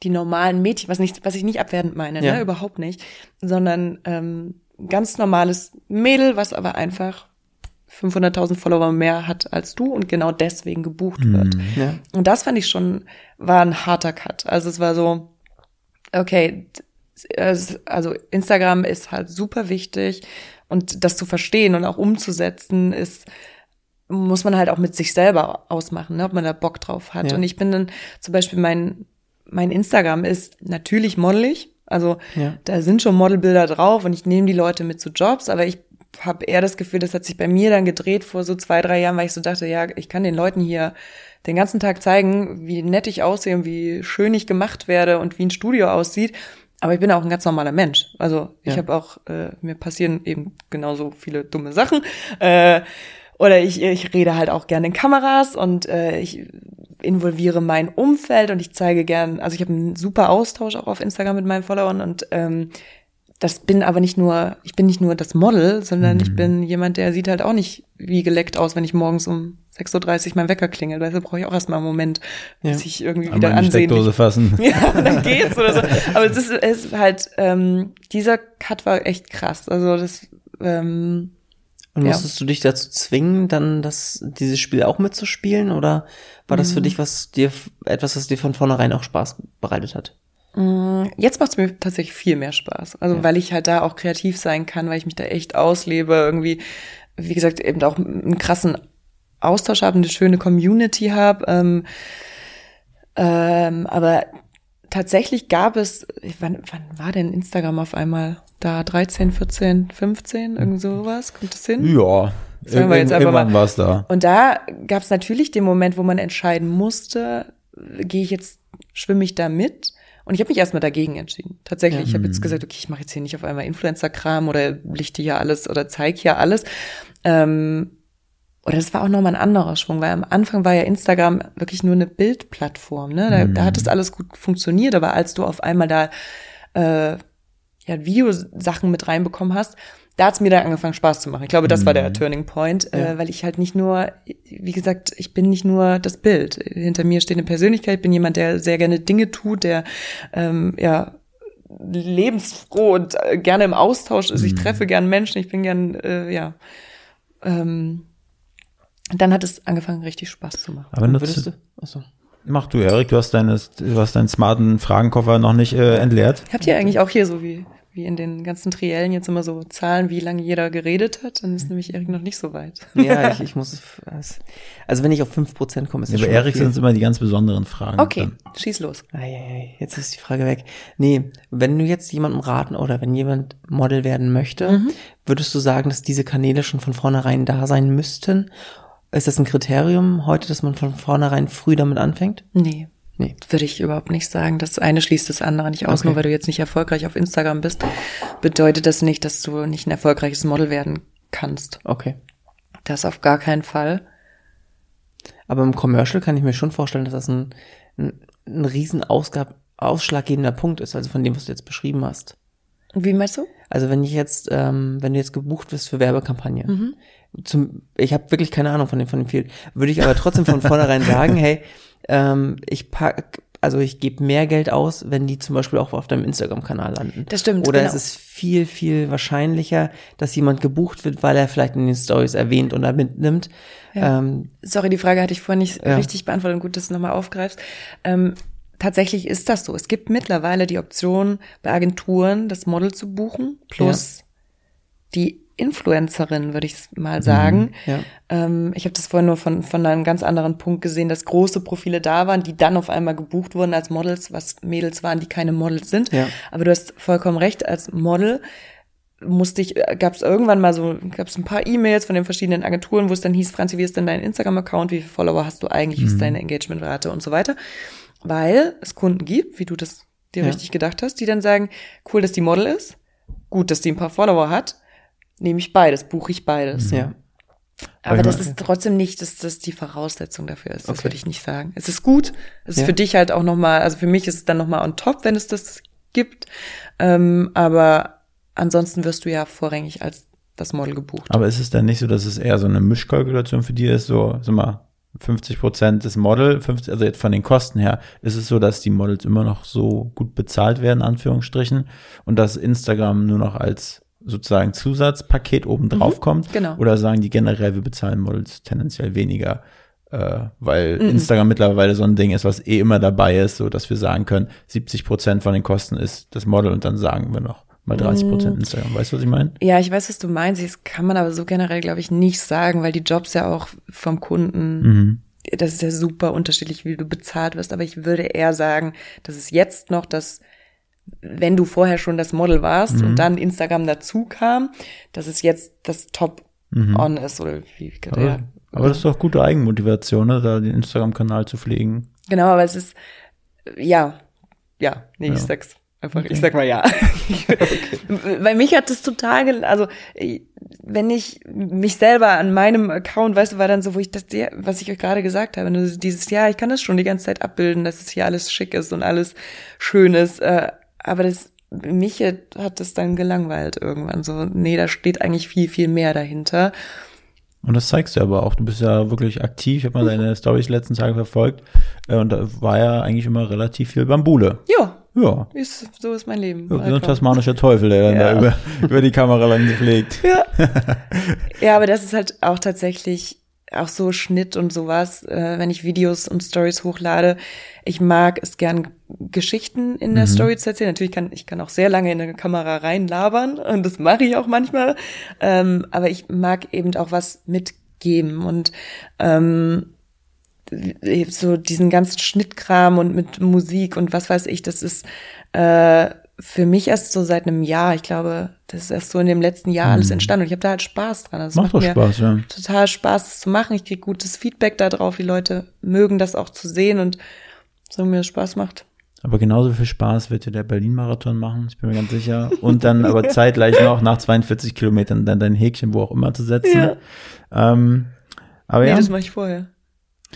die normalen Mädchen, was nicht, was ich nicht abwertend meine, Ja. ne, überhaupt nicht, sondern ähm, ganz normales Mädel, was aber einfach 500.000 Follower mehr hat als du und genau deswegen gebucht wird. Ja. Und das fand ich schon, war ein harter Cut. Also es war so, okay, also Instagram ist halt super wichtig und das zu verstehen und auch umzusetzen ist, muss man halt auch mit sich selber ausmachen, ne, ob man da Bock drauf hat. Ja. Und ich bin dann zum Beispiel mein, mein Instagram ist natürlich modelig. Also Ja. da sind schon Modelbilder drauf und ich nehme die Leute mit zu Jobs, aber ich habe eher das Gefühl, das hat sich bei mir dann gedreht vor so zwei, drei Jahren, weil ich so dachte, ja, ich kann den Leuten hier den ganzen Tag zeigen, wie nett ich aussehe und wie schön ich gemacht werde und wie ein Studio aussieht. Aber ich bin auch ein ganz normaler Mensch. Also ich Ja. habe auch, äh, mir passieren eben genauso viele dumme Sachen. Äh, oder ich, ich rede halt auch gerne in Kameras und äh, ich involviere mein Umfeld und ich zeige gern, also ich habe einen super Austausch auch auf Instagram mit meinen Followern und ähm, das bin aber nicht nur, ich bin nicht nur das Model, sondern ich bin jemand, der sieht halt auch nicht wie geleckt aus, wenn ich morgens um 6.30 Uhr mein Wecker klingelt. Weißt du, brauche ich auch erstmal einen Moment, bis ich irgendwie wieder Einmal in die ansehen. Steckdose fassen. Ja, dann geht's oder so. Aber es ist, es ist halt, ähm, dieser Cut war echt krass. Also das, ähm, Und Ja. musstest du dich dazu zwingen, dann das, dieses Spiel auch mitzuspielen? Oder war das Mhm. für dich was dir, etwas, was dir von vornherein auch Spaß bereitet hat? Jetzt macht es mir tatsächlich viel mehr Spaß. Also Ja. weil ich halt da auch kreativ sein kann, weil ich mich da echt auslebe, irgendwie, wie gesagt, eben auch einen krassen Austausch habe, eine schöne Community habe. Ähm, ähm, aber tatsächlich gab es, wann, wann war denn Instagram auf einmal da? 13, 14, 15, irgend sowas? Kommt das hin? Ja, Sagen wir jetzt einfach irgendwann mal. war es da. Und da gab es natürlich den Moment, wo man entscheiden musste, gehe ich jetzt, schwimme ich da mit? Und ich habe mich erstmal dagegen entschieden. Tatsächlich, ich habe jetzt gesagt, okay, ich mache jetzt hier nicht auf einmal Influencer-Kram oder lichte hier alles oder zeig hier alles. Ähm, oder das war auch nochmal ein anderer Schwung, weil am Anfang war ja Instagram wirklich nur eine Bildplattform, ne? Da, Mhm. da hat das alles gut funktioniert, aber als du auf einmal da äh, ja, Videosachen mit reinbekommen hast, da hat's mir dann angefangen Spaß zu machen. Ich glaube, das war der Turning Point, Ja. äh, weil ich halt nicht nur, wie gesagt, ich bin nicht nur das Bild. Hinter mir steht eine Persönlichkeit, ich bin jemand, der sehr gerne Dinge tut, der ähm, ja lebensfroh und äh, gerne im Austausch ist. Ich treffe gern Menschen, ich bin gern, äh, ja. Ähm, dann hat es angefangen, richtig Spaß zu machen. Aber Würdest du? Achso. mach du, Erik, du hast deine, du hast deinen smarten Fragenkoffer noch nicht äh, entleert. Habt ihr eigentlich auch hier so wie, wie in den ganzen Triellen jetzt immer so Zahlen, wie lange jeder geredet hat? Dann ist nämlich Erik noch nicht so weit. Ja, ich, ich muss. Also, wenn ich auf 5% komme, ist das Bei schon Erik sind es immer die ganz besonderen Fragen. Okay, drin. schieß los. Eieiei, jetzt ist die Frage weg. Nee, wenn du jetzt jemandem raten oder wenn jemand Model werden möchte, Mhm. würdest du sagen, dass diese Kanäle schon von vornherein da sein müssten? Ist das ein Kriterium heute, dass man von vornherein früh damit anfängt? Nee. Nee. Würde ich überhaupt nicht sagen. Das eine schließt das andere nicht aus. Okay. Nur weil du jetzt nicht erfolgreich auf Instagram bist, bedeutet das nicht, dass du nicht ein erfolgreiches Model werden kannst. Okay. Das auf gar keinen Fall. Aber im Commercial kann ich mir schon vorstellen, dass das ein, ein, ein riesen Ausgab, ausschlaggebender Punkt ist, also von dem, was du jetzt beschrieben hast. Wie meinst du? Also wenn ich jetzt, ähm, wenn du jetzt gebucht wirst für Werbekampagnen, zum, ich habe wirklich keine Ahnung von dem von dem Field, würde ich aber trotzdem von vornherein sagen, hey, ähm, ich pack, also ich gebe mehr Geld aus, wenn die zum Beispiel auch auf deinem Instagram-Kanal landen. Das stimmt, Oder genau. es ist viel, viel wahrscheinlicher, dass jemand gebucht wird, weil er vielleicht in den Stories erwähnt oder mitnimmt. Ja. Ähm, Sorry, die Frage hatte ich vorhin nicht Ja. richtig beantwortet. Gut, dass du nochmal aufgreifst. Ähm, tatsächlich ist das so. Es gibt mittlerweile die Option bei Agenturen, das Model zu buchen, plus die Influencerin, würde ich mal sagen. ja. Ähm, ich habe das vorhin nur von, von einem ganz anderen Punkt gesehen, dass große Profile da waren, die dann auf einmal gebucht wurden als Models, was Mädels waren, die keine Models sind. Ja. Aber du hast vollkommen recht, als Model musste ich, gab es irgendwann mal so, gab es ein paar E-Mails von den verschiedenen Agenturen, wo es dann hieß, Franzi, wie ist denn dein Instagram-Account, wie viele Follower hast du eigentlich, wie ist deine Engagementrate und so weiter. Weil es Kunden gibt, wie du das dir Ja. richtig gedacht hast, die dann sagen, cool, dass die Model ist, gut, dass die ein paar Follower hat, nehme ich beides, buche ich beides. ja. Aber das ist trotzdem nicht, dass das die Voraussetzung dafür ist. Das Okay. würde ich nicht sagen. Es ist gut. Es ist Ja. für dich halt auch nochmal, also für mich ist es dann nochmal on top, wenn es das gibt. Ähm, aber ansonsten wirst du ja vorrangig als das Model gebucht. Aber ist es dann nicht so, dass es eher so eine Mischkalkulation für dich ist, so, sag mal, 50 Prozent des Model, 50, also jetzt von den Kosten her, ist es so, dass die Models immer noch so gut bezahlt werden, Anführungsstrichen, und dass Instagram nur noch als sozusagen Zusatzpaket oben drauf kommt? genau. Oder sagen die generell, wir bezahlen Models tendenziell weniger, äh, weil Instagram mittlerweile so ein Ding ist, was eh immer dabei ist, so dass wir sagen können, 70 Prozent von den Kosten ist das Model und dann sagen wir noch mal 30 Prozent Instagram. Weißt du, was ich meine? Ja, ich weiß, was du meinst. Das kann man aber so generell, glaube ich, nicht sagen, weil die Jobs ja auch vom Kunden Mhm. das ist ja super unterschiedlich, wie du bezahlt wirst, aber ich würde eher sagen, dass es jetzt noch das, wenn du vorher schon das Model warst Mhm. und dann Instagram dazu kam, dass es jetzt das Top on ist oder wie, Aber, ja. aber das ist doch gute Eigenmotivation, ne, da den Instagram-Kanal zu pflegen. Genau, aber es ist ja, ja, nee, ich Ja. sag's einfach, ich sag mal ja. Weil mich hat das total, gel- also äh, wenn ich mich selber an meinem Account, weißt du, war dann so, wo ich das, was ich euch gerade gesagt habe, nur dieses Jahr, ich kann das schon die ganze Zeit abbilden, dass es hier alles schick ist und alles schön ist, äh, aber das mich hat das dann gelangweilt irgendwann so, nee, da steht eigentlich viel, viel mehr dahinter. Und das zeigst du aber auch. Du bist ja wirklich aktiv. Ich habe mal deine Stories letzten Tage verfolgt. Äh, und da war ja eigentlich immer relativ viel Bambule. Ja, Ja. ist, so ist mein Leben. Ja, so ein tasmanischer Teufel, der dann Ja. da über, über die Kamera lang pflegt. Ja. ja, aber das ist halt auch tatsächlich auch so Schnitt und sowas, äh, wenn ich Videos und Stories hochlade. Ich mag es gern, Geschichten in der Story zu erzählen. Natürlich kann ich kann auch sehr lange in eine Kamera reinlabern und das mache ich auch manchmal. Ähm, aber ich mag eben auch was mitgeben und ähm, so diesen ganzen Schnittkram und mit Musik und was weiß ich, das ist äh, für mich erst so seit einem Jahr. Ich glaube, das ist erst so in dem letzten Jahr alles entstanden und ich habe da halt Spaß dran. Das Mhm. Macht doch Spaß, ja. total Spaß, das zu machen. Ich kriege gutes Feedback darauf. Die Leute mögen das auch zu sehen und so mir das Spaß macht. Aber genauso viel Spaß wird dir der Berlin-Marathon machen, ich bin mir ganz sicher. Und dann aber zeitgleich noch nach 42 Kilometern dann dein Häkchen wo auch immer zu setzen. Ja. Ähm, Aber Nee, ja, das mache ich vorher.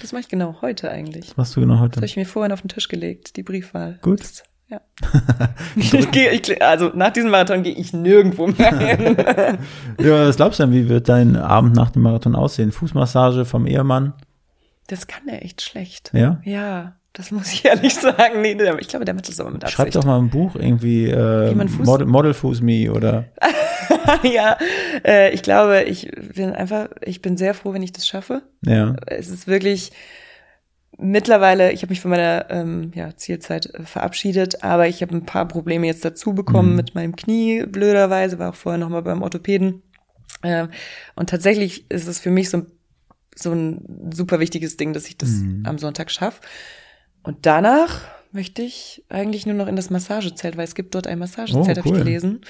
Das mache ich genau heute eigentlich. was machst du genau Das heute? habe ich mir vorhin auf den Tisch gelegt, die Briefwahl. Gut. Das- Ja. ich gehe, ich, also nach diesem Marathon gehe ich nirgendwo mehr hin. Ja, was glaubst du denn, wie wird dein Abend nach dem Marathon aussehen? Fußmassage vom Ehemann? Das kann er echt schlecht. Ja? Ja, das muss ich ehrlich sagen. Nee, ich glaube, der macht das aber mit Absicht. Schreib doch mal ein Buch irgendwie, äh, Model, Model Fuß Me oder. ja, äh, ich glaube, ich bin einfach, ich bin sehr froh, wenn ich das schaffe. Ja. Es ist wirklich mittlerweile, ich habe mich von meiner ähm, ja, Zielzeit äh, verabschiedet, aber ich habe ein paar Probleme jetzt dazu bekommen Mhm. mit meinem Knie, blöderweise, war auch vorher noch mal beim Orthopäden. Ähm, und tatsächlich ist es für mich so, ein- so ein super wichtiges Ding, dass ich das Mhm. am Sonntag schaffe. Und danach möchte ich eigentlich nur noch in das Massagezelt, weil es gibt dort ein Massagezelt, Oh, habe ich cool. gelesen.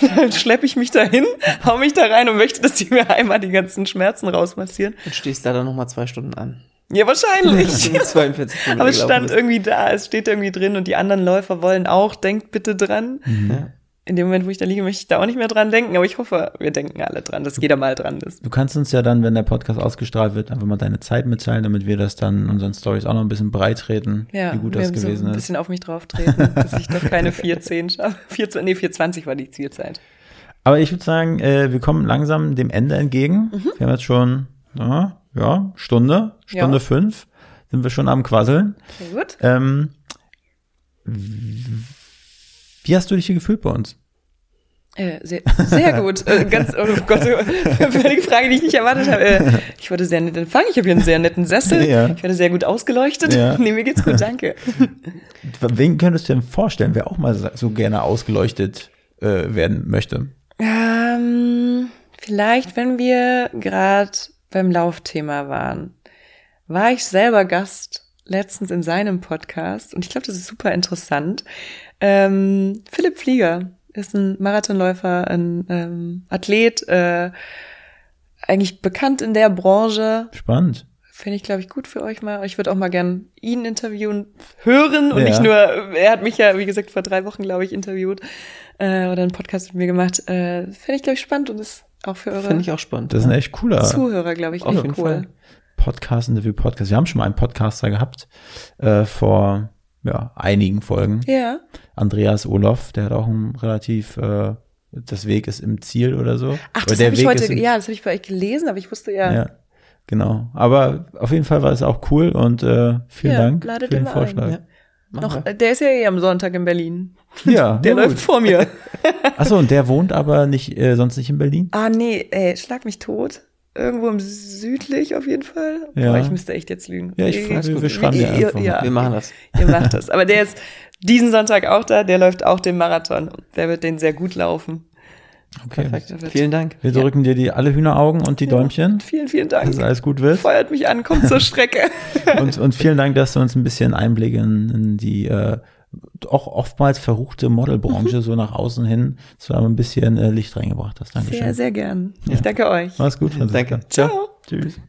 Und dann schleppe ich mich dahin, hau mich da rein und möchte, dass die mir einmal die ganzen Schmerzen rausmassieren. Und stehst da dann nochmal zwei Stunden an. Ja, wahrscheinlich. 42 Kilometer Aber es stand bist. irgendwie da, es steht irgendwie drin und die anderen Läufer wollen auch, denkt bitte dran. Ja. In dem Moment, wo ich da liege, möchte ich da auch nicht mehr dran denken, aber ich hoffe, wir denken alle dran, dass jeder mal dran ist. Du kannst uns ja dann, wenn der Podcast ausgestrahlt wird, einfach mal deine Zeit mitteilen, damit wir das dann unseren Stories auch noch ein bisschen breit treten, Ja, wie gut das haben so gewesen ein ist. bisschen auf mich drauf treten, dass ich doch keine 410 schaffe. 4, nee, 420 war die Zielzeit. Aber ich würde sagen, äh, wir kommen langsam dem Ende entgegen. Mhm. Wir haben jetzt schon, ja, ja Stunde, Stunde Ja. fünf, sind wir schon am Quasseln. Sehr gut. Ähm, wie hast du dich hier gefühlt bei uns? Äh, sehr, sehr gut. Äh, ganz, oh Gott, völlige Frage, die ich nicht erwartet habe. Äh, ich wurde sehr nett empfangen. Ich habe hier einen sehr netten Sessel. Ja. Ich werde sehr gut ausgeleuchtet. Ja. Nee, mir geht's gut, danke. Wen könntest du denn vorstellen, wer auch mal so gerne ausgeleuchtet äh, werden möchte? Ähm, vielleicht, wenn wir gerade beim Laufthema waren, war ich selber Gast letztens in seinem Podcast und ich glaube, das ist super interessant. Ähm, Philipp Flieger ist ein Marathonläufer, ein ähm, Athlet, äh, eigentlich bekannt in der Branche. Spannend. Finde ich, glaube ich, gut für euch mal. Ich würde auch mal gern ihn interviewen, hören und Ja. nicht nur, er hat mich ja, wie gesagt, vor drei Wochen, glaube ich, interviewt äh, oder einen Podcast mit mir gemacht. Äh, Finde ich, glaube ich, spannend und ist auch für eure Finde ich auch spannend. Das ist ein echt cooler Zuhörer, glaube ich, Auf echt jeden cool. Fall. Podcast, Interview-Podcast. Wir haben schon mal einen Podcaster gehabt äh, vor ja, einigen Folgen. Ja, Andreas Olof, der hat auch ein relativ, äh, das Weg ist im Ziel oder so. ach, das habe ich Weg heute, im, ja, das habe ich bei euch gelesen, aber ich wusste ja, ja. Genau. Aber auf jeden Fall war es auch cool und äh, vielen Ja, Dank für den ihn ein. Vorschlag. Ja. Noch, wir. äh, der ist ja eh am Sonntag in Berlin. Ja, Der läuft vor mir. Achso, und der wohnt aber nicht, äh, sonst nicht in Berlin? ah, nee, ey, schlag mich tot. Irgendwo im südlich auf jeden Fall. Ja. Boah, ich müsste echt jetzt lügen. Ja, ich- Ihr- wir- wir ihr- schreiben dir einfach ja, Wir machen das. Ihr macht das. Aber der ist diesen Sonntag auch da, der läuft auch den Marathon. Der wird den sehr gut laufen. Okay. Perfekt. Vielen Dank. Wir drücken dir die alle Hühneraugen und die Däumchen, Vielen, vielen Dank. dass alles gut wird. Feuert mich an, kommt zur Strecke. Und, und vielen Dank, dass du uns ein bisschen Einblick in, in die äh, auch oftmals verruchte Modelbranche so nach außen hin so ein bisschen äh, Licht reingebracht hast. Dankeschön. Sehr, sehr gern. Ich danke euch. Mach's gut, Franziska. Danke. Ciao. Ciao. Tschüss.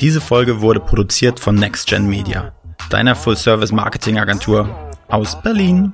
Diese Folge wurde produziert von NextGen Media, deiner Full-Service-Marketing-Agentur aus Berlin.